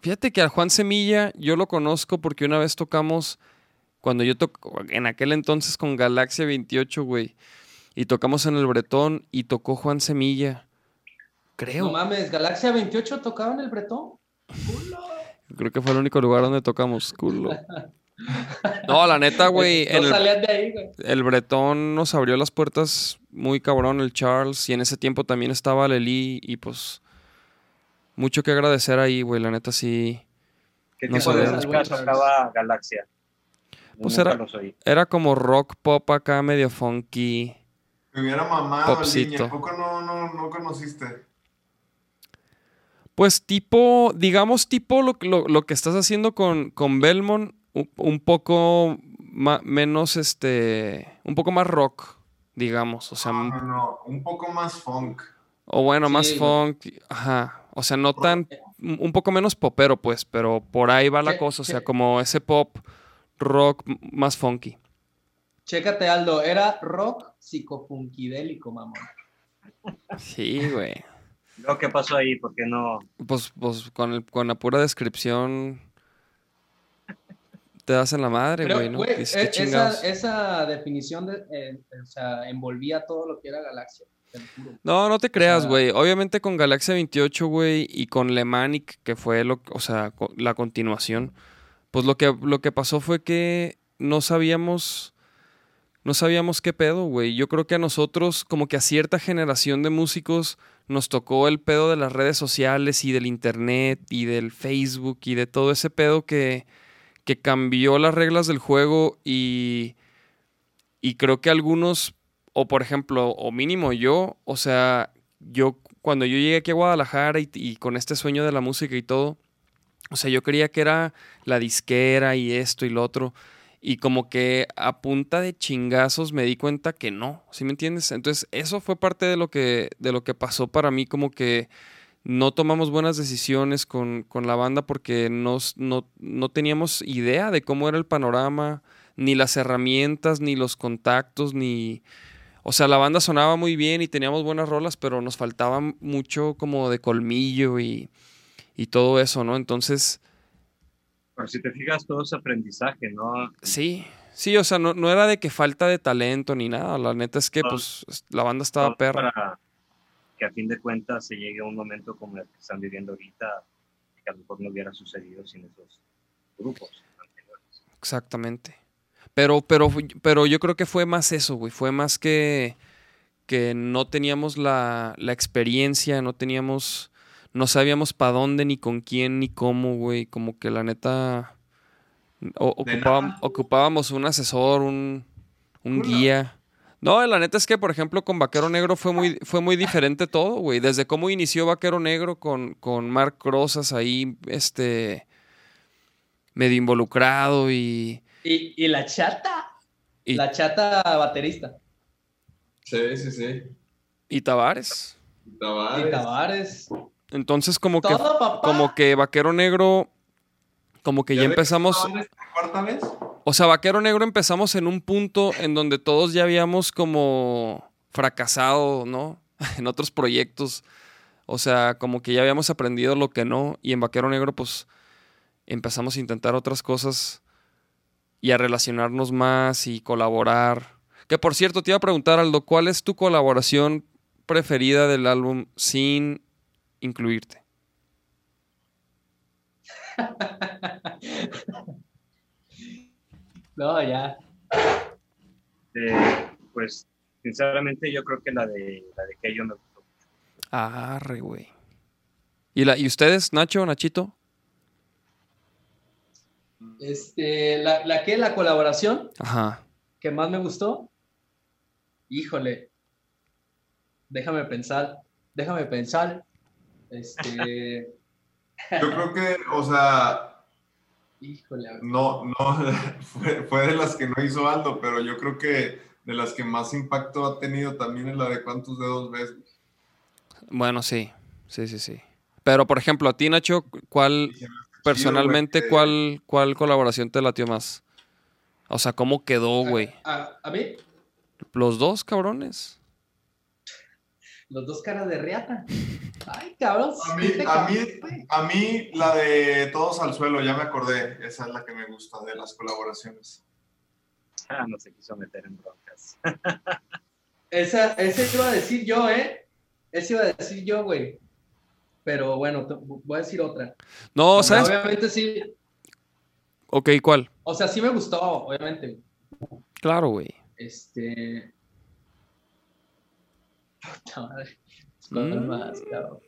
Fíjate que al Juan Semilla yo lo conozco porque una vez tocamos, cuando yo toco, en aquel entonces con Galaxia 28, güey, y tocamos en el Bretón y tocó Juan Semilla. Creo. No mames, Galaxia 28 tocaba en el Bretón. Creo que fue el único lugar donde tocamos, culo. No, la neta, güey, No el, salían de ahí, güey. el Bretón nos abrió las puertas muy cabrón, el Charles, y en ese tiempo también estaba Lely, y pues mucho que agradecer ahí, güey, la neta sí. ¿Qué No tipo de música tocaba Galaxia? Pues Nunca era-. Era como rock pop acá, medio funky. Me hubiera mamado, Popcito. niña. ¿A poco no, no, no conociste? Pues tipo, digamos tipo lo, lo- lo que estás haciendo con, con Belmont, un, un poco ma- menos, este, un poco más rock, digamos. O sea, No, no, no, un poco más funk. o bueno, Sí, más funk, ajá. O sea, no tan, un poco menos popero, pues, pero por ahí va la Che- cosa. O sea, che- como ese pop rock más funky. Chécate, Aldo, era rock psicopunkidélico, mamón. Sí, güey. Luego, ¿qué pasó ahí? ¿Por qué no? Pues, pues con, el- con la pura descripción te das en la madre, Pero, güey, ¿no? güey, ¿qué e- esa, esa definición de, eh, o sea, envolvía todo lo que era Galaxia. lo. No, no te creas, sea- güey. Obviamente con Galaxia 28, güey, y con Le Manic, que fue lo, o sea, co- la continuación, pues lo que, lo que pasó fue que no sabíamos, no sabíamos qué pedo, güey. Yo creo que a nosotros, como que a cierta generación de músicos, nos tocó el pedo de las redes sociales y del internet y del Facebook y de todo ese pedo que, que cambió las reglas del juego y, y creo que algunos, o por ejemplo, o mínimo yo, o sea, yo cuando yo llegué aquí a Guadalajara y, y con este sueño de la música y todo, o sea, yo creía que era la disquera y esto y lo otro. Y como que a punta de chingazos me di cuenta que no, ¿sí me entiendes? Entonces, eso fue parte de lo que, de lo que pasó para mí, como que no tomamos buenas decisiones con, con la banda porque nos, no, no teníamos idea de cómo era el panorama, ni las herramientas, ni los contactos, ni... O sea, la banda sonaba muy bien y teníamos buenas rolas, pero nos faltaba mucho como de colmillo y, y todo eso, ¿no? Entonces, Pero si te fijas, todo es aprendizaje, ¿no? sí, sí, o sea, no, no era de que falta de talento ni nada, la neta es que No. pues la banda estaba Todo perra. Para que a fin de cuentas se llegue a un momento como el que están viviendo ahorita, que a lo mejor no hubiera sucedido sin esos grupos anteriores. Exactamente. Pero, pero, pero yo creo que fue más eso, güey. Fue más que, que no teníamos la, la experiencia, no teníamos, no sabíamos para dónde, ni con quién, ni cómo, güey. Como que la neta o- ocupábamos un asesor, un, un guía. No, la neta es que, por ejemplo, con Vaquero Negro fue muy, fue muy diferente todo, güey. Desde cómo inició Vaquero Negro con, con Mark Rosas ahí, este, medio involucrado y... Y, y la chata, Y- la chata baterista. Sí, sí, sí. y Tavares. Tavares. Y Tavares. Entonces como que papá. como que Vaquero Negro como que ya que empezamos, cuarta vez? o sea, Vaquero Negro empezamos en un punto en donde todos ya habíamos como fracasado, ¿no? En otros proyectos. O sea, como que ya habíamos aprendido lo que no y en Vaquero Negro pues empezamos a intentar otras cosas y a relacionarnos más y colaborar. Que por cierto, te iba a preguntar, Aldo, ¿cuál es tu colaboración preferida del álbum sin incluirte? No, ya. Eh, pues, sinceramente, yo creo que la de la de Keyo me gustó. Arre, güey. ¿Y, la, ¿Y ustedes, Nacho, Nachito? Este, la, la que, la colaboración Ajá. que más me gustó, híjole, déjame pensar, déjame pensar, este, Yo creo que, o sea, híjole, no, no, fue, fue de las que no hizo Aldo, pero yo creo que de las que más impacto ha tenido también es la de cuántos dedos ves. Bueno, sí. Sí, sí, sí. Pero, por ejemplo, a ti, Nacho, ¿cuál, chido, personalmente, cuál, cuál colaboración te latió más? O sea, ¿cómo quedó, güey? A, a mí, Los dos, cabrones. Los dos caras de riata. Ay, cabrón. A mí, a, mí, a mí la de Todos al Suelo, ya me acordé, esa es la que me gusta de las colaboraciones. Ah, no se quiso meter en broncas. Esa, ese iba a decir yo, ¿eh? Ese iba a decir yo, güey. Pero bueno, te- voy a decir otra. No, ¿sabes? Obviamente sí. Ok, ¿cuál? O sea, sí me gustó, obviamente. Claro, güey. Este. Puta madre. Mm. ¿Cuál más, cabrón?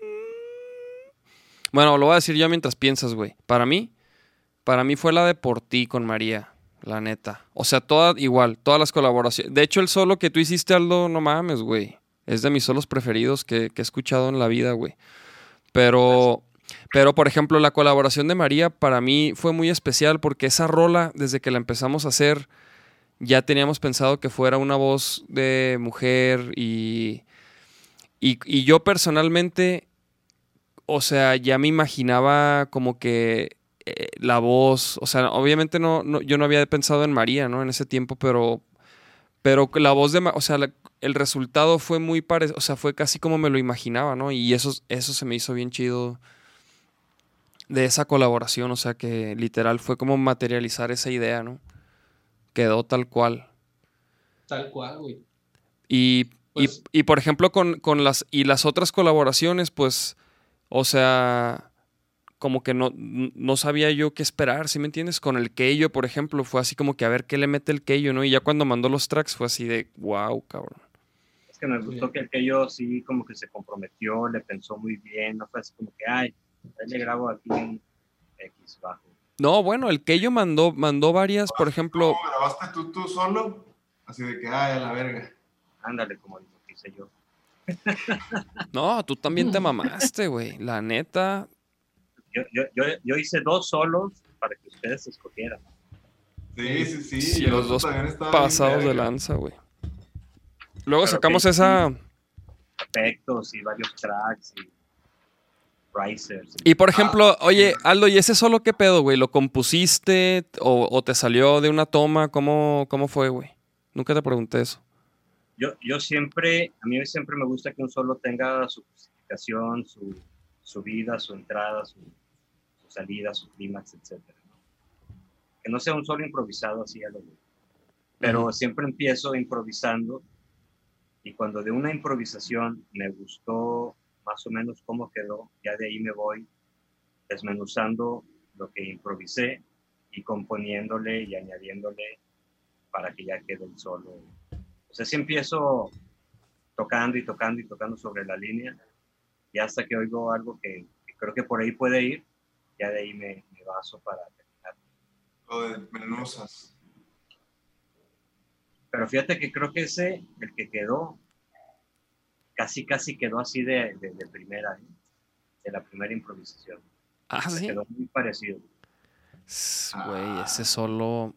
Bueno, lo voy a decir yo mientras piensas, güey. Para mí, para mí fue la de por ti con María, la neta. O sea, toda igual, todas las colaboraciones. De hecho, el solo que tú hiciste, Aldo, no mames, güey. Es de mis solos preferidos que, que he escuchado en la vida, güey. Pero, pero, por ejemplo, la colaboración de María para mí fue muy especial porque esa rola, desde que la empezamos a hacer, ya teníamos pensado que fuera una voz de mujer y, y, y yo personalmente o sea, ya me imaginaba como que eh, la voz, o sea, obviamente no, no- yo no había pensado en María, ¿no? En ese tiempo, pero, pero la voz de, o sea, la- el resultado fue muy parecido, o sea, fue casi como me lo imaginaba, ¿no? Y eso, eso se me hizo bien chido de esa colaboración, o sea, que literal fue como materializar esa idea, ¿no? Quedó tal cual. Tal cual, güey. Y, y- Pues- y, por ejemplo, con, con las, y las otras colaboraciones, pues, o sea, como que no, no sabía yo qué esperar, ¿sí me entiendes? Con el Keyo, por ejemplo, fue así como que a ver qué le mete el Keyo, ¿no? Y ya cuando mandó los tracks fue así de, wow, cabrón. Es que me gustó que, que yo sí como que se comprometió, le pensó muy bien, no fue así como que, ay, ahí le grabo aquí un X bajo. No, bueno, el Keyo mandó, mandó varias, por ejemplo, ¿Cómo grabaste tú, tú solo? Así de que, ay, a la verga. Ándale, como lo que hice yo. no, tú también te mamaste, güey, la neta. Yo, yo, yo, yo hice dos solos para que ustedes escogieran. Sí, sí, sí. Los dos Pasados de lanza, güey. Luego Pero sacamos que- esa... Efectos y varios tracks y risers. Y por ejemplo, oye, Aldo, ¿y ese solo qué pedo, güey? ¿Lo compusiste o, o te salió de una toma? ¿Cómo, cómo fue, güey? Nunca te pregunté eso. Yo, yo siempre, a mí siempre me gusta que un solo tenga su justificación, su, su vida, su entrada, su, su salida, su clímax, etc. Que no sea un solo improvisado así a lo güey. Pero Ujú. siempre empiezo improvisando y cuando de una improvisación me gustó más o menos cómo quedó, ya de ahí me voy desmenuzando lo que improvisé y componiéndole y añadiéndole para que ya quede el solo. O sea, si empiezo tocando y tocando y tocando sobre la línea y hasta que oigo algo que, que creo que por ahí puede ir, ya de ahí me, me baso para terminar. Lo de menuzas. Pero fíjate que creo que ese, el que quedó, casi casi quedó así de, de, de primera, ¿eh? de la primera improvisación. Ah, sí. Quedó muy parecido. Güey, ese solo...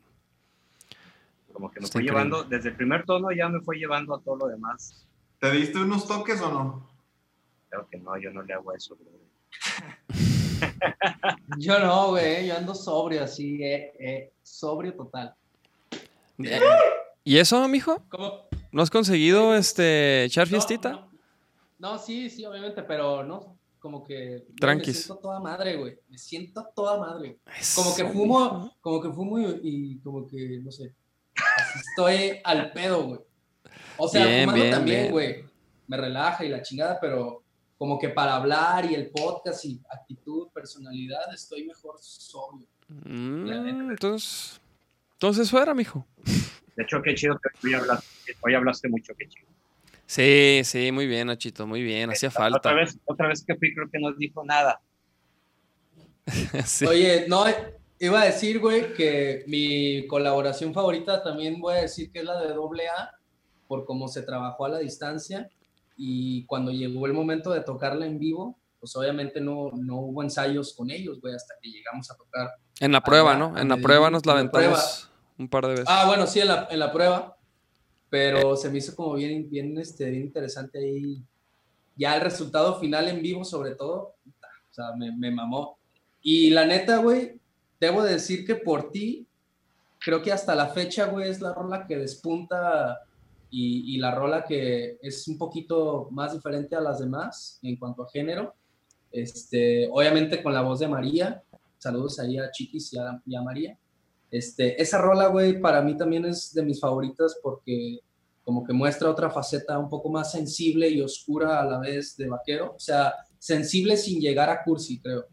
Como que me Está fue increíble. llevando, desde el primer tono ya me fue llevando a todo lo demás. ¿Te diste unos toques o no? Claro que no, yo no le hago eso. Yo no, güey. Yo ando sobrio, así, eh, eh, sobrio total. Eh, ¿Y eso, mijo? ¿Cómo? ¿No has conseguido este echar fiestita? No, no, sí, sí, obviamente, pero no, como que. Tranquis. Me siento toda madre, güey. Me siento toda madre. Eso, Como que fumo, como que fumo y, y como que, no sé. Estoy al pedo, güey. O sea, Bien, fumando bien, también, güey. Me relaja y la chingada, pero como que para hablar y el podcast y actitud, personalidad, estoy mejor sobrio. Mm, entonces... Entonces fuera, mijo. De hecho, qué chido que hoy hablaste, hoy hablaste mucho, qué chido. Sí, sí, muy bien, Nachito, muy bien. Hacía falta. Otra vez, otra vez que fui, creo que no dijo nada. Sí. Oye, no, Iba a decir, güey, que mi colaboración favorita también voy a decir que es la de doble A, por cómo se trabajó a la distancia y cuando llegó el momento de tocarla en vivo, pues obviamente no, no hubo ensayos con ellos, güey, hasta que llegamos a tocar. En la prueba, Allá, ¿no? En la prueba nos la en la aventamos un par de veces. Ah, bueno, sí, en la, en la prueba, pero se me hizo como bien, bien, este, bien interesante ahí. Ya el resultado final en vivo, sobre todo, o sea, me, me mamó. Y la neta, güey, debo de decir que por ti, creo que hasta la fecha, güey, es la rola que despunta y, y la rola que es un poquito más diferente a las demás en cuanto a género. Este, obviamente con la voz de María. Saludos ahí a Chiquis y a, y a María. Este, esa rola, güey, para mí también es de mis favoritas porque como que muestra otra faceta un poco más sensible y oscura a la vez de vaquero. O sea, sensible sin llegar a cursi, creo.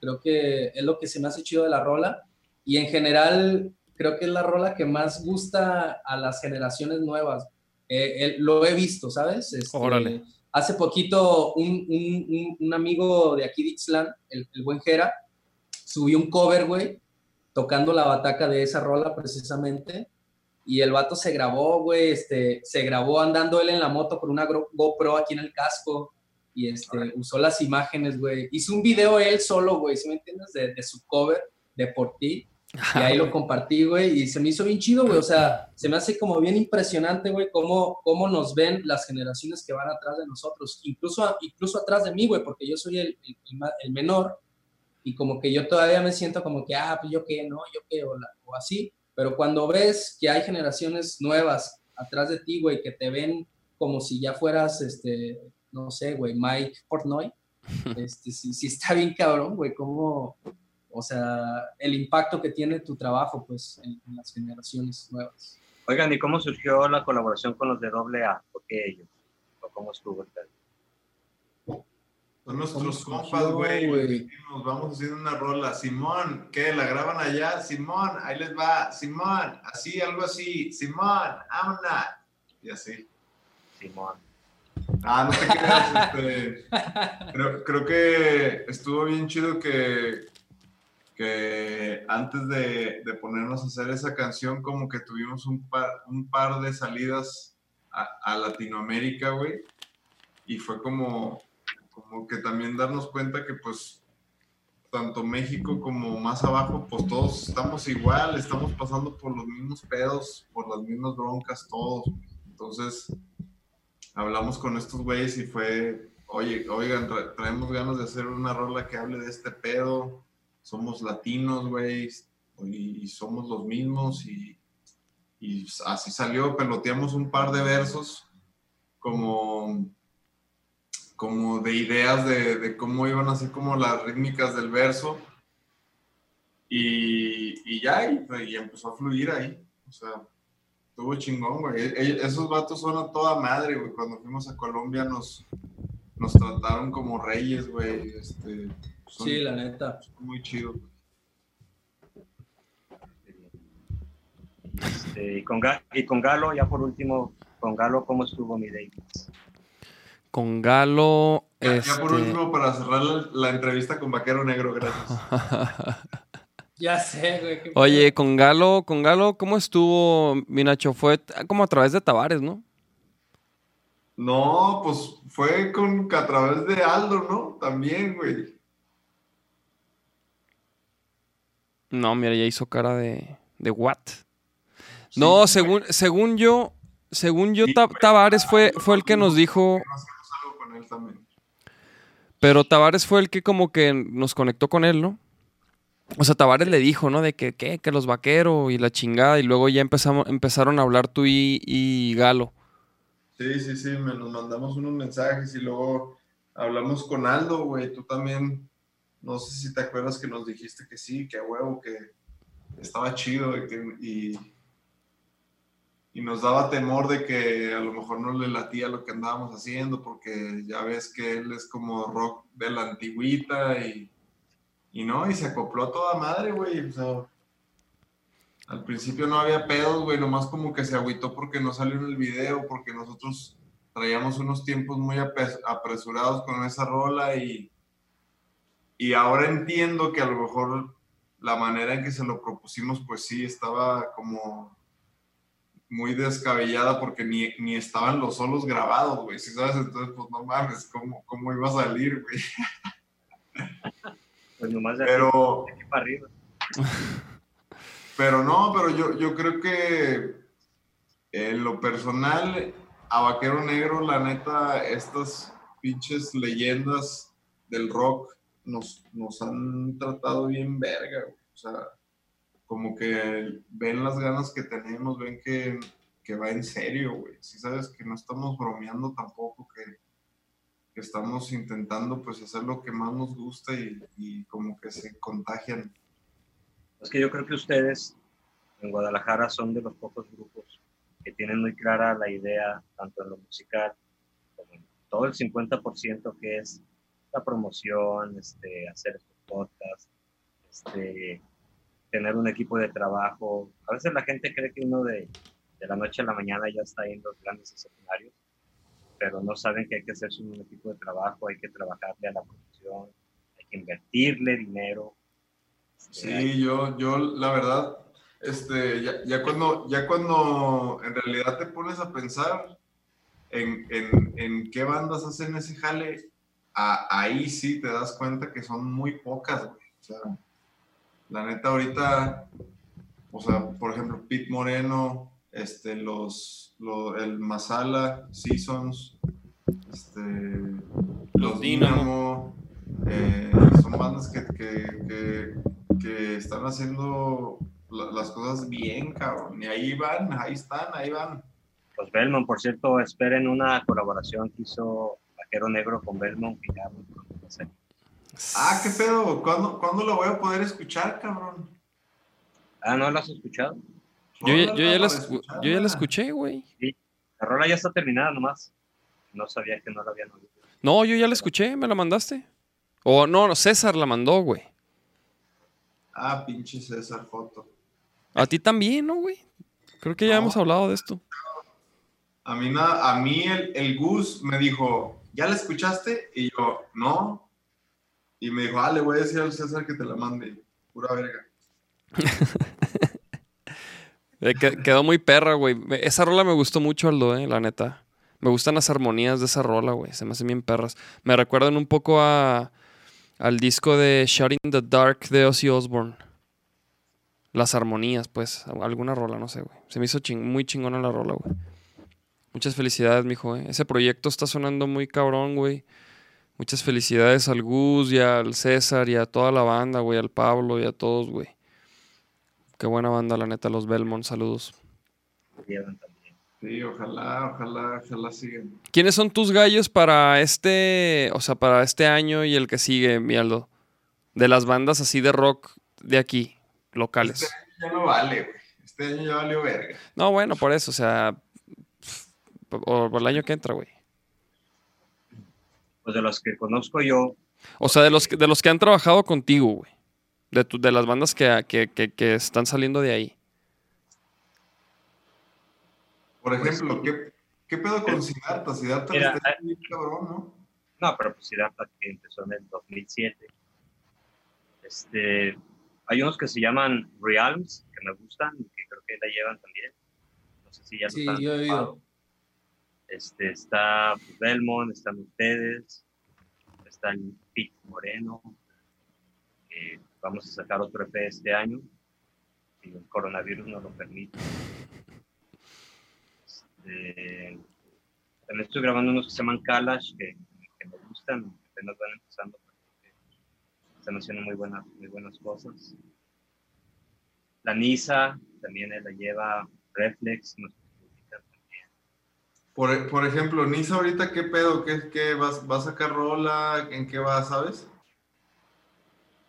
Creo que es lo que se me hace chido de la rola. Y en general, creo que es la rola que más gusta a las generaciones nuevas. Eh, eh, lo he visto, ¿sabes? Este, Órale. Hace poquito un, un- un- amigo de aquí de Ixtlán, el, el buen Jera, subió un cover, güey, tocando la bataca de esa rola precisamente. Y el vato se grabó, güey, este, se grabó andando él en la moto con una GoPro aquí en el casco. Y este, usó las imágenes, güey. Hizo un video él solo, güey, ¿sí me entiendes? De, de su cover, de Por Ti. Y ahí lo compartí, güey, y se me hizo bien chido, güey. O sea, se me hace como bien impresionante, güey, cómo, cómo nos ven las generaciones que van atrás de nosotros. Incluso, incluso atrás de mí, güey, porque yo soy el, el- menor. Y como que yo todavía me siento como que, ah, pues yo qué, no, yo qué, o, la- o así. Pero cuando ves que hay generaciones nuevas atrás de ti, güey, que te ven como si ya fueras, este, no sé, güey, Mike Portnoy, este, sí, sí está bien cabrón, güey, cómo, o sea, el impacto que tiene tu trabajo, pues, en, en las generaciones nuevas. Oigan, ¿y cómo surgió la colaboración con los de AA? ¿Por qué ellos? ¿O cómo estuvo el? Son nuestros ¿Cómo compas, güey. Dijimos, vamos haciendo una rola. Simón, ¿qué? ¿La graban allá? Simón, ahí les va. Simón, así, algo así. Simón, amna. Y así. Simón. Ah, no te creas. este, creo, creo que estuvo bien chido que, que antes de, ponernos a hacer esa canción, como que tuvimos un par, un par de salidas a, a Latinoamérica, güey. Y fue como, como que también darnos cuenta que pues tanto México como más abajo, pues todos estamos igual, estamos pasando por los mismos pedos, por las mismas broncas, todos. Entonces, hablamos con estos güeyes y fue, oye, oigan, tra- traemos ganas de hacer una rola que hable de este pedo, somos latinos, güey, y, somos los mismos y, así salió, peloteamos un par de versos como, como de ideas de, de cómo iban a ser como las rítmicas del verso. Y, y ya, y, y empezó a fluir ahí, o sea, Estuvo chingón, güey. E- e- Esos vatos son a toda madre, güey. Cuando fuimos a Colombia nos, nos trataron como reyes, güey. Este, son, Sí, la neta. muy chidos. Este, y, con Ga- y con Galo, ya por último, con Galo, ¿cómo estuvo mi David? Con Galo. Ya, ya por este, último, para cerrar la, la entrevista con Vaquero Negro, gracias. Ya sé, güey. Oye, con Galo, con Galo, ¿cómo estuvo, Minacho? Fue como a través de Tavares, ¿no? No, pues fue con a través de Aldo, ¿no? También, güey. No, mira, ya hizo cara de, de what. No, según, según yo, según yo, Sí, Ta- güey. Tavares fue, fue el que nos dijo, No hacemos algo con él también. pero Tavares fue el que como que nos conectó con él, ¿no? O sea, Tavares le dijo, ¿no? De que, ¿qué? Que los vaqueros y la chingada, y luego ya empezamos, empezaron a hablar tú y, Galo. Sí, sí, sí, me nos mandamos unos mensajes y luego hablamos con Aldo, güey. Tú también, no sé si te acuerdas que nos dijiste que sí, que a huevo, que estaba chido y, que- y, y nos daba temor de que a lo mejor no le latía lo que andábamos haciendo, porque ya ves que él es como rock de la antigüita y, y no, y se acopló a toda madre, güey. O sea, al principio no había pedos, güey, nomás como que se agüitó porque no salió en el video, porque nosotros traíamos unos tiempos muy apresurados con esa rola y, y ahora entiendo que a lo mejor la manera en que se lo propusimos, pues sí, estaba como muy descabellada porque ni, ni estaban los solos grabados, güey, ¿sí sabes? Entonces, pues no mames, ¿cómo, cómo iba a salir, güey? Pues nomás de aquí, Pero, de aquí para arriba. pero no, pero yo, yo creo que en lo personal, a Vaquero Negro, la neta, estas pinches leyendas del rock nos, nos han tratado bien verga, güey. O sea, como que ven las ganas que tenemos, ven que, que va en serio, güey. Si sabes que no estamos bromeando tampoco, que, que estamos intentando pues hacer lo que más nos gusta y, y como que se contagian. Es que yo creo que ustedes en Guadalajara son de los pocos grupos que tienen muy clara la idea, tanto en lo musical como en todo el 50% que es la promoción, este, hacer estos podcasts, este, tener un equipo de trabajo. A veces la gente cree que uno de, de la noche a la mañana ya está en los grandes escenarios, pero no saben que hay que hacerse un equipo de trabajo, hay que trabajarle a la promoción, hay que invertirle dinero. Hay- Sí, yo, yo la verdad, este, ya, ya cuando, ya cuando en realidad te pones a pensar en, en, en qué bandas hacen ese jale, a- ahí sí te das cuenta que son muy pocas, güey. O sea, la neta ahorita, o sea, por ejemplo, Pete Moreno, este, los, lo- el Masala, Seasons, este, los Dynamo. Dynamo, eh, son bandas que, que, que, que están haciendo la- las cosas bien, cabrón. Y ahí van, ahí están, ahí van. Los Belmont, por cierto, esperen una colaboración que hizo Vaquero Negro con Belmont, que ya muy pronto va a salir. Ah, qué pedo, ¿cuándo, ¿cuándo lo voy a poder escuchar, cabrón? Ah, ¿no lo has escuchado? Yo, ya- yo, ya la, yo ya la escuché, güey. La rola ya está terminada nomás. No sabía que no la habían oído. No, yo ya la escuché, me la mandaste. O no, no, César la mandó, güey. Ah, pinche César Foto. A ti también, ¿no, güey? Creo que ya No. hemos hablado de esto. A mí, nada, a mí el, el Gus me dijo, ¿ya la escuchaste? Y yo, no. Y me dijo, ah, le voy a decir al César que te la mande. Pura verga. Eh, que- quedó muy perra, güey. Esa rola me gustó mucho, Aldo, eh, la neta. Me gustan las armonías de esa rola, güey. Se me hacen bien perras. Me recuerdan un poco a, al disco de Shot in the Dark de Ozzy Osbourne. Las armonías, pues. Alguna rola, no sé, güey. Se me hizo muy chingona la rola, güey. Muchas felicidades, mijo, eh. Ese proyecto está sonando muy cabrón, güey. Muchas felicidades al Gus y al César y a toda la banda, güey. Al Pablo y a todos, güey. Qué buena banda, la neta, los Belmont. Saludos. Sí, ojalá, ojalá, ojalá sigan. ¿Quiénes son tus gallos para este, o sea, para este año y el que sigue, mi Aldo? De las bandas así de rock de aquí, locales. Este año ya no vale, güey. Este año ya valió verga. No, bueno, por eso, o sea, o por el año que entra, güey. Pues de los que conozco yo, O sea, de los, que- de los que han trabajado contigo, güey. De, tu- de las bandas que, que, que- que están saliendo de ahí. Por Pues ejemplo, ¿qué, ¿qué pedo con Siddhartha? Siddhartha Mira, está cabrón, ¿no? no, pero pues Siddhartha que empezó en el 2007. Este, hay unos que se llaman Realms, que me gustan, que creo que la llevan también. No sé si ya los Sí, han yo oído. Este, está Belmont, están ustedes, está el Pete Moreno. Vamos a sacar otro EP este año, si el coronavirus nos lo permite. Este, también estoy grabando unos que se llaman Kalash, que, que me gustan, apenas van empezando, están haciendo muy buenas, muy buenas cosas. La Nisa también él la lleva, Reflex. Por, por ejemplo, Nisa ahorita, ¿qué pedo? ¿Qué, qué vas, va a sacar rola? ¿En qué va, sabes?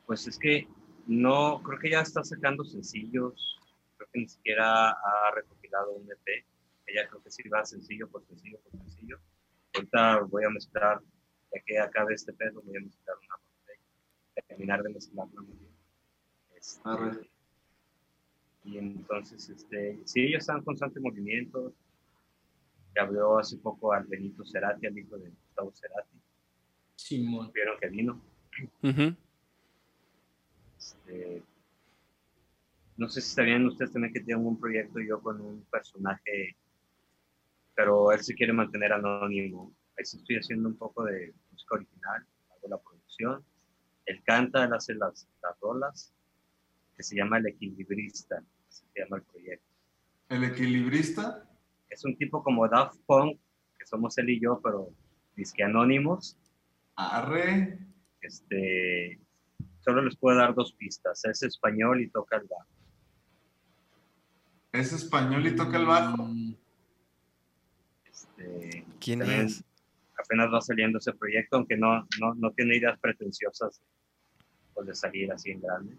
Pues es que no, creo que ya está sacando sencillos, creo que ni siquiera ha recopilado un EP, ella creo que sí va sencillo por sencillo por sencillo. Ahorita voy a mezclar, ya que acabe este pedo, voy a mezclar una botella, terminar de mezclarla muy bien. Este, Arre. y entonces, este, sí, ellos están en constante movimiento. Ya habló hace poco al Benito Cerati, al hijo de Gustavo Cerati, Simón. vieron que vino. Ujú. Este, No sé si sabían ustedes también que tengo un proyecto yo con un personaje, pero él se quiere mantener anónimo. Ahí sí estoy haciendo un poco de música original, hago la producción. Él canta, él hace las, las rolas, que se llama El Equilibrista, así se llama el proyecto. El equilibrista. Es un tipo como Daft Punk, que somos él y yo, pero disque anónimos. Arre. Este, solo les puedo dar dos pistas. Es español y toca el bajo. Es español y toca el bajo. Este, ¿Quién es? Apenas va saliendo ese proyecto, aunque no, no, no tiene ideas pretenciosas pues, de salir así en grande.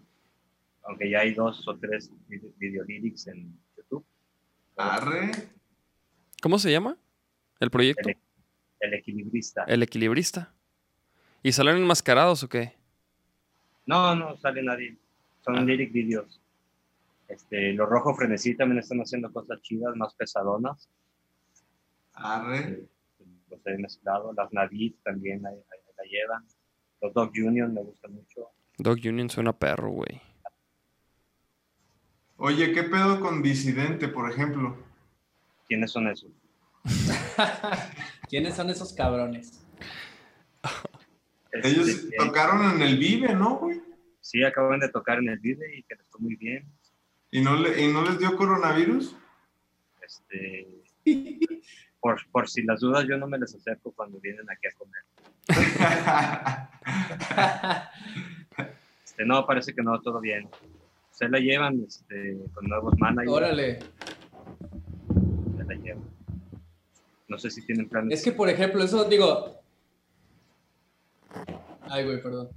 Aunque ya hay dos o tres video, video lyrics en YouTube. Arre. ¿Cómo se llama? ¿El proyecto? El, el equilibrista. El equilibrista. ¿Y salen enmascarados o qué? No, no sale nadie. Son Ah. lyric videos. Este, los Rojo Frenesí también están haciendo cosas chidas, más pesadonas. Arre. Los he mezclado. Las Navid también ahí la llevan. Los Dog Union me gustan mucho. Dog Union suena perro, güey. Oye, ¿qué pedo con disidente, por ejemplo? ¿Quiénes son esos? ¿Quiénes son esos cabrones? Ellos Este, tocaron en el Vive, ¿no, güey? Sí, acaban de tocar en el Vive y que les fue muy bien. ¿Y no, le, ¿Y no les dio coronavirus? Este, por, por si las dudas, yo no me les acerco cuando vienen aquí a comer. Este, no, parece que no, todo bien. Se la llevan este, con nuevos managers. Órale. Se la llevan. No sé si tienen planes. Es que, por ejemplo, eso digo. Ay, güey, perdón.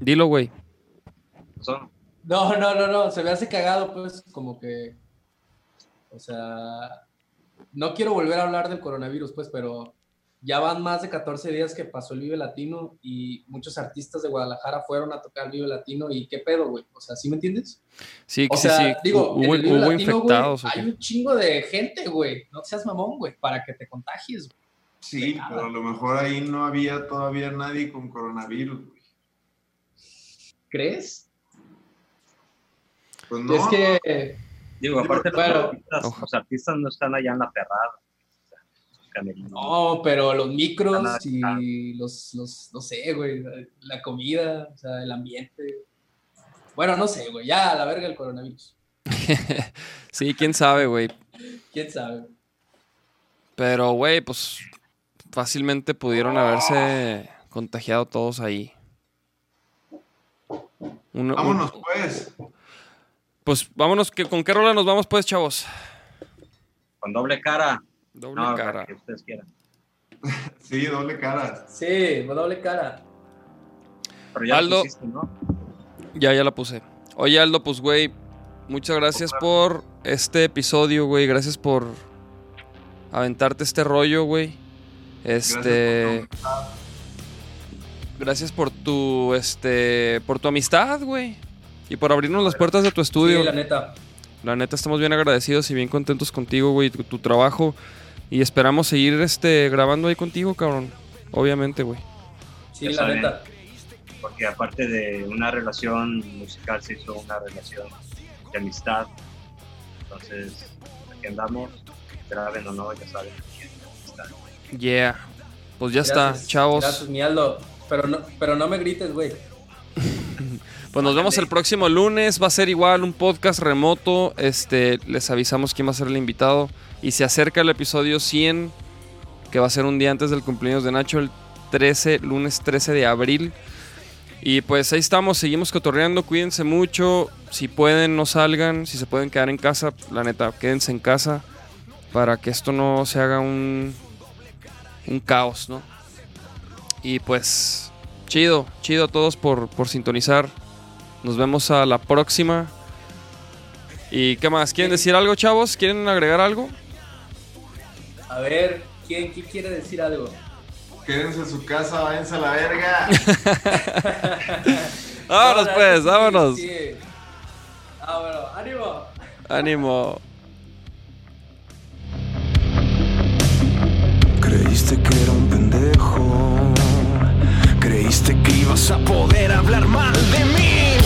Dilo, güey. No, no, no, no. Se me hace cagado, pues, como que. O sea. No quiero volver a hablar del coronavirus, pues, pero ya van más de 14 días que pasó el Vive Latino y muchos artistas de Guadalajara fueron a tocar el Vive Latino y qué pedo, güey. O sea, ¿sí me entiendes? Sí, O sí, sea, sí. digo, en hubo, el Vive hubo Latino, infectados. güey, hay un chingo de gente, güey. No seas mamón, güey, para que te contagies. güey. Sí, pero a lo mejor ahí no había todavía nadie con coronavirus, güey. ¿Crees? Pues no. Es que. Digo, aparte, los, Bueno. artistas, los artistas no están allá en la perrada. No, pero los micros y los, los, no sé, güey, la- la comida, o sea, el ambiente. Bueno, no sé, güey, ya a la verga el coronavirus. sí, quién sabe, güey. ¿Quién sabe? Pero, güey, pues fácilmente pudieron haberse contagiado todos ahí. Uno- Vámonos, un- pues. pues vámonos, que, ¿con qué rola nos vamos, pues, chavos? Con doble cara. Doble No, cara. la que ustedes quieran. Sí, doble cara. Sí, doble cara. Pero ya Aldo. pusiste, ¿no? Ya, ya la puse. Oye, Aldo, pues, güey, muchas gracias por este episodio, güey. Gracias por aventarte este rollo, güey. Este. Gracias por Gracias por tu, este, por tu amistad, güey. Y por abrirnos las puertas de tu estudio. Sí, la neta. La neta, estamos bien agradecidos y bien contentos contigo, güey, tu, tu trabajo. Y esperamos seguir, este, grabando ahí contigo, cabrón. Obviamente, güey. Sí, Ya la saben. neta. Porque aparte de una relación musical, se hizo una relación de amistad. Entonces, aquí andamos, graben o no, ya saben. Yeah. Pues ya Gracias, está, chavos. Gracias, mi Aldo. Pero no, pero no me grites, güey. Pues nos vemos el próximo lunes. Va a ser igual un podcast remoto. Este, les avisamos quién va a ser el invitado. Y se acerca el episodio 100, que va a ser un día antes del cumpleaños de Nacho, el 13, lunes 13 de abril. Y pues ahí estamos, seguimos cotorreando. Cuídense mucho. Si pueden, no salgan. Si se pueden quedar en casa, la neta, quédense en casa. Para que esto no se haga un, un caos, ¿no? Y pues, chido, chido a todos por, por sintonizar. Nos vemos a la próxima. ¿Y qué más? ¿Quieren decir algo, chavos? ¿Quieren agregar algo? A ver, ¿quién, quién quiere decir algo? Quédense en su casa, váyanse a la verga. Vámonos, pues, neta, sí, vámonos. sí. Ah, bueno, ánimo. Ánimo. Creíste que era un pendejo. Creíste que ibas a poder hablar mal de mí.